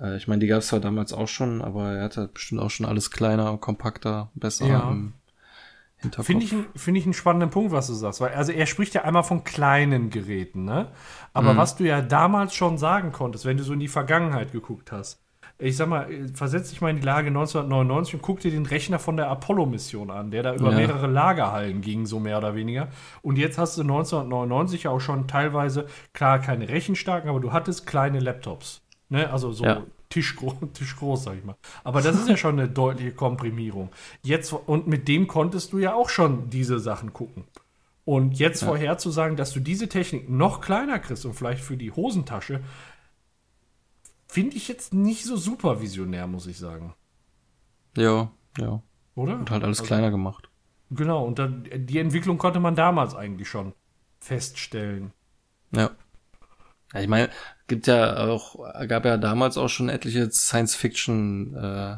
Äh, ich meine, die gab es zwar damals auch schon, aber er hatte bestimmt auch schon alles kleiner, kompakter, besser ja. im Hinterkopf. Finde ich, find ich einen spannenden Punkt, was du sagst. Weil, also er spricht ja einmal von kleinen Geräten, ne? Aber mhm. was du ja damals schon sagen konntest, wenn du so in die Vergangenheit geguckt hast, ich sag mal, versetz dich mal in die Lage 1999 und guck dir den Rechner von der Apollo-Mission an, der da über ja. mehrere Lagerhallen ging, so mehr oder weniger. Und jetzt hast du 1999 auch schon teilweise, klar, keine rechenstarken, aber du hattest kleine Laptops. Ne? Also so ja. tischgroß, [LAUGHS] tischgroß, sag ich mal. Aber das ist ja schon eine deutliche Komprimierung. Jetzt, und mit dem konntest du ja auch schon diese Sachen gucken. Und jetzt ja. vorherzusagen, dass du diese Technik noch kleiner kriegst und vielleicht für die Hosentasche, finde ich jetzt nicht so super visionär, muss ich sagen. Ja, ja. Oder? Und halt alles also, kleiner gemacht. Genau, und dann, die Entwicklung konnte man damals eigentlich schon feststellen. Ja. Ja, ich meine, gibt ja auch, gab ja damals auch schon etliche Science-Fiction äh,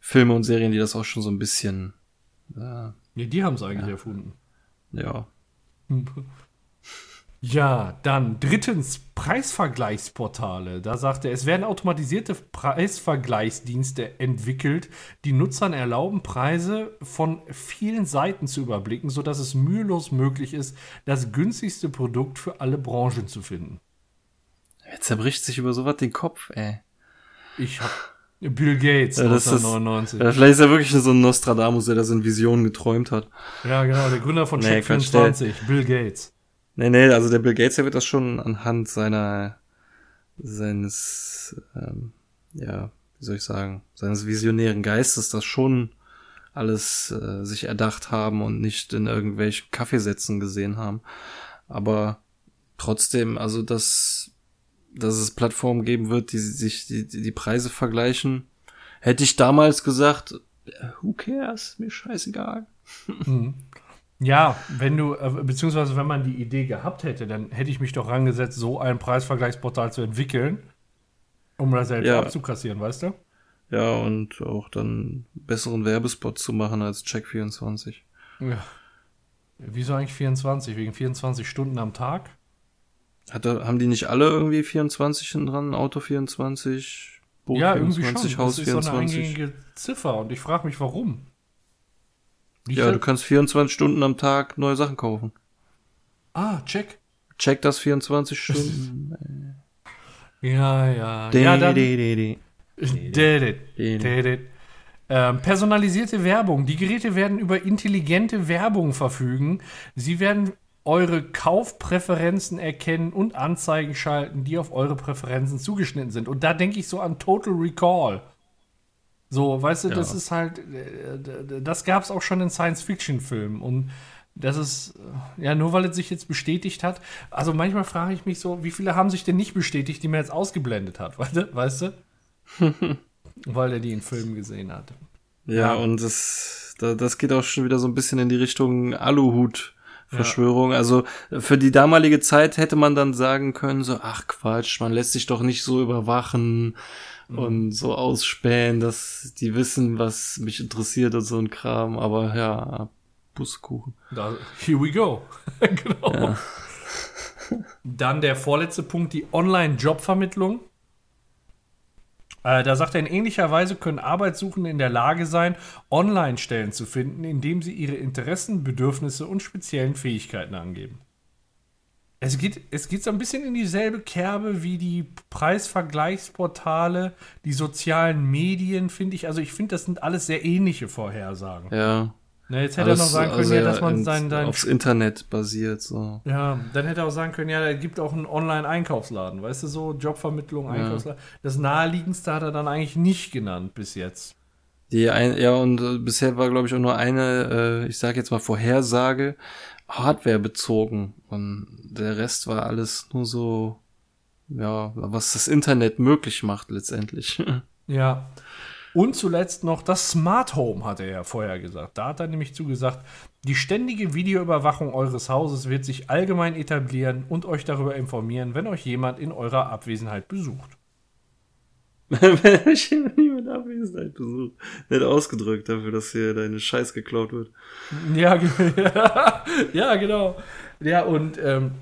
Filme und Serien, die das auch schon so ein bisschen. Äh, nee, die haben es eigentlich ja. erfunden. Ja. [LAUGHS] Ja, dann drittens Preisvergleichsportale. Da sagt er, es werden automatisierte Preisvergleichsdienste entwickelt, die Nutzern erlauben, Preise von vielen Seiten zu überblicken, sodass es mühelos möglich ist, das günstigste Produkt für alle Branchen zu finden. Er zerbricht sich über sowas den Kopf, ey. Ich hab Bill Gates, ja, 1999. Ist, vielleicht ist er wirklich so ein Nostradamus, der das in Visionen geträumt hat. Ja, genau, der Gründer von nee, Check24, Bill Gates. Nee, nee, also der Bill Gates, der wird das schon anhand seiner, seines, ähm, ja, wie soll ich sagen, seines visionären Geistes das schon alles äh, sich erdacht haben und nicht in irgendwelchen Kaffeesätzen gesehen haben. Aber trotzdem, also das dass es Plattformen geben wird, die sich die, die Preise vergleichen. Hätte ich damals gesagt, who cares, mir scheißegal. Mhm. [LAUGHS] Ja, wenn du, äh, beziehungsweise wenn man die Idee gehabt hätte, dann hätte ich mich doch rangesetzt, so ein Preisvergleichsportal zu entwickeln, um das selbst ja. abzukassieren, weißt du? Ja, und auch dann besseren Werbespot zu machen als Check24. Ja. Wieso eigentlich 24? Wegen 24 Stunden am Tag? Hat er, haben die nicht alle irgendwie 24 dran? Auto 24, Boot ja, 24, schon. Haus das ist 24? So eine eingängige Ziffer und ich frage mich, warum. Nicht ja, du kannst 24 Stunden am Tag neue Sachen kaufen. Ah, check. Check das 24 Stunden. ja, ja. De, ja, dann, de, de, de. Ähm, personalisierte Werbung. Die Geräte werden über intelligente Werbung verfügen. Sie werden eure Kaufpräferenzen erkennen und Anzeigen schalten, die auf eure Präferenzen zugeschnitten sind. Und da denke ich so an Total Recall. So, weißt du, ja. das ist halt, äh, das gab es auch schon in Science-Fiction-Filmen. Und das ist, äh, ja, nur weil es sich jetzt bestätigt hat. Also manchmal frage ich mich so, wie viele haben sich denn nicht bestätigt, die man jetzt ausgeblendet hat, [LAUGHS] weißt du? [LAUGHS] Weil er die in Filmen gesehen hat. Ja, ja. und das, das geht auch schon wieder so ein bisschen in die Richtung Aluhut. Verschwörung. Ja. Also für die damalige Zeit hätte man dann sagen können, so, ach Quatsch, man lässt sich doch nicht so überwachen mhm. und so ausspähen, dass die wissen, was mich interessiert und so ein Kram. Aber ja, Buskuchen. Da, here we go. [LAUGHS] genau. Ja. Dann der vorletzte Punkt, die Online-Jobvermittlung. Äh, da sagt er, in ähnlicher Weise können Arbeitssuchende in der Lage sein, Online-Stellen zu finden, indem sie ihre Interessen, Bedürfnisse und speziellen Fähigkeiten angeben. Es geht, es geht so ein bisschen in dieselbe Kerbe wie die Preisvergleichsportale, die sozialen Medien, finde ich. Also ich finde, das sind alles sehr ähnliche Vorhersagen. Ja. Na, jetzt hätte Alles, er noch sagen können, also ja, dass man sein, sein aufs Internet basiert so. Ja, dann hätte er auch sagen können, ja, da gibt auch einen Online-Einkaufsladen, weißt du so, Jobvermittlung, Einkaufsladen. Ja. Das naheliegendste hat er dann eigentlich nicht genannt bis jetzt. Die ein, ja und äh, bisher war glaube ich auch nur eine, äh, ich sage jetzt mal Vorhersage, Hardware bezogen und der Rest war alles nur so, ja, was das Internet möglich macht letztendlich. [LAUGHS] Ja. Und zuletzt noch das Smart Home, hat er ja vorher gesagt. Da hat er nämlich zugesagt, die ständige Videoüberwachung eures Hauses wird sich allgemein etablieren und euch darüber informieren, wenn euch jemand in eurer Abwesenheit besucht. Wenn euch jemand in Abwesenheit besucht. Wird ausgedrückt dafür, dass hier deine Scheiß geklaut wird. Ja, [LAUGHS] ja genau. Ja, und ähm,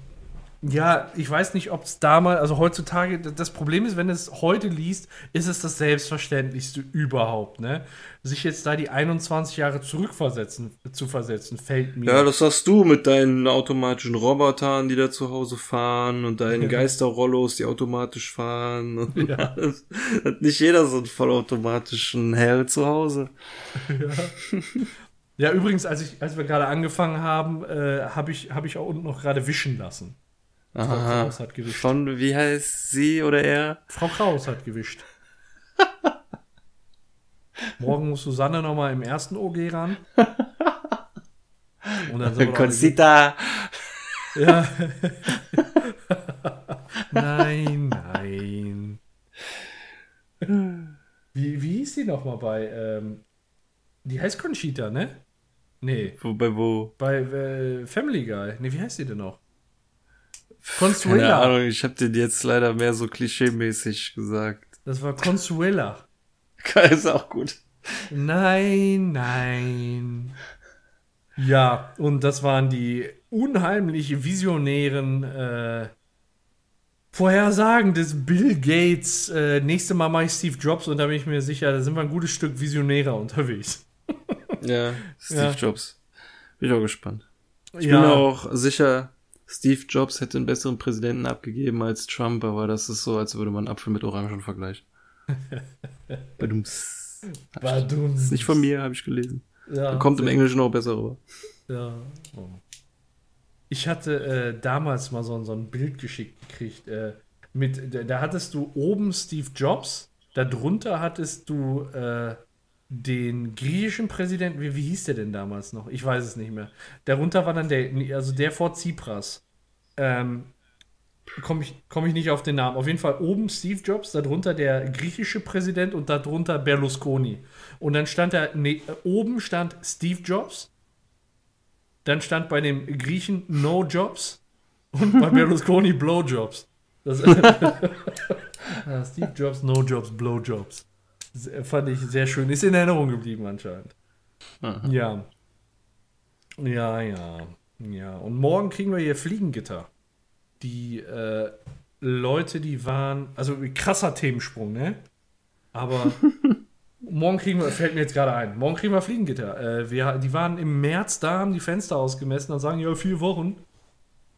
ja, ich weiß nicht, ob es damals, also heutzutage, das Problem ist, wenn es heute liest, ist es das Selbstverständlichste überhaupt, ne? Sich jetzt da die 21 Jahre zurückversetzen, zu versetzen, fällt mir. Ja, das hast du mit deinen automatischen Robotern, die da zu Hause fahren und deinen Geisterrollos, die automatisch fahren. [LAUGHS] Ja. Hat nicht jeder so einen vollautomatischen Hell zu Hause. Ja. Ja, übrigens, als, ich, als wir gerade angefangen haben, äh, habe ich, hab ich auch unten noch gerade wischen lassen. Frau Aha. Kraus hat gewischt. Von, wie heißt sie oder er? Frau Kraus hat gewischt. [LAUGHS] Morgen muss Susanne nochmal im ersten OG ran. [LAUGHS] Und dann sind Conchita. Ja. [LAUGHS] nein, nein. Wie, wie hieß die nochmal bei, ähm, die heißt Conchita, ne? Nee. Wo, bei wo? Bei äh, Family Guy. Ne, wie heißt die denn noch? Consuela. Keine Ahnung, ich habe den jetzt leider mehr so klischeemäßig gesagt. Das war Consuela. [LAUGHS] ist auch gut. Nein, nein. Ja, und das waren die unheimlich visionären äh, Vorhersagen des Bill Gates. Äh, nächste Mal mache ich Steve Jobs und da bin ich mir sicher, da sind wir ein gutes Stück visionärer unterwegs. ja, Steve ja. Jobs. Bin ich auch gespannt. Ich ja. bin auch sicher, Steve Jobs hätte einen besseren Präsidenten abgegeben als Trump, aber das ist so, als würde man Apfel mit Orangen vergleichen. [LAUGHS] Badums. Badums. Ist nicht von mir, habe ich gelesen. Ja, kommt im Englischen auch besser rüber. Ja. Oh. Ich hatte äh, damals mal so, so ein Bild geschickt gekriegt. Äh, mit, da, da, hattest du oben Steve Jobs, darunter hattest du äh, den griechischen Präsidenten, wie, wie hieß der denn damals noch? Ich weiß es nicht mehr. Darunter war dann der, also der vor Tsipras. Ähm, komme ich, komm ich nicht auf den Namen. Auf jeden Fall oben Steve Jobs, darunter der griechische Präsident und darunter Berlusconi. Und dann stand da, nee, oben stand Steve Jobs, dann stand bei dem Griechen No Jobs und bei [LAUGHS] Berlusconi Blowjobs. Das, [LAUGHS] [LAUGHS] Steve Jobs, No Jobs, Blowjobs. Fand ich sehr schön. Ist in Erinnerung geblieben anscheinend. Aha. Ja. Ja, ja. Ja. Und morgen kriegen wir hier Fliegengitter. Die äh, Leute, die waren. Also krasser Themensprung, ne? Aber [LAUGHS] morgen kriegen wir, fällt mir jetzt gerade ein, morgen kriegen wir Fliegengitter. Äh, wir, die waren im März da, haben die Fenster ausgemessen und sagen, ja, vier Wochen.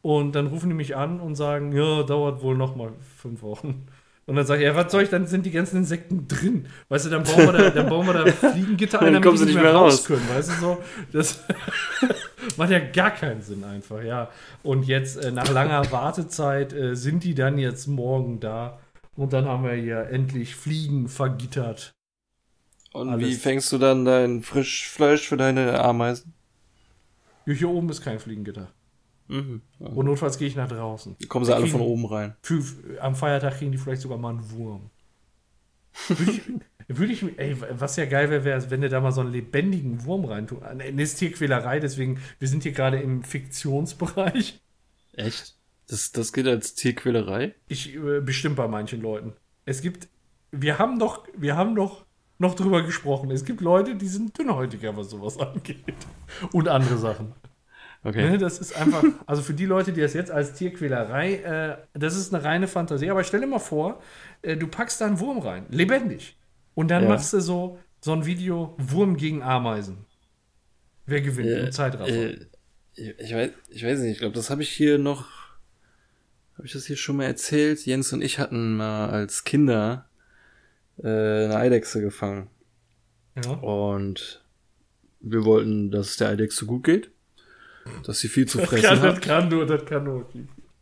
Und dann rufen die mich an und sagen, ja, dauert wohl noch mal fünf Wochen. Und dann sage ich, ja, was soll ich, dann sind die ganzen Insekten drin. Weißt du, dann bauen wir da, dann bauen wir da [LAUGHS] Fliegengitter ein, damit die nicht mehr raus können. Weißt du, so, das [LAUGHS] macht ja gar keinen Sinn einfach, ja. Und jetzt, äh, nach langer Wartezeit, äh, sind die dann jetzt morgen da. Und dann haben wir hier endlich Fliegen vergittert. Und Alles. wie fängst du dann dein Frischfleisch für deine Ameisen? Hier oben ist kein Fliegengitter. Mhm. Und notfalls gehe ich nach draußen. Die kommen sie alle von oben rein. Für, am Feiertag kriegen die vielleicht sogar mal einen Wurm. Würde ich, würde ich, ey, was ja geil wäre, wäre, wenn du da mal so einen lebendigen Wurm reintun. Nee, ist Tierquälerei, deswegen, wir sind hier gerade im Fiktionsbereich. Echt? Das, das geht als Tierquälerei? Ich, äh, bestimmt bei manchen Leuten. Es gibt, wir haben doch, wir haben doch noch drüber gesprochen. Es gibt Leute, die sind dünnhäutiger, was sowas [LAUGHS] angeht. Und andere Sachen. Okay. Ne, das ist einfach, also für die Leute, die das jetzt als Tierquälerei, äh, das ist eine reine Fantasie. Aber stell dir mal vor, äh, du packst da einen Wurm rein, lebendig. Und dann ja. machst du so, so ein Video Wurm gegen Ameisen. Wer gewinnt äh, im Zeitraffer? Äh, ich, weiß, ich weiß nicht, ich glaube, das habe ich hier noch. Habe ich das hier schon mal erzählt? Jens und ich hatten mal als Kinder äh, eine Eidechse gefangen. Ja. Und wir wollten, dass es der Eidechse gut geht. Dass sie viel zu fressen das kann, hat. Das kann nur, das kann nur.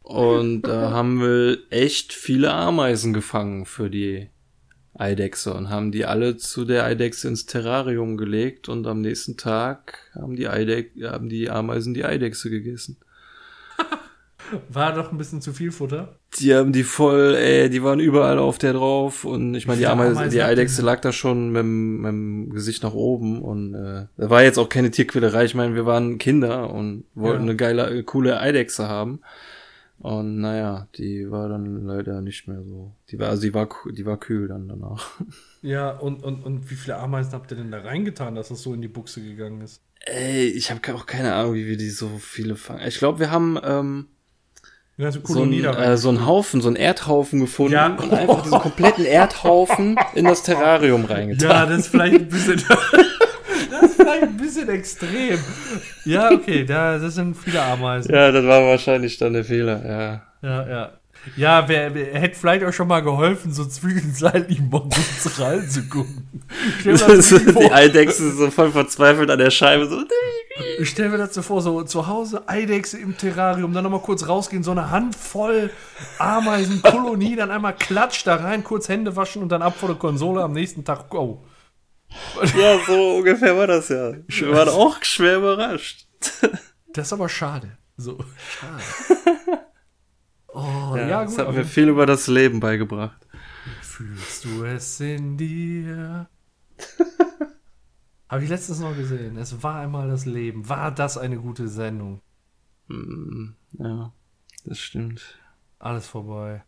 Und da haben wir echt viele Ameisen gefangen für die Eidechse und haben die alle zu der Eidechse ins Terrarium gelegt und am nächsten Tag haben die, Eidech haben die Ameisen die Eidechse gegessen. War doch ein bisschen zu viel Futter. Die haben die voll, ey, die waren überall auf der drauf und ich meine, die, Ameise, die Eidechse lag da schon mit, mit dem Gesicht nach oben und äh, da war jetzt auch keine Tierquälerei. Ich meine, wir waren Kinder und wollten ja. eine geile, coole Eidechse haben. Und naja, die war dann leider nicht mehr so. Die war, also die war, die war kühl dann danach. [LAUGHS] Ja, und, und, und wie viele Ameisen habt ihr denn da reingetan, dass das so in die Buchse gegangen ist? Ey, ich habe auch keine Ahnung, wie wir die so viele fangen. Ich glaube, wir haben ähm, ja, so, so, ein, äh, so einen Haufen, so einen Erdhaufen gefunden ja. und einfach diesen kompletten Erdhaufen in das Terrarium reingetan. Ja, das ist vielleicht ein bisschen. [LAUGHS] das ist vielleicht ein bisschen extrem. Ja, okay, da, das sind viele Ameisen. Ja, das war wahrscheinlich dann der Fehler, ja. Ja, ja. Ja, wer, wer hätte vielleicht auch schon mal geholfen, so zwischenzeitlich kurz reinzugucken. die Eidechse so voll verzweifelt an der Scheibe, so. Ich stelle mir das so vor, so zu Hause Eidechse im Terrarium, dann nochmal kurz rausgehen, so eine Handvoll Ameisenkolonie, dann einmal klatsch da rein, kurz Hände waschen und dann ab vor der Konsole am nächsten Tag go. Ja, so ungefähr war das ja. Ich war auch schwer überrascht. Das ist aber schade. So, schade. [LAUGHS] Oh, ja, ja gut. Das hat mir viel über das Leben beigebracht. Fühlst du es in dir? [LAUGHS] Habe ich letztens noch gesehen. Es war einmal das Leben. War das eine gute Sendung? Mm, ja, das stimmt. Alles vorbei.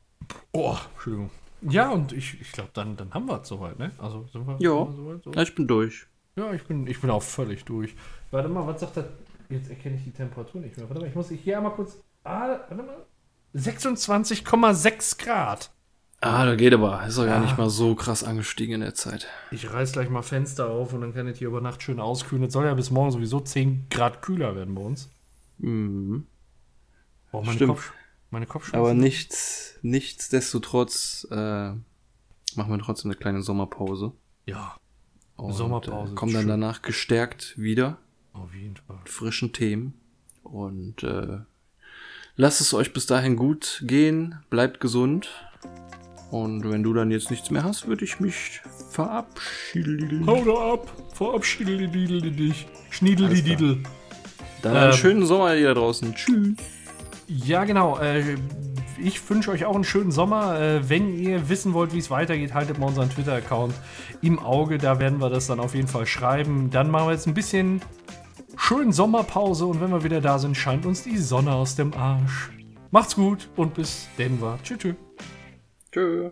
Oh, Entschuldigung. Ja, und ich, ich glaube, dann, dann haben wir es soweit, ne? Also, sind wir, ja. Sind wir soweit, so? ja, ich bin durch. Ja, ich bin, ich bin auch völlig durch. Warte mal, was sagt das? Jetzt erkenne ich die Temperatur nicht mehr. Warte mal, ich muss hier einmal kurz. Ah, warte mal. 26,6 Grad. Ah, da geht aber. Ist doch ja nicht mal so krass angestiegen in der Zeit. Ich reiß gleich mal Fenster auf und dann kann es hier über Nacht schön auskühlen. Es soll ja bis morgen sowieso 10 Grad kühler werden bei uns. Mhm. Oh, meine Stimmt. Kopf, meine Kopfschmerzen. Aber nichts, nichtsdestotrotz äh, machen wir trotzdem eine kleine Sommerpause. Ja. Und, Sommerpause. Äh, kommen dann schön. danach gestärkt wieder. Auf jeden Fall. Mit frischen Themen. Und äh, lasst es euch bis dahin gut gehen. Bleibt gesund. Und wenn du dann jetzt nichts mehr hast, würde ich mich verabschieden. Hau da ab! Verabschiede dich. Schniedel die Didel. Dann ähm, einen schönen Sommer hier draußen. Tschüss. Ja, genau. Äh, ich wünsche euch auch einen schönen Sommer. Äh, wenn ihr wissen wollt, wie es weitergeht, haltet mal unseren Twitter-Account im Auge. Da werden wir das dann auf jeden Fall schreiben. Dann machen wir jetzt ein bisschen schön Sommerpause und wenn wir wieder da sind, scheint uns die Sonne aus dem Arsch. Macht's gut und bis Denver. Tschüss. tschüss. Tschö.